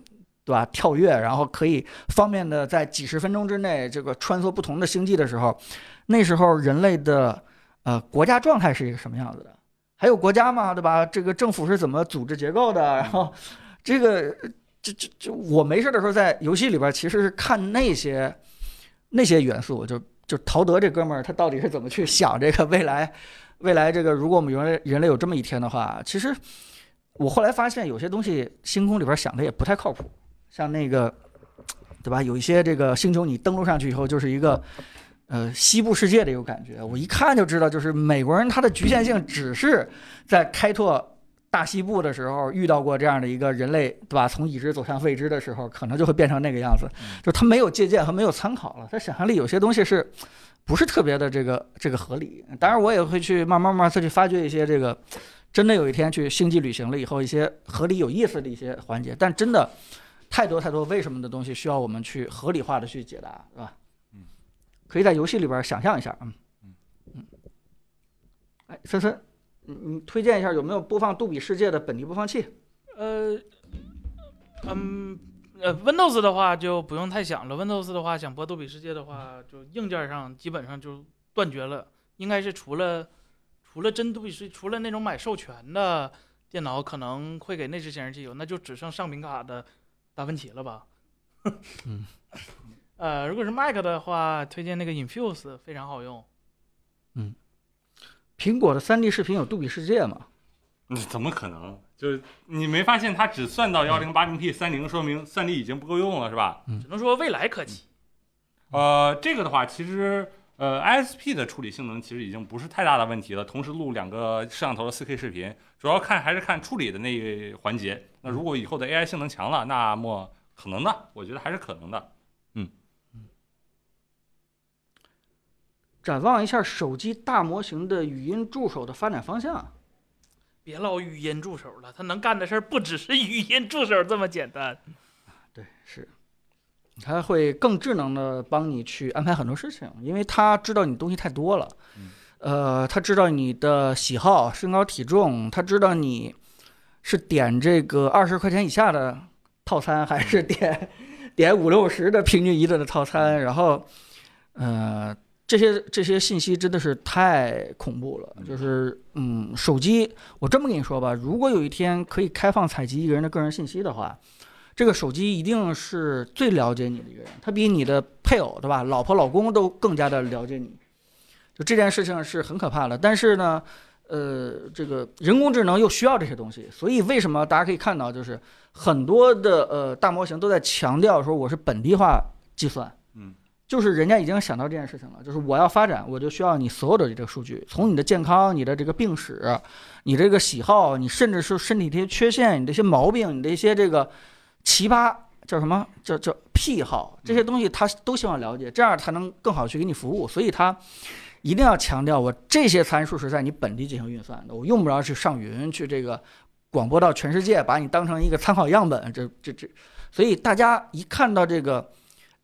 对吧？跳跃，然后可以方便的在几十分钟之内这个穿梭不同的星际的时候，那时候人类的呃国家状态是一个什么样子的？还有国家嘛，对吧？这个政府是怎么组织结构的？然后这个这这这，我没事的时候在游戏里边其实是看那些那些元素，就就陶德这哥们儿他到底是怎么去想这个未来未来这个如果我们人类人类有这么一天的话，其实我后来发现有些东西星空里边想的也不太靠谱。像那个，对吧？有一些这个星球，你登陆上去以后，就是一个，呃，西部世界的一个感觉。我一看就知道，就是美国人他的局限性只是在开拓大西部的时候遇到过这样的一个人类，对吧？从已知走向未知的时候，可能就会变成那个样子。就他没有借鉴和没有参考了，他想象力有些东西是不是特别的这个这个合理？当然，我也会去慢慢慢再去发掘一些这个真的有一天去星际旅行了以后一些合理有意思的一些环节，但真的。太多太多为什么的东西需要我们去合理化的去解答，是吧？嗯，可以在游戏里边想象一下，嗯嗯嗯。哎，森森，你你推荐一下有没有播放杜比世界的本地播放器？呃，嗯呃，Windows 的话就不用太想了。Windows 的话想播杜比世界的话，就硬件上基本上就断绝了。应该是除了除了真杜比世，除了那种买授权的电脑可能会给内置显示器有，那就只剩上屏卡的。达芬奇了吧？嗯，呃，如果是 Mac 的话，推荐那个 Infuse 非常好用。嗯，苹果的 3D 视频有杜比世界吗？嗯，怎么可能？就是你没发现它只算到 1080P 三零，说明 3D 已经不够用了，是吧？只能说未来可期。呃，这个的话，其实呃，ISP 的处理性能其实已经不是太大的问题了。同时录两个摄像头的 4K 视频，主要看还是看处理的那一环节。那如果以后的 AI 性能强了，那么可能的，我觉得还是可能的。嗯嗯。展望一下手机大模型的语音助手的发展方向。别唠语音助手了，它能干的事儿不只是语音助手这么简单。对，是。它会更智能的帮你去安排很多事情，因为它知道你东西太多了。呃，它知道你的喜好、身高、体重，它知道你。是点这个二十块钱以下的套餐，还是点点五六十的平均一顿的套餐？然后，呃，这些这些信息真的是太恐怖了。就是，嗯，手机，我这么跟你说吧，如果有一天可以开放采集一个人的个人信息的话，这个手机一定是最了解你的一个人，他比你的配偶，对吧？老婆、老公都更加的了解你。就这件事情是很可怕的，但是呢。呃，这个人工智能又需要这些东西，所以为什么大家可以看到，就是很多的呃大模型都在强调说我是本地化计算，嗯，就是人家已经想到这件事情了，就是我要发展，我就需要你所有的这个数据，从你的健康、你的这个病史、你这个喜好、你甚至是身体这些缺陷、你这些毛病、你的一些这个奇葩叫什么叫叫癖好这些东西，他都希望了解，这样才能更好去给你服务，所以他。一定要强调，我这些参数是在你本地进行运算的，我用不着去上云去这个广播到全世界，把你当成一个参考样本。这这这，所以大家一看到这个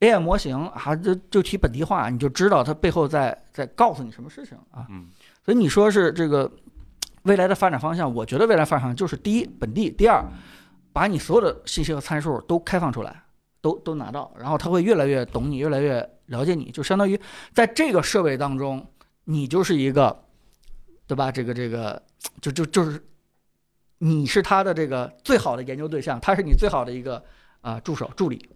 AI 模型啊，就就提本地化，你就知道它背后在在告诉你什么事情啊。嗯所以你说是这个未来的发展方向，我觉得未来发展方向就是第一本地，第二把你所有的信息和参数都开放出来，都都拿到，然后它会越来越懂你，越来越了解你，就相当于在这个设备当中，你就是一个，对吧？这个这个就就就是你是他的这个最好的研究对象，他是你最好的一个啊、助手助理。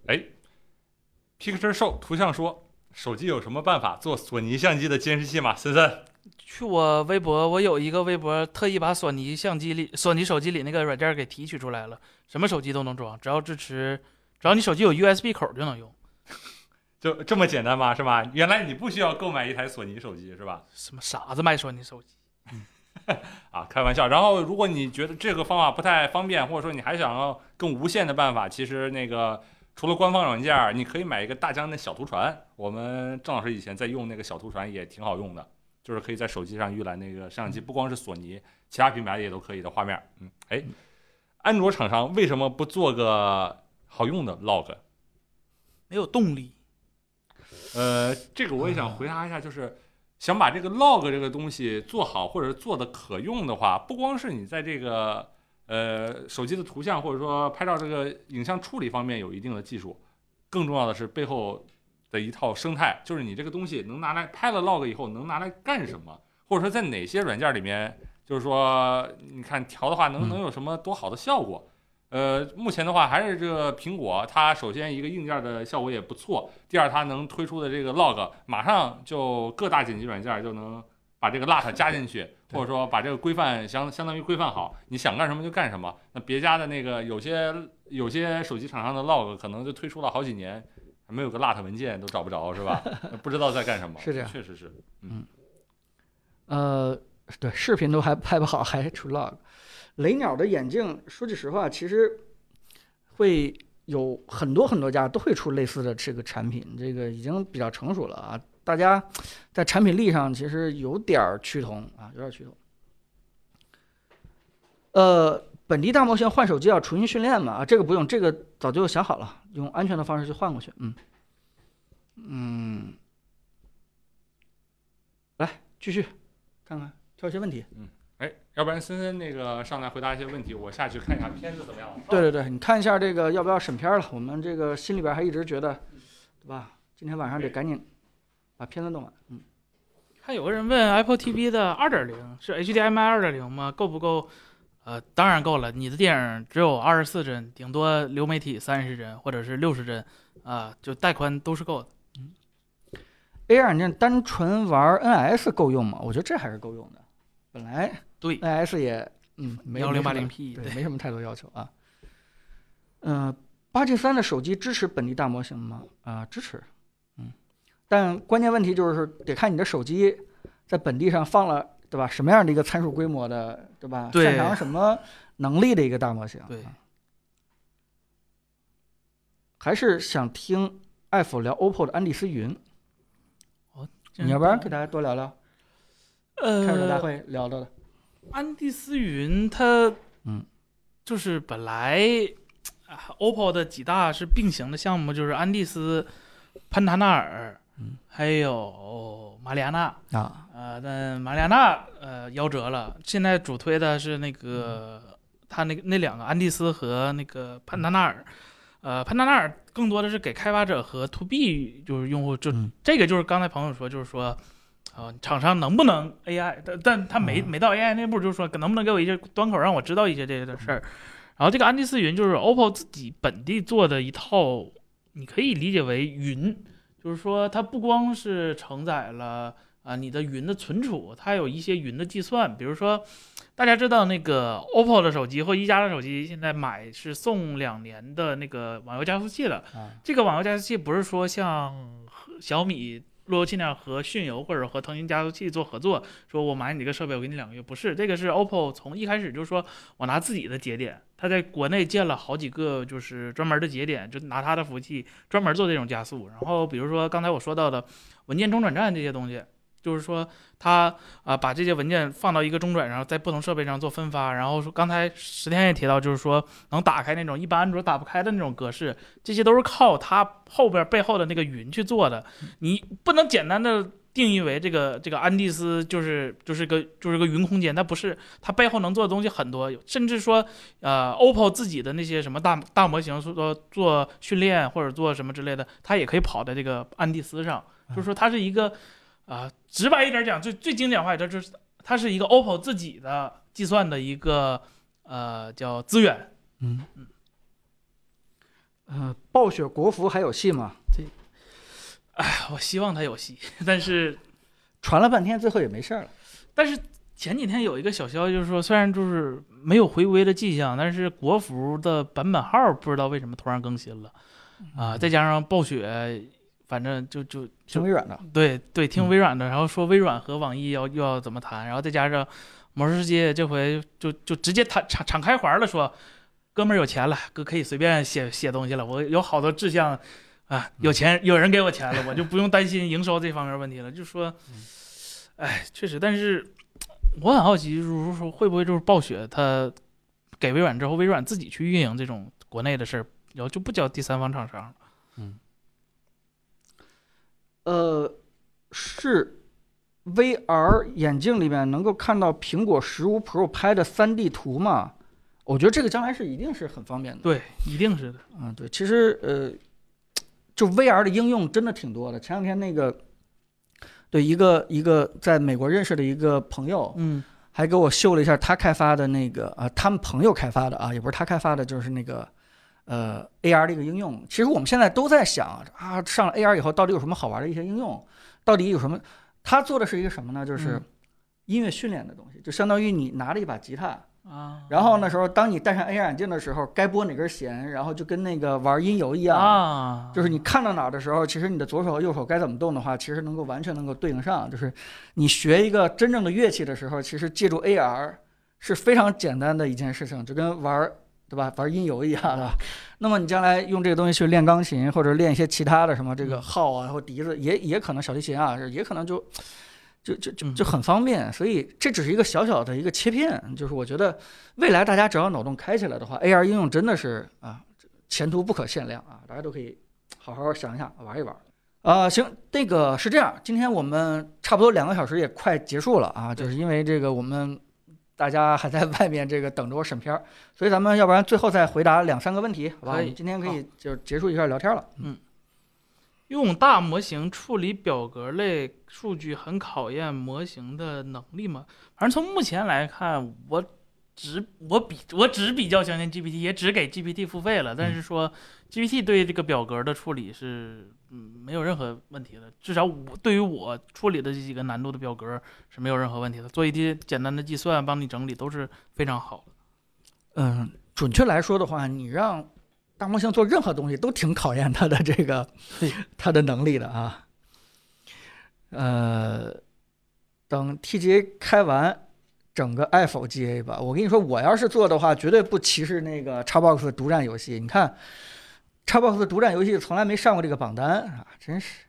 Picture Show 图像说，手机有什么办法做索尼相机的监视器吗？森森，去我微博，我有一个微博特意把索尼相机里、索尼手机里那个软件给提取出来了，什么手机都能装，只要支持，只要你手机有 USB 口就能用。就这么简单吗？是吧？原来你不需要购买一台索尼手机是吧？什么傻子卖索尼手机？啊，开玩笑。然后，如果你觉得这个方法不太方便，或者说你还想要更无线的办法，其实那个除了官方软件，你可以买一个大疆的小图传。我们郑老师以前在用那个小图传也挺好用的，就是可以在手机上预览那个摄像机，不光是索尼，其他品牌也都可以的画面。嗯，哎，安卓厂商为什么不做个好用的 log？没有动力。呃，这个我也想回答一下，就是想把这个 log 这个东西做好，或者是做的可用的话，不光是你在这个呃手机的图像或者说拍照这个影像处理方面有一定的技术，更重要的是背后的一套生态，就是你这个东西能拿来拍了 log 以后能拿来干什么，或者说在哪些软件里面，就是说你看调的话能能有什么多好的效果。呃，目前的话还是这个苹果，它首先一个硬件的效果也不错，第二它能推出的这个 log，马上就各大剪辑软件就能把这个 lat 加进去，或者说把这个规范相相当于规范好，你想干什么就干什么。那别家的那个有些有些手机厂商的 log 可能就推出了好几年，还没有个 lat 文件都找不着，是吧？不知道在干什么。是这样确实是。嗯呃，对，视频都还拍不好，还出 log。雷鸟的眼镜，说句实话，其实会有很多很多家都会出类似的这个产品，这个已经比较成熟了啊。大家在产品力上其实有点儿趋同啊，有点儿趋同。呃，本地大模型换手机要重新训练嘛？啊，这个不用，这个早就想好了，用安全的方式去换过去。嗯嗯，来继续看看挑一些问题。嗯哎，要不然森森那个上来回答一些问题，我下去看一下片子怎么样了。对对对，你看一下这个要不要审片了？我们这个心里边还一直觉得，对吧？今天晚上得赶紧把片子弄完。嗯，还有个人问 Apple TV 的二点零是 HDMI 二点零吗？够不够？呃，当然够了。你的电影只有二十四帧，顶多流媒体三十帧或者是六十帧，啊、就带宽都是够的。嗯 AR 软件单纯玩 NS 够用吗？我觉得这还是够用的。本来对 NS 也嗯没幺零八零 P 对，没什么太多要求啊。嗯、八 G 三的手机支持本地大模型吗？啊、支持。嗯，但关键问题就是得看你的手机在本地上放了，对吧？什么样的一个参数规模的，对吧？对擅长什么能力的一个大模型？对啊还是想听爱否聊 OPPO 的安第斯云。你要不然给大家多聊聊呃开始大呃，会聊到的。安第斯云它，嗯，就是本来啊 OPPO 的几大是并行的项目，就是安第斯、潘塔纳尔，嗯，还有马里亚纳。啊，呃，但马里亚纳呃夭折了，现在主推的是那个、他那个那两个安蒂斯和那个潘达纳尔，呃，潘达纳尔更多的是给开发者和 To B 就是用户，就、嗯。这个就是刚才朋友说，就是说，呃，厂商能不能 AI，但但他没嗯。没到 AI 那步，就是说能不能给我一些端口让我知道一些这些的事儿。然后这个安第斯云就是 OPPO 自己本地做的一套，你可以理解为云，就是说它不光是承载了。啊，你的云的存储，它有一些云的计算，比如说，大家知道那个 OPPO 的手机或一加的手机，现在买是送两年的那个网游加速器了。啊这个网游加速器不是说像小米路由器那和迅游或者和腾讯加速器做合作，说我买你这个设备，我给你两个月，不是，这个是 OPPO 从一开始就是说我拿自己的节点，他在国内建了好几个就是专门的节点，就拿他的服务器专门做这种加速。然后比如说刚才我说到的文件中转站这些东西。就是说它啊、把这些文件放到一个中转上，在不同设备上做分发。然后说刚才石天也提到，就是说能打开那种一般安卓打不开的那种格式，这些都是靠它后边背后的那个云去做的。你不能简单的定义为这个这个安第斯就是就是个就是个云空间，它不是，它背后能做的东西很多，甚至说呃，OPPO 自己的那些什么大大模型，说做训练或者做什么之类的，它也可以跑在这个安第斯上，就是说它是一个啊、直白一点讲，最最经典化一点就是它是一个 OPPO 自己的计算的一个呃叫资源。嗯呃，暴雪国服还有戏吗？哎，我希望它有戏，但是传了半天，最后也没事儿了。但是前几天有一个小消息，就是说虽然就是没有回归的迹象，但是国服的版本号不知道为什么突然更新了啊、再加上暴雪，反正就就听微软的，对对，听嗯微软的，然后说微软和网易要又要怎么谈，然后再加上魔兽世界这回就就直接谈敞敞开怀了说，哥们儿有钱了，哥可以随便写写东西了，我有好多志向啊，有钱有人给我钱了，我就不用担心 营收这方面问题了。就说，哎，确实，但是我很好奇，就是说会不会就是暴雪他给微软之后，微软自己去运营这种国内的事儿，然后就不交第三方厂商了。呃，是 VR 眼镜里面能够看到苹果十五 Pro 拍的 3D 图吗？我觉得这个将来是一定是很方便的。对，一定是的。嗯，对，其实呃，就 VR 的应用真的挺多的。前两天那个，对一个一个在美国认识的一个朋友，嗯还给我秀了一下他开发的那个啊、他们朋友开发的啊，也不是他开发的，就是那个呃 AR 的一个应用。其实我们现在都在想啊，上了 AR 以后到底有什么好玩的一些应用？到底有什么？他做的是一个什么呢？就是嗯音乐训练的东西，就相当于你拿着一把吉他，啊，然后那时候当你戴上 AR 眼镜的时候，该拨哪根弦，然后就跟那个玩音游一样。啊，就是你看到哪儿的时候，其实你的左手和右手该怎么动的话，其实能够完全能够对应上。就是你学一个真正的乐器的时候，其实借助 AR 是非常简单的一件事情，就跟玩儿对吧玩音游一样的。那么你将来用这个东西去练钢琴，或者练一些其他的什么这个号啊或笛子，也也可能小提琴啊，也可能就。就就就就很方便，所以这只是一个小小的一个切片，就是我觉得未来大家只要脑洞开起来的话，AR 应用真的是啊前途不可限量啊，大家都可以好好想一想，玩一玩。啊、行，那个是这样，今天我们差不多两个小时也快结束了啊，就是因为这个我们大家还在外面这个等着我审片儿，所以咱们要不然最后再回答两三个问题，好吧？今天可以就结束一下聊天了。嗯用大模型处理表格类数据很考验模型的能力吗？反正从目前来看，我只我比我只比较相信 GPT，也只给 GPT 付费了。但是说 GPT 对这个表格的处理是嗯没有任何问题的，至少我对于我处理的这几个难度的表格是没有任何问题的。做一些简单的计算，帮你整理都是非常好的。嗯，准确来说的话，你让大模型做任何东西都挺考验它的这个它的能力的啊。呃，等 TGA 开完，整个 Apple GA 吧。我跟你说，我要是做的话，绝对不歧视那个 Xbox 独占游戏。你看，Xbox 的独占游戏从来没上过这个榜单啊，真是。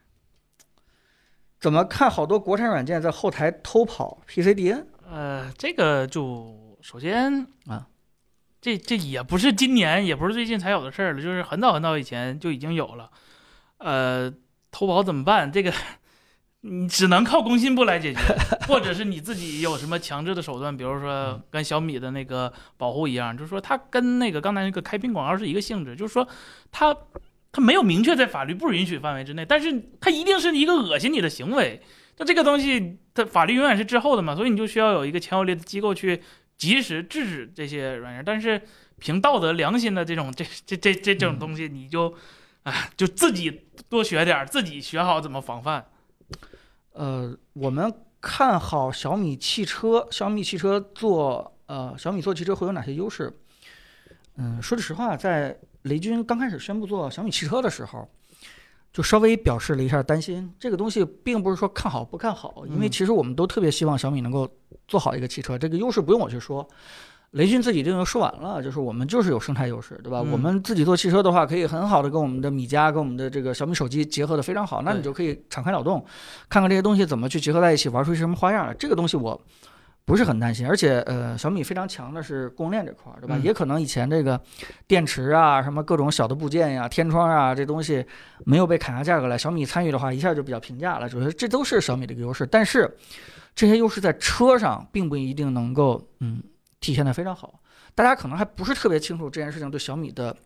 怎么看好多国产软件在后台偷跑 PCDN？呃，这个就首先啊，这这也不是今年，也不是最近才有的事儿了，就是很早很早以前就已经有了。呃，偷跑怎么办？这个你只能靠工信部来解决，或者是你自己有什么强制的手段，比如说跟小米的那个保护一样，就是说它跟那个刚才那个开屏广告是一个性质，就是说它它没有明确在法律不允许范围之内，但是它一定是一个恶心你的行为。那这个东西，它法律永远是滞后的嘛，所以你就需要有一个强有力的机构去及时制止这些软件。但是凭道德良心的这种这这这这种东西，你就啊就自己多学点儿，自己学好怎么防范。呃，我们看好小米汽车，小米汽车做呃，小米做汽车会有哪些优势？嗯，说句实话，在雷军刚开始宣布做小米汽车的时候，就稍微表示了一下担心。这个东西并不是说看好不看好，因为嗯其实我们都特别希望小米能够做好一个汽车，这个优势不用我去说。雷军自己已经说完了，就是我们就是有生态优势，对吧？嗯我们自己做汽车的话，可以很好的跟我们的米家、跟我们的这个小米手机结合的非常好，那你就可以敞开脑洞，看看这些东西怎么去结合在一起，玩出什么花样来。这个东西我不是很担心，而且呃，小米非常强的是供应链这块儿，对吧？嗯也可能以前这个电池啊、什么各种小的部件呀、天窗啊这东西没有被砍下价格来，小米参与的话一下就比较平价了，就是这都是小米的一个优势，但是这些优势在车上并不一定能够嗯体现的非常好。大家可能还不是特别清楚这件事情对小米的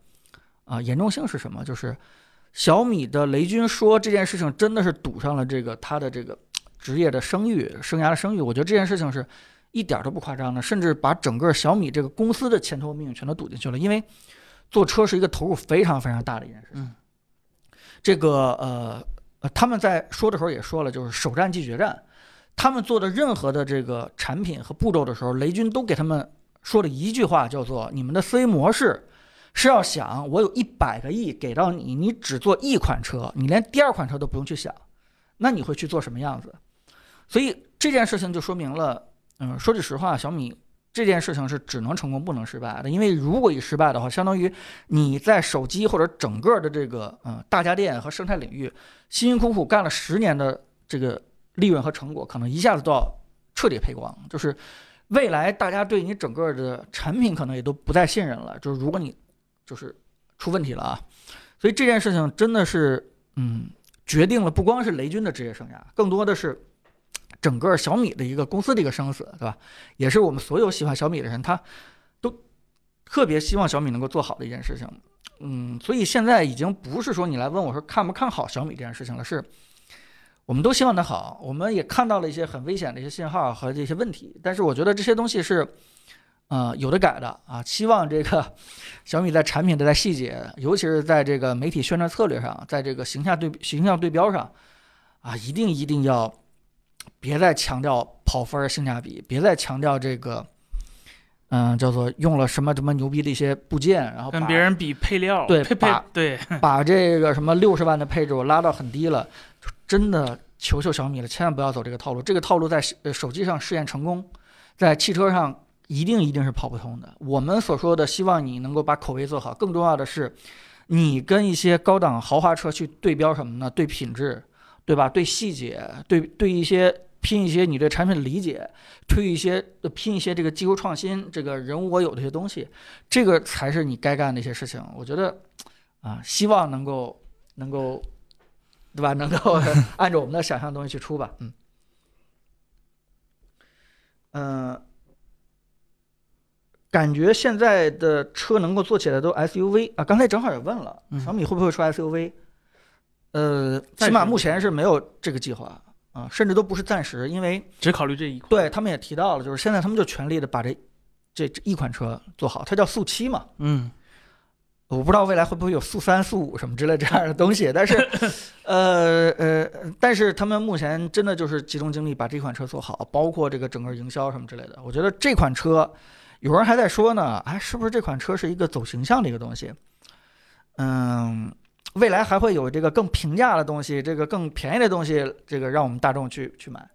啊、严重性是什么，就是小米的雷军说这件事情真的是赌上了这个他的这个职业的声誉、生涯的声誉。我觉得这件事情是一点儿都不夸张的，甚至把整个小米这个公司的前途命运全都赌进去了。因为做车是一个投入非常非常大的一件事情。嗯这个呃呃，他们在说的时候也说了，就是首战即决战。他们做的任何的这个产品和步骤的时候，雷军都给他们说了一句话，叫做“你们的思维模式是要想，我有一百个亿给到你，你只做一款车，你连第二款车都不用去想，那你会去做什么样子？”所以这件事情就说明了，嗯，说句实话，小米这件事情是只能成功不能失败的，因为如果一失败的话，相当于你在手机或者整个的这个嗯大家电和生态领域辛辛苦苦干了十年的这个利润和成果，可能一下子都要彻底赔光。就是未来大家对你整个的产品可能也都不再信任了。就是如果你就是出问题了啊，所以这件事情真的是嗯决定了不光是雷军的职业生涯，更多的是整个小米的一个公司的一个生死，对吧？也是我们所有喜欢小米的人，他都特别希望小米能够做好的一件事情。嗯，所以现在已经不是说你来问我说看不看好小米这件事情了，是我们都希望它好。我们也看到了一些很危险的一些信号和这些问题，但是我觉得这些东西是，呃，有的改的啊。希望这个小米在产品的在细节，尤其是在这个媒体宣传策略上，在这个形象对形象对标上，啊，一定一定要别再强调跑分儿性价比，别再强调这个。嗯，叫做用了什么什么牛逼的一些部件，然后跟别人比配料，配配对把对，把这个什么六十万的配置我拉到很低了，就真的求求小米了，千万不要走这个套路。这个套路在呃手机上试验成功，在汽车上一定一定是跑不通的。我们所说的希望你能够把口碑做好，更重要的是，你跟一些高档豪华车去对标什么呢？对品质，对吧？对细节，对对一些拼一些你对产品的理解，推一些呃拼一些这个技术创新，这个人无我有的一些东西，这个才是你该干的一些事情。我觉得。啊，希望能够能够，对吧？能够 按照我们的想象的东西去出吧。嗯，嗯、感觉现在的车能够做起来都 SUV 啊。刚才正好也问了，嗯小米会不会出 SUV？呃，起码目前是没有这个计划啊，甚至都不是暂时，因为只考虑这一款。对他们也提到了，就是现在他们就全力的把这这这一款车做好，它叫速七嘛。嗯，我不知道未来会不会有速三、速五什么之类这样的东西，但是，呃呃，但是他们目前真的就是集中精力把这款车做好，包括这个整个营销什么之类的。我觉得这款车，有人还在说呢，哎，是不是这款车是一个走形象的一个东西？嗯，未来还会有这个更平价的东西，这个更便宜的东西，这个让我们大众去去买。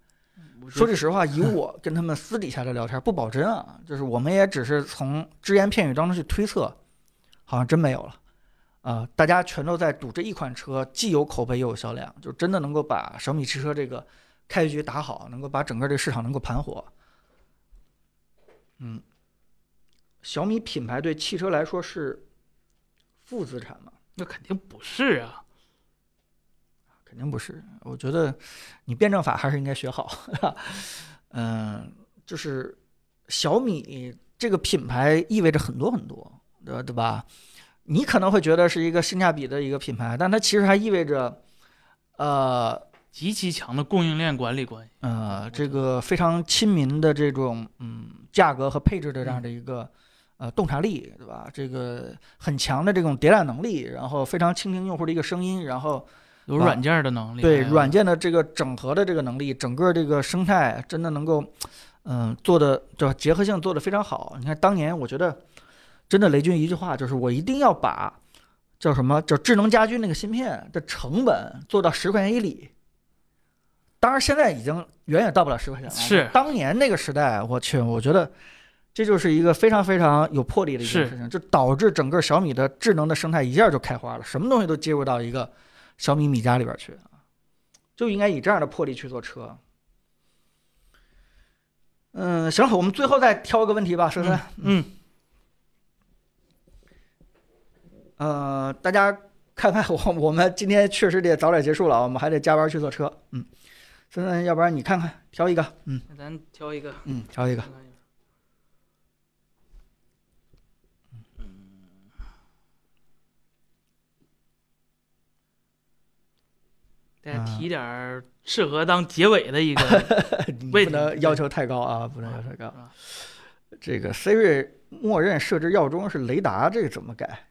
说句实话，以我跟他们私底下的聊天，不保真啊，就是我们也只是从只言片语当中去推测，好像真没有了。啊、大家全都在赌这一款车，既有口碑又有销量，就真的能够把小米汽车这个开局打好，能够把整个这个市场能够盘活。嗯，小米品牌对汽车来说是负资产吗？那肯定不是啊。肯定不是。我觉得你辩证法还是应该学好。嗯，就是小米这个品牌意味着很多很多，对吧？对吧？你可能会觉得是一个性价比的一个品牌，但它其实还意味着，呃极其强的供应链管理关系。呃，这个非常亲民的这种嗯价格和配置的这样的一个。呃，洞察力，对吧？这个很强的这种迭代能力，然后非常倾听用户的一个声音，然后啊有软件的能力，对软件的这个整合的这个能力，整个这个生态真的能够，嗯、做的对吧？结合性做得非常好。你看当年，我觉得真的雷军一句话就是我一定要把叫什么叫智能家居那个芯片的成本做到十块钱一里。当然，现在已经远远到不了十块钱了。是当年那个时代，我去，我觉得这就是一个非常非常有魄力的一件事情，就导致整个小米的智能的生态一下就开花了，什么东西都接入到一个小米米家里边去啊，就应该以这样的魄力去做车。嗯，行，我们最后再挑一个问题吧，孙孙。嗯，呃，大家看看我，我们今天确实得早点结束了，我们还得加班去坐车。嗯，森森，要不然你看看，挑一个。嗯咱挑一个，嗯，挑一个。大家提点儿适合当结尾的一个 不能要求太高啊，不能要求太高这个 Siri 默认设置耀中是雷达，这个怎么改？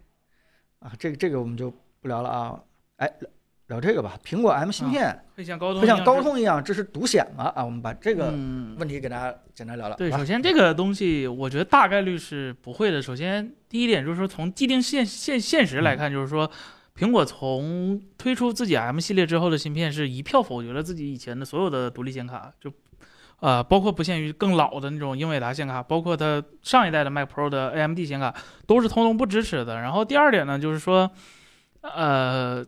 啊，这个这个我们就不聊了啊。哎，聊聊这个吧。苹果 M 芯片会像高通会像高通一样支持独显吗？啊，我们把这个嗯问题给大家简单聊聊。对，首先这个东西，我觉得大概率是不会的。首先，第一点就是说，从既定现现现实嗯来看，就是说，苹果从推出自己 M 系列之后的芯片，是一票否决了自己以前的所有的独立显卡，就，呃，包括不限于更老的那种英伟达显卡，包括它上一代的 Mac Pro 的 AMD 显卡，都是通通不支持的。然后第二点呢，就是说，呃。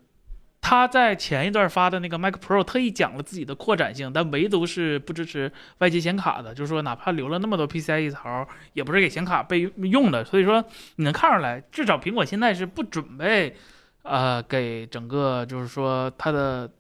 他在前一段发的那个 Mac Pro 特意讲了自己的扩展性，但唯独是不支持外接显卡的，就是说哪怕留了那么多 PCIe 槽，也不是给显卡备用的。所以说你能看出来，至少苹果现在是不准备，呃，给整个就是说它的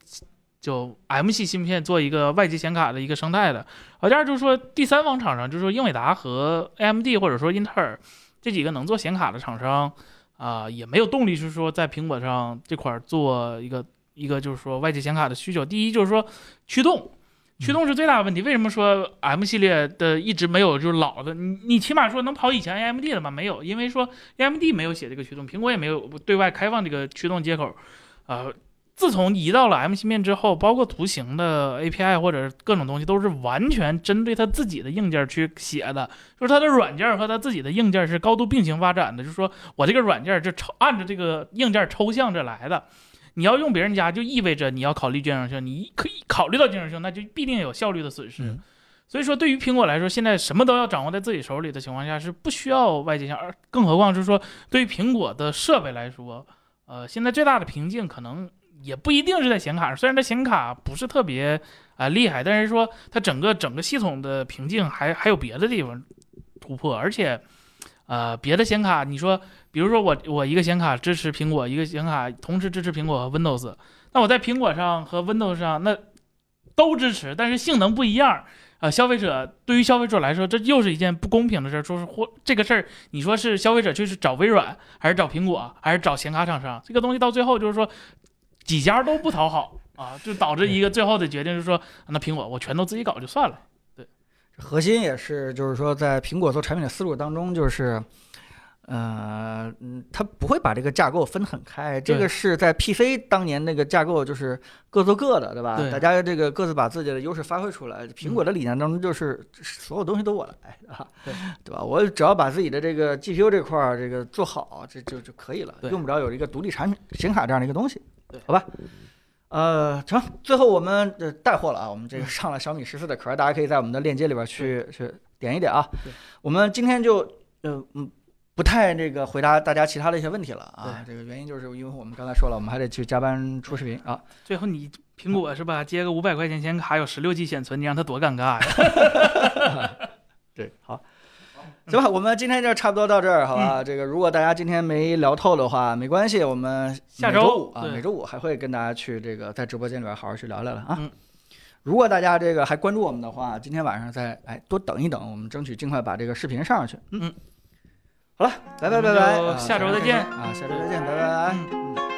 就 M 系芯片做一个外接显卡的一个生态的。而第二就是说第三方厂商，就是说英伟达和 AMD 或者说英特尔这几个能做显卡的厂商。啊、也没有动力是说在苹果上这块做一个一个就是说外接显卡的需求。第一就是说驱动，驱动是最大的问题。为什么说 M 系列的一直没有就是老的？你你起码说能跑以前 AMD 的吗？没有，因为说 AMD 没有写这个驱动，苹果也没有对外开放这个驱动接口。呃，自从移到了 M 芯片之后，包括图形的 API 或者各种东西，都是完全针对它自己的硬件去写的，就是它的软件和它自己的硬件是高度并行发展的。就是说我这个软件就抽按着这个硬件抽象着来的。你要用别人家，就意味着你要考虑兼容性，你可以考虑到兼容性，那就必定有效率的损失。嗯所以说，对于苹果来说，现在什么都要掌握在自己手里的情况下，是不需要外界想，而更何况是说，对于苹果的设备来说，呃，现在最大的瓶颈可能也不一定是在显卡上，虽然它显卡不是特别啊、厉害，但是说它整个整个系统的瓶颈还还有别的地方突破，而且，呃，别的显卡，你说，比如说我我一个显卡支持苹果，一个显卡同时支持苹果和 Windows，那我在苹果上和 Windows 上那都支持，但是性能不一样。啊，消费者对于消费者来说，这又是一件不公平的事儿。说是或这个事儿，你说是消费者去是找微软，还是找苹果，还是找显卡厂商？这个东西到最后就是说，几家都不讨好啊，就导致一个最后的决定就是说，那苹果我全都自己搞就算了。核心也是，就是说，在苹果做产品的思路当中，就是，呃，嗯，它不会把这个架构分得很开。这个是在 PC 当年那个架构，就是各做各的，对吧？对大家这个各自把自己的优势发挥出来。苹果的理念当中就是，所有东西都我来，啊，对对吧？我只要把自己的这个 GPU 这块儿这个做好，这就就可以了，用不着有一个独立产品显卡这样的一个东西，对好吧？呃，成，最后我们呃带货了啊，我们这个上了小米十四的壳，大家可以在我们的链接里边去去点一点啊对。我们今天就呃嗯不太这个回答大家其他的一些问题了啊，这个原因就是因为我们刚才说了，我们还得去加班出视频啊。最后你苹果是吧，接个五百块钱显卡，有十六 G 显存，你让它多尴尬呀！对，好，行吧，我们今天就差不多到这儿，好吧？这个如果大家今天没聊透的话，没关系，我们下每周周五啊，每周五还会跟大家去这个在直播间里边好好去聊聊的啊。嗯如果大家这个还关注我们的话，今天晚上再哎多等一等，我们争取尽快把这个视频上上去。嗯嗯，好了，拜拜拜拜，下周再见啊，下周再见，拜拜。嗯嗯